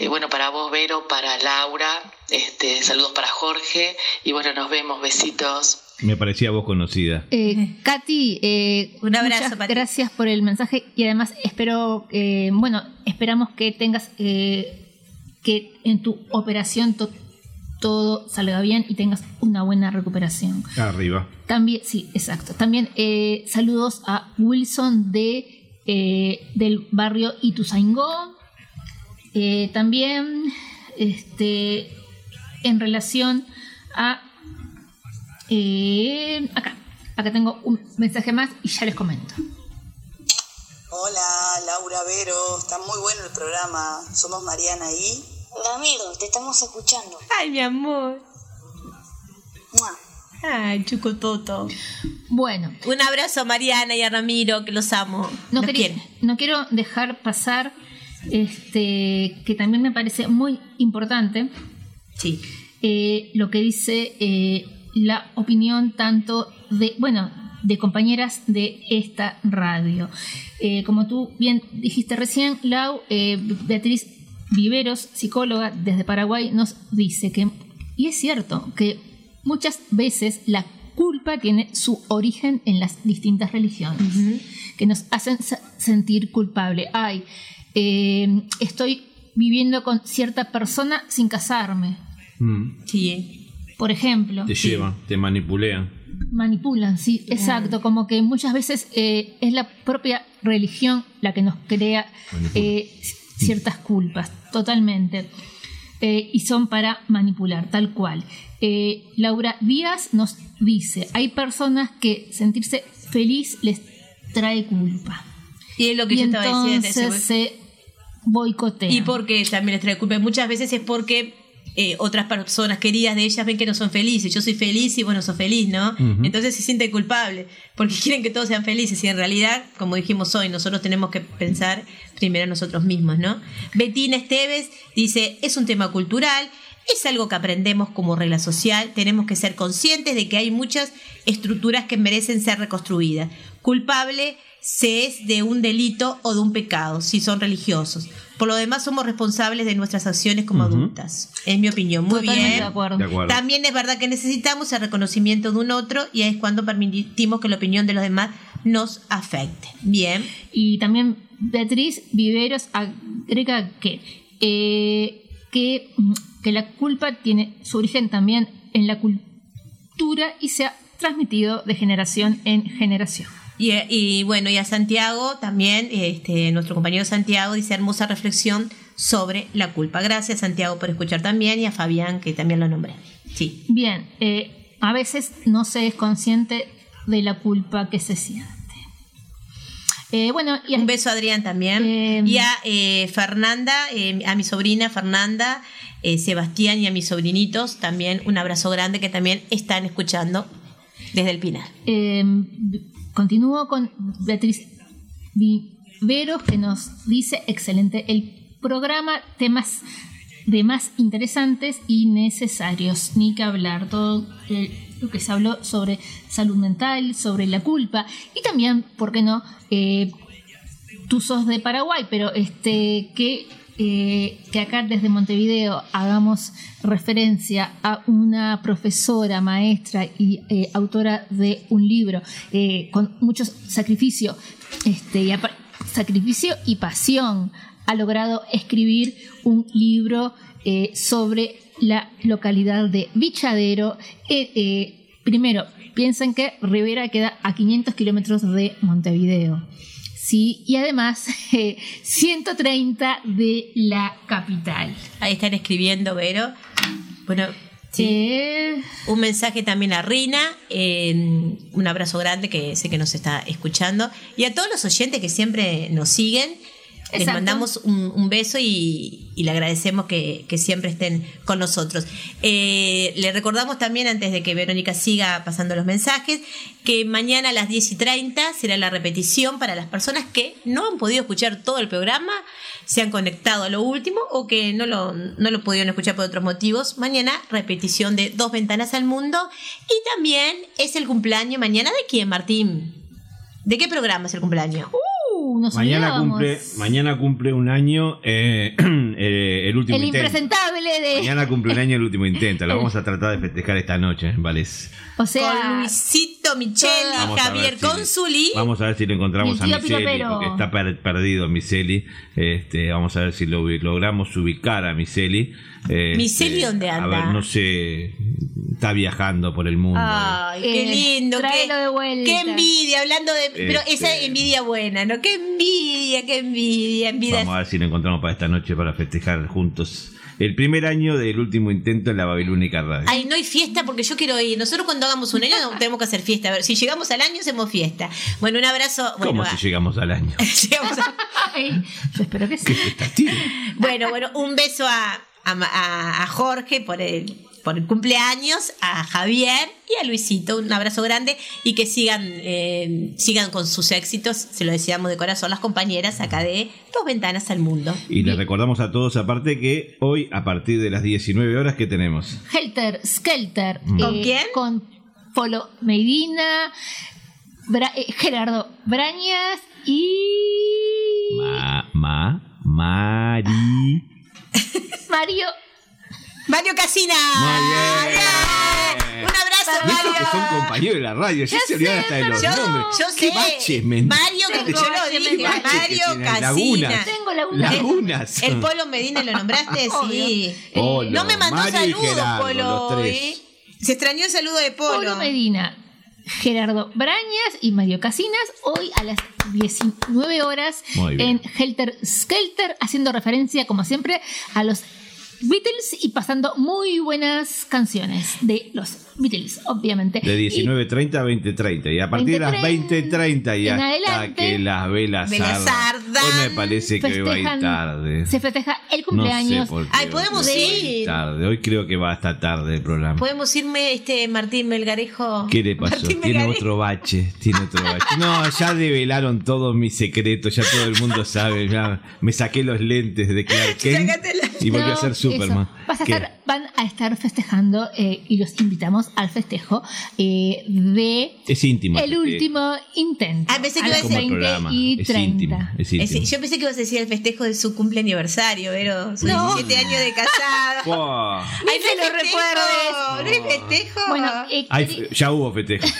eh, bueno, para vos, Vero, para Laura, este, saludos para Jorge y bueno, nos vemos, besitos. Me parecía voz conocida. Eh, Katy, eh, Un abrazo, muchas Pati. gracias por el mensaje y además espero, eh, bueno, esperamos que tengas, eh, que en tu operación to- todo salga bien y tengas una buena recuperación. Arriba. También, sí, exacto. También eh, saludos a Wilson de eh, del barrio Ituzaingó. Eh, también, este, en relación a eh, acá, acá tengo un mensaje más y ya les comento. Hola, Laura Vero, está muy bueno el programa. Somos Mariana y. Ramiro, te estamos escuchando. Ay, mi amor. Ay, chucototo. Bueno. Un abrazo a Mariana y a Ramiro, que los amo. No, Los quería- no quiero dejar pasar este que también me parece muy importante sí. eh, lo que dice eh, la opinión tanto de bueno de compañeras de esta radio Eh, como tú bien dijiste recién Lau eh, Beatriz Viveros psicóloga desde Paraguay nos dice que y es cierto que muchas veces la culpa tiene su origen en las distintas religiones que nos hacen se- sentir culpable. Ay, eh, estoy viviendo con cierta persona sin casarme. Mm. Sí. Por ejemplo. Te llevan, te manipulean. Manipulan, sí, exacto. Como que muchas veces eh, es la propia religión la que nos crea eh, ciertas culpas, totalmente. Eh, y son para manipular, tal cual. Eh, Laura Díaz nos dice, hay personas que sentirse feliz les trae culpa. Y es lo que Y yo estaba diciendo. entonces se boicotea. Y porque también les trae culpa. Muchas veces es porque eh, otras personas queridas de ellas ven que no son felices. Yo soy feliz y vos no sos feliz, ¿no? Entonces se siente culpable porque quieren que todos sean felices. Y en realidad, como dijimos hoy, nosotros tenemos que pensar primero en nosotros mismos, ¿no? Betina Esteves dice: es un tema cultural. Es algo que aprendemos como regla social. Tenemos que ser conscientes de que hay muchas estructuras que merecen ser reconstruidas. Culpable se es de un delito o de un pecado, si son religiosos. Por lo demás, somos responsables de nuestras acciones como adultas. Es mi opinión. Muy Totalmente bien. de acuerdo. De acuerdo. También es verdad que necesitamos el reconocimiento de un otro y es cuando permitimos que la opinión de los demás nos afecte. Bien. Y también Beatriz Viveros agrega que, eh, que, mm, que la culpa tiene su origen también en la cultura y se ha transmitido de generación en generación. Y, y bueno, y a Santiago también, este, nuestro compañero Santiago dice hermosa reflexión sobre la culpa. Gracias Santiago por escuchar también y a Fabián que también lo nombré. Sí. Bien, eh, a veces no se es consciente de la culpa que se siente. Eh, bueno, y un beso a Adrián también. y a eh, Fernanda, eh, a mi sobrina Fernanda, eh, Sebastián y a mis sobrinitos también un abrazo grande que también están escuchando desde el Pinar. Continúo con Beatriz Viveros que nos dice excelente el programa, temas de más interesantes y necesarios, ni que hablar, todo lo que se habló sobre salud mental, sobre la culpa y también, ¿por qué no? Eh, tú sos de Paraguay, pero este, ¿qué eh, que acá desde Montevideo hagamos referencia a una profesora, maestra y eh, autora de un libro eh, con mucho sacrificio, este, y sacrificio y pasión, ha logrado escribir un libro sobre la localidad de Vichadero. Eh, primero, piensen que Rivera queda a 500 kilómetros de Montevideo. Sí, y además eh, 130 de la capital. Ahí están escribiendo, Vero. Bueno, sí. Eh, Un mensaje también a Rina. eh, un abrazo grande que sé que nos está escuchando. Y a todos los oyentes que siempre nos siguen. Les mandamos un, un beso y, y le agradecemos que, que siempre estén con nosotros. Eh, le recordamos también, antes de que Verónica siga pasando los mensajes, que mañana a las 10 y 30 será la repetición para las personas que no han podido escuchar todo el programa, se han conectado a lo último o que no lo, no lo pudieron escuchar por otros motivos. Mañana repetición de Dos Ventanas al Mundo y también es el cumpleaños mañana de quién, Martín. ¿De qué programa es el cumpleaños? uh, nos Mañana cumple, mañana cumple un año eh, eh, el último El intento. impresentable de. Mañana cumple un año el último intento. La vamos a tratar de festejar esta noche, Vales. O sea, Con Luisito Micheli, Javier si- Consuli. Vamos a ver si lo encontramos a Mi tío Miseli, Piropero. porque está per- perdido Miseli. Este, vamos a ver si lo logramos ubicar a Miseli. Este, ¿Miseli dónde A ver, no sé. Está viajando por el mundo. Ay, qué Eh, lindo. Qué, tráelo de vuelta. qué envidia, hablando de. Pero Este- esa envidia buena, ¿no? Qué envidia, qué envidia, envidia. Vamos a ver si lo encontramos para esta noche para festejar juntos el primer año del último intento en la Babilónica Radio. Ay, no hay fiesta porque yo quiero ir. Nosotros cuando hagamos un año tenemos que hacer fiesta. A ver, si llegamos al año hacemos fiesta. Bueno, un abrazo. Bueno, ¿Cómo si llegamos al año? llegamos a- Ay, yo espero que sí. bueno, bueno, un beso a, a, a- a Jorge por el, por el cumpleaños, a Javier y a Luisito. Un abrazo grande y que sigan, eh, sigan con sus éxitos. Se lo deseamos de corazón las compañeras acá de Dos Ventanas al Mundo. Y les recordamos a todos aparte que hoy a partir de las 19 horas que tenemos. Helter Skelter. ¿Con eh, quién? Con Polo Medina, Bra- eh, Gerardo Brañas y Ma, ma, Mari. Mario. Mario Casina. Muy bien. Un abrazo, Y eso Mario. que son compañeros de la radio, ya Ya se olvidan sé, hasta de los yo- nombres. yo ¿Qué sé. baches? Mario, que yo lo dije, Mario Casina. lagunas. Tengo lagunas. Lagunas. El Polo Medina lo nombraste, sí. Polo, no me mandó Mario saludos, Gerardo, Polo. los tres. ¿eh? Se extrañó el saludo de Polo. Polo Medina, Gerardo Brañas y Mario Casinas, hoy a las 19 horas en Helter Skelter, haciendo referencia, como siempre, a los Beatles y pasando muy buenas canciones de los Beatles, obviamente. De Y 19.30 a 20.30. Y a partir de las 20.30 y hasta adelante, que las velas ardan. Hoy me parece que va a ir tarde. se festeja el No cumpleaños. sé por qué. Ay, podemos ir. Tarde. Hoy creo que va hasta tarde el programa. ¿Podemos irme, este Martín Melgarejo? ¿Qué le pasó? Martín Tiene Melgarejo. otro bache, tiene otro bache. No, ya develaron todos mis secretos, ya todo el mundo sabe. ya me saqué los lentes de Clark Kent y volví No, a ser Superman. eso. Vas a ¿Qué? estar- van a estar festejando eh, y los invitamos al festejo eh, de Es íntimo. el último intento. Ah, pensé que a iba a el 20 programa. y Es 30. íntimo. Es íntimo. sí, yo pensé que ibas a decir el festejo de su cumple aniversario, pero sus No. 17 años de casada. Ay, Ni se no lo recuerdes. No hay festejo. Bueno, eh, Ay, ya hubo festejo.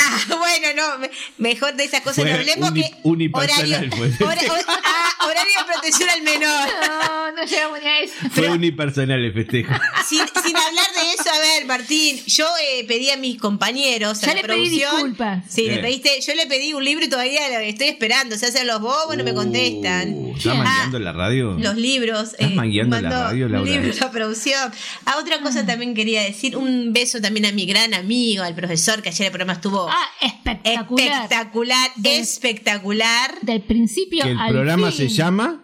Ah, bueno, no, me- mejor de esas cosas Fue no hablemos uni- que unipersonal fue. hora- hora- ah, horario de protección al menor. no, no llegamos ni a eso. Fue unipersonal el festejo. Sin, sin hablar de eso, a ver, Martín, yo eh, pedí a mis compañeros, a la le pedí producción. disculpas. Sí, le Eh. pediste, yo le pedí un libro y todavía lo estoy esperando. Se hacen los bobos, no me contestan. Uh, ¿Estás Ah, mangueando en la radio? Los libros. ¿Estás mangueando la radio, Laura? libros a producción. A otra cosa también quería decir, un beso también a mi gran amigo, al profesor, que ayer el programa estuvo Ah, espectacular. espectacular, De- espectacular. Del principio Que el al programa fin. se llama.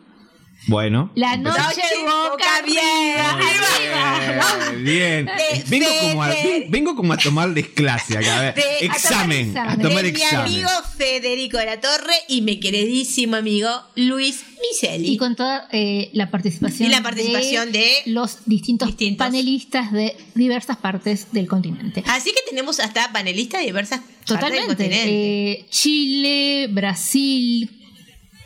Bueno. La noche boca. Bien, bien. De Vengo como, a, Fede. vengo como a tomarles clase acá. A ver, De- a examen. tomar A examen. tomar de mi examen. amigo Federico de la Torre y mi queridísimo amigo Luis Miseli. Y con toda eh, la participación, Y la participación de los distintos, distintos. panelistas de diversas partes del continente. Así que tenemos hasta panelistas de diversas partes del Totalmente. continente. Eh, Chile, Brasil,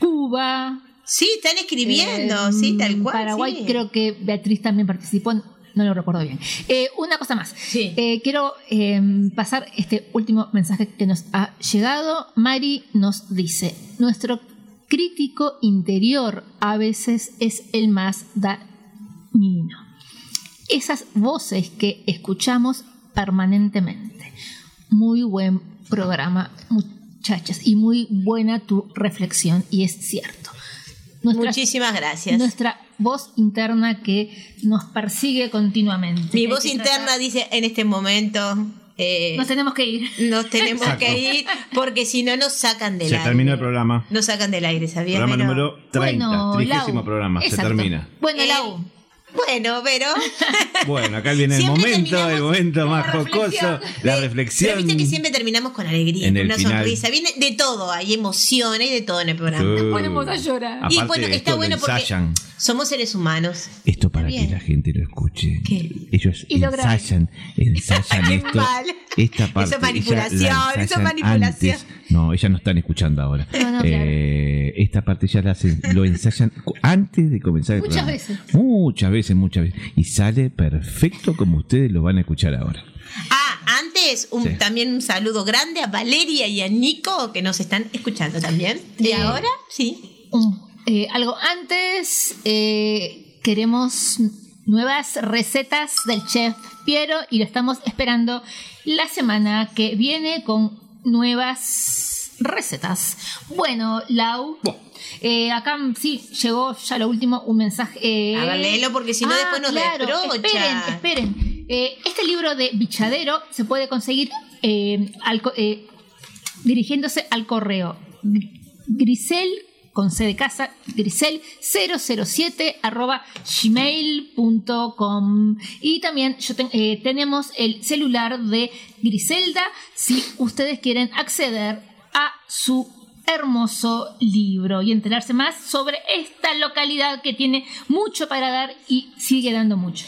Cuba, Sí, están escribiendo, sí, tal cual. Paraguay sí. creo que Beatriz también participó, no lo recuerdo bien. Eh, una cosa más. Eh, quiero eh, pasar este último mensaje que nos ha llegado. Mari nos dice, nuestro crítico interior a veces es el más dañino. Esas voces que escuchamos permanentemente. Muy buen programa, muchachas, y muy buena tu reflexión, y es cierto. Muchísimas gracias. Nuestra voz interna que nos persigue continuamente. Mi voz interna tratar- dice en este momento. eh, Nos tenemos que ir. Nos tenemos Exacto. que ir porque si no nos sacan del Se aire. terminó el programa. Nos sacan del aire, ¿sabías? Programa número 30. Bueno, trigésimo programa. Exacto. Se termina. Bueno, Eh, Lau. Bueno, pero. Bueno, acá viene el momento, el momento más jocoso, la Pero reflexión. viste que siempre terminamos con alegría, En con el una final. sonrisa. Viene de todo, hay emoción, hay de todo en el programa. Nos ponemos a llorar. Aparte, y bueno, esto está bueno porque ensayan. somos seres humanos. Esto para Bien. que la gente lo escuche. Ellos Y lo graben. ensayan, ensayan Qué esto. Esta parte. Eso es ella manipulación, la eso manipulación. antes. No, ellas no están escuchando ahora. No, no, Eh, Esta parte ya la hacen- lo ensayan antes de comenzar el Muchas programa. veces. Muchas veces, muchas veces. Y sale perfecto como ustedes lo van a escuchar ahora. Ah, antes un, Sí. también un saludo grande a Valeria y a Nico que nos están escuchando también. Y Eh, ahora, sí. Eh, algo antes, eh, queremos nuevas recetas del chef Piero y lo estamos esperando la semana que viene con nuevas recetas. Bueno, Lau, eh, acá sí llegó ya lo último, un mensaje. eh, A ver, léelo, porque si no después nos reprocha. Esperen, esperen. Eh, este libro de Bichadero se puede conseguir eh, al dirigiéndose al correo grisel con C de casa, grisel 007 arroba gmail.com y también yo eh, tenemos el celular de Griselda si ustedes quieren acceder a su hermoso libro y enterarse más sobre esta localidad que tiene mucho para dar y sigue dando mucho.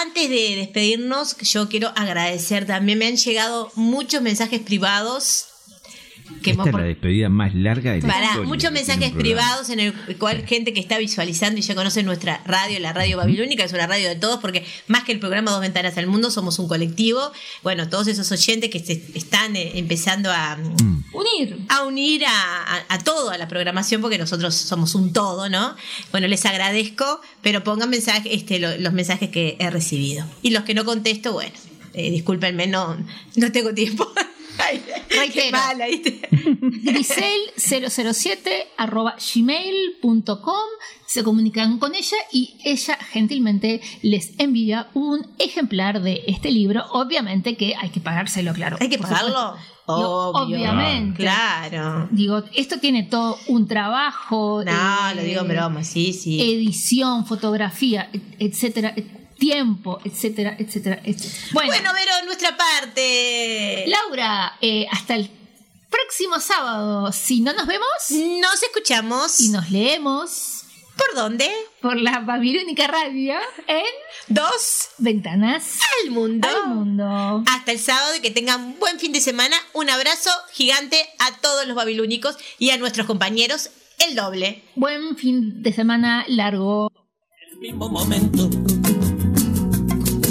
Antes de despedirnos, yo quiero agradecer también. Me han llegado muchos mensajes privados. Que Esta es la despedida más larga de la Pará, historia muchos que mensajes privados en el cual gente que está visualizando y ya conoce nuestra radio, la radio babilónica, es una radio de todos, porque más que el programa Dos Ventanas al Mundo, somos un colectivo. Bueno, todos esos oyentes que se están eh, empezando a, Unir. a unir a, a, a todo, a la programación, porque nosotros somos un todo, ¿no? Bueno, les agradezco, pero pongan mensaje, este, lo- los mensajes que he recibido. Y los que no contesto, bueno, eh, discúlpenme, no, no tengo tiempo. Ay, qué Reitero. mala, ¿viste? grisel007 arroba gmail.com se comunican con ella y ella gentilmente les envía un ejemplar de este libro obviamente que hay que pagárselo claro ¿Hay que pagarlo? Obvio. obviamente Claro. digo esto tiene todo un trabajo No, eh, lo digo en broma, sí, sí. edición fotografía et- etcétera et- tiempo etcétera etcétera etcétera bueno, Bueno, Vero, nuestra parte. Laura eh, hasta el próximo sábado si no nos vemos Nos escuchamos. y nos leemos ¿Por dónde? por la Babilónica Radio en Dos Ventanas al mundo. al Mundo. Hasta el sábado y que tengan buen fin de semana. Un abrazo gigante a todos los babilónicos y a nuestros compañeros, el doble. Buen fin de semana largo. mismo momento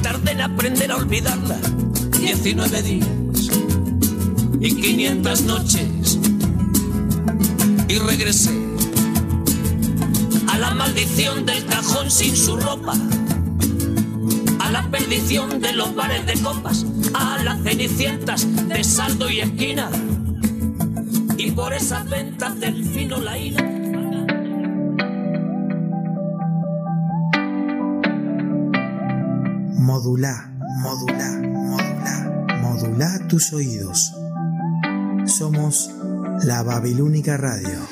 que tardé en aprender a olvidarla. 19 días y 500 noches. Y regresé a la maldición del cajón sin su ropa, a la perdición de los bares de copas, a las cenicientas de saldo y esquina. Y por esas ventas del fino laína. Modula, modula, modula, modula tus oídos. Somos la Babilónica Radio.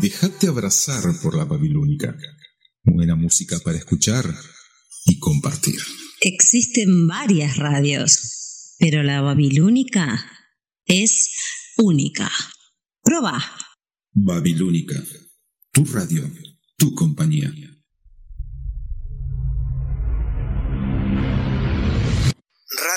Déjate abrazar por la Babilónica. Buena música para escuchar y compartir. Existen varias radios, pero la babilónica es única. Proba. Babilónica. Tu radio, tu compañía.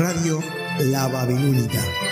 Radio La Babilónica.